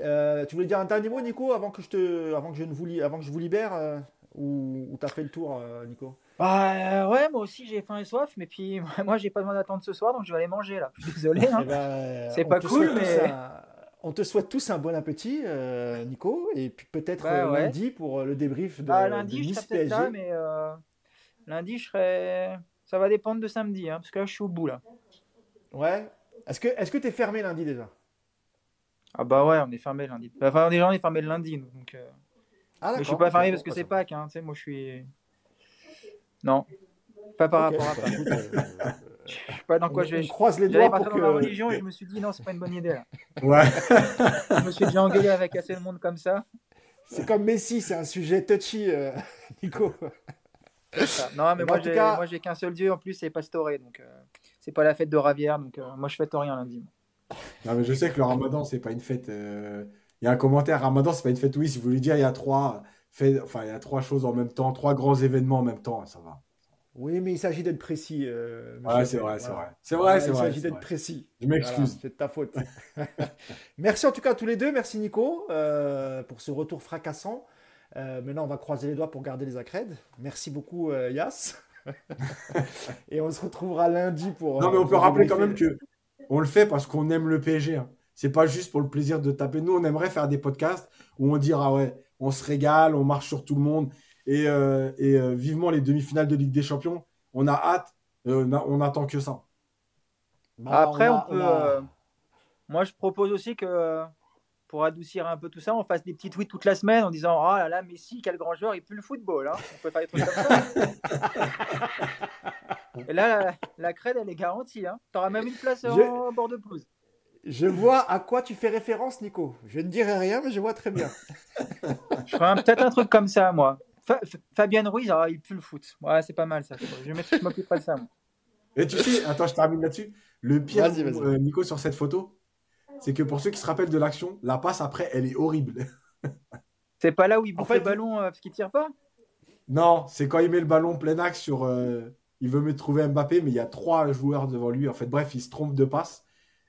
Tu voulais dire un dernier mot, Nico, avant que je te, avant que je ne vous, li- avant que je vous libère, ou, ou t'as fait le tour, Nico? Bah, euh, ouais, moi aussi j'ai faim et soif, mais puis moi j'ai pas besoin d'attendre ce soir, donc je vais aller manger là. Je suis désolé. hein. Eh ben, C'est pas cool, mais- un- on te souhaite tous un bon appétit, euh, Nico, et puis peut-être Bah, euh, ouais. lundi pour le débrief de, Bah, de lundi, je Nice serai peut-être PSG. là, mais euh, lundi, je serai. Ça va dépendre de samedi, hein, parce que là, je suis au bout là. Ouais. Est-ce que est-ce que t'es fermé lundi déjà? Ah bah ouais, on est fermé lundi. Enfin, déjà, on est fermé le lundi, donc. euh, Ah, Mais je suis pas fermé parce que bah, c'est Pâques, hein, tu sais, moi je suis. Non, pas par rapport à écoute, euh, Je sais pas dans quoi on, je vais. on croise les doigts pour dans ma que. religion et je me suis dit non, c'est pas une bonne idée là. Ouais. Je me suis déjà engueulé avec assez de monde comme ça. C'est comme Messi, c'est un sujet touchy, euh, Nico. Ça. Non, mais moi j'ai cas- moi j'ai qu'un seul dieu en plus, c'est Pastore, donc euh, c'est pas la fête de Ravière, donc euh, moi je fête rien lundi. Non, mais je sais que le Ramadan, c'est pas une fête. euh, Il y a un commentaire, Ramadan, c'est pas une fête. Oui, si vous voulez dire, il y a trois enfin, il y a trois choses en même temps, trois grands événements en même temps, ça va. Oui, mais il s'agit d'être précis. euh, Ouais, c'est vrai, c'est vrai. C'est vrai, c'est il vrai. s'agit c'est d'être précis. Je m'excuse. Voilà, c'est de ta faute. Merci en tout cas à tous les deux. Merci Nico euh, pour ce retour fracassant. Euh, maintenant, on va croiser les doigts pour garder les accrèdes. Merci beaucoup, Yas. Et on se retrouvera lundi pour. Non, mais on peut rappeler quand même que on le fait parce qu'on aime le PSG. hein. C'est pas juste pour le plaisir de taper. Nous, on aimerait faire des podcasts où on dira ouais, on se régale, on marche sur tout le monde et, euh, et euh, vivement les demi-finales de Ligue des Champions. On a hâte. euh, on, a- on attend que ça. Bah, Après, on, a- peut. a- euh, Moi je propose aussi que pour adoucir un peu tout ça, on fasse des petits tweets toute la semaine en disant Ah là là, Messi, quel grand joueur, il pue le football. hein. On peut faire des trucs comme ça. Et là, la, la crède, elle est garantie. Hein. Tu auras même une place Je- en bord de pelouse. Je vois à quoi tu fais référence, Nico. Je ne dirai rien, mais je vois très bien. Je ferai un- peut-être un truc comme ça, moi. Fa- Fa- Fabien Ruiz, ah, il pue le foot. Ouais, c'est pas mal ça. Je vais mettre- je m'occuperai de ça. moi. Et tu sais, attends, je termine là-dessus. Le pire, euh, Nico, sur cette photo, c'est que pour ceux qui se rappellent de l'action, la passe après, elle est horrible. C'est pas là où il bouffe fait, le ballon euh, parce qu'il tire pas? Non, c'est quand il met le ballon plein axe sur. euh, il veut me trouver Mbappé, mais il y a trois joueurs devant lui. En fait, bref, il se trompe de passe.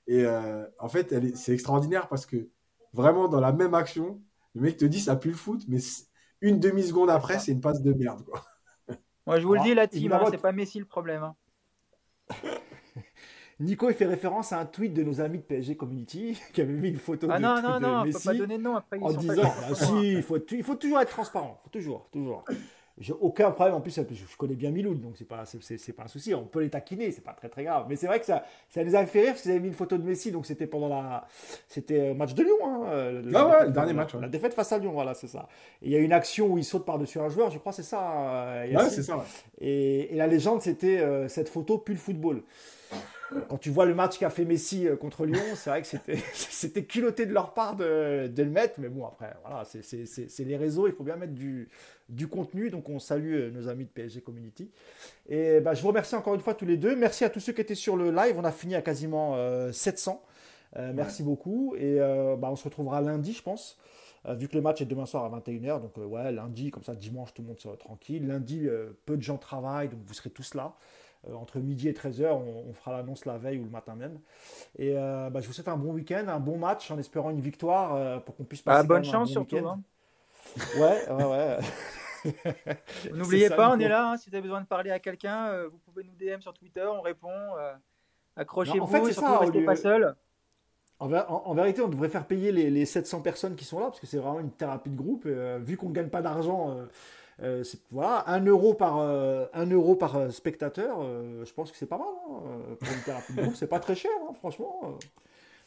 Et euh, en fait, c'est extraordinaire parce que vraiment, dans la même action, le mec te dit ça pue le foot, mais une demi-seconde après, c'est une passe de merde. Quoi. Moi, je vous le Ah, dis, la team, hein, c'est pas Messi le problème. hein. Nico, il fait référence à un tweet de nos amis de PSG Community qui avait mis une photo Ah de, non, de non, non, on peut Messi pas donner de nom après. ils en disant bah si, il faut, il faut toujours être transparent, faut toujours, toujours. J'ai aucun problème. En plus, je connais bien Miloud, donc c'est pas, c'est- pas un souci. On peut les taquiner, c'est pas très très grave. Mais c'est vrai que ça, ça les a fait rire parce qu'ils avaient mis une photo de Messi, donc c'était pendant la, c'était euh, match de Lyon. Hein, euh, la Ah ouais, défaite, le dernier la- match, ouais. La défaite face à Lyon, voilà, c'est ça. Et il y a une action où il saute par-dessus un joueur, je crois, c'est ça. euh, Ouais, c'est ça. et, et la légende, c'était euh, cette photo pue le football. Quand tu vois le match qu'a fait Messi euh, contre Lyon, c'est vrai que c'était, culotté de leur part de, de le mettre. Mais bon, après, voilà, c'est, les réseaux, il faut bien mettre du, du contenu. Donc on salue euh, nos amis de PSG Community. Et bah, je vous remercie encore une fois tous les deux. Merci à tous ceux qui étaient sur le live. On a fini à quasiment euh, 700. Euh, merci beaucoup. Et euh, bah, on se retrouvera lundi, je pense. Euh, vu que le match est demain soir à 21h, donc euh, ouais, lundi, comme ça, dimanche, tout le monde sera tranquille. Lundi, euh, peu de gens travaillent, donc vous serez tous là. Euh, entre midi et 13h, on, on fera l'annonce la veille ou le matin même. Et euh, bah, je vous souhaite un bon week-end, un bon match, en espérant une victoire euh, pour qu'on puisse passer Bah, bonne quand même un chance bon surtout. hein. Ouais, ouais, ouais. N'oubliez pas, on est là. hein, si vous avez besoin de parler à quelqu'un, euh, vous pouvez nous DM sur Twitter, on répond. Accrochez-vous, en fait, c'est surtout ça, restez lieu- pas seul. En, en- en vérité, on devrait faire payer les, les 700 personnes qui sont là, parce que c'est vraiment une thérapie de groupe. vu qu'on ne gagne pas d'argent, euh, c'est- voilà, 1 euro par, euh, un euro par euh, spectateur, euh, je pense que c'est pas mal. hein, pour une thérapie de groupe, c'est pas très cher, hein, franchement.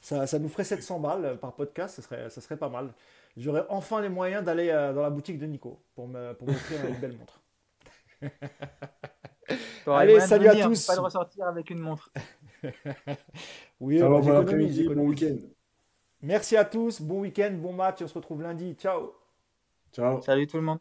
Ça, ça, nous ferait 700 balles par podcast, ça serait, ça serait pas mal. J'aurais enfin les moyens d'aller dans la boutique de Nico pour me pour m'offrir une belle montre. Allez, salut à tous. Pas de ressortir avec une montre. oui, bon bon week-end. Merci à tous, bon week-end, bon match, on se retrouve lundi. Ciao. Ciao. Salut tout le monde.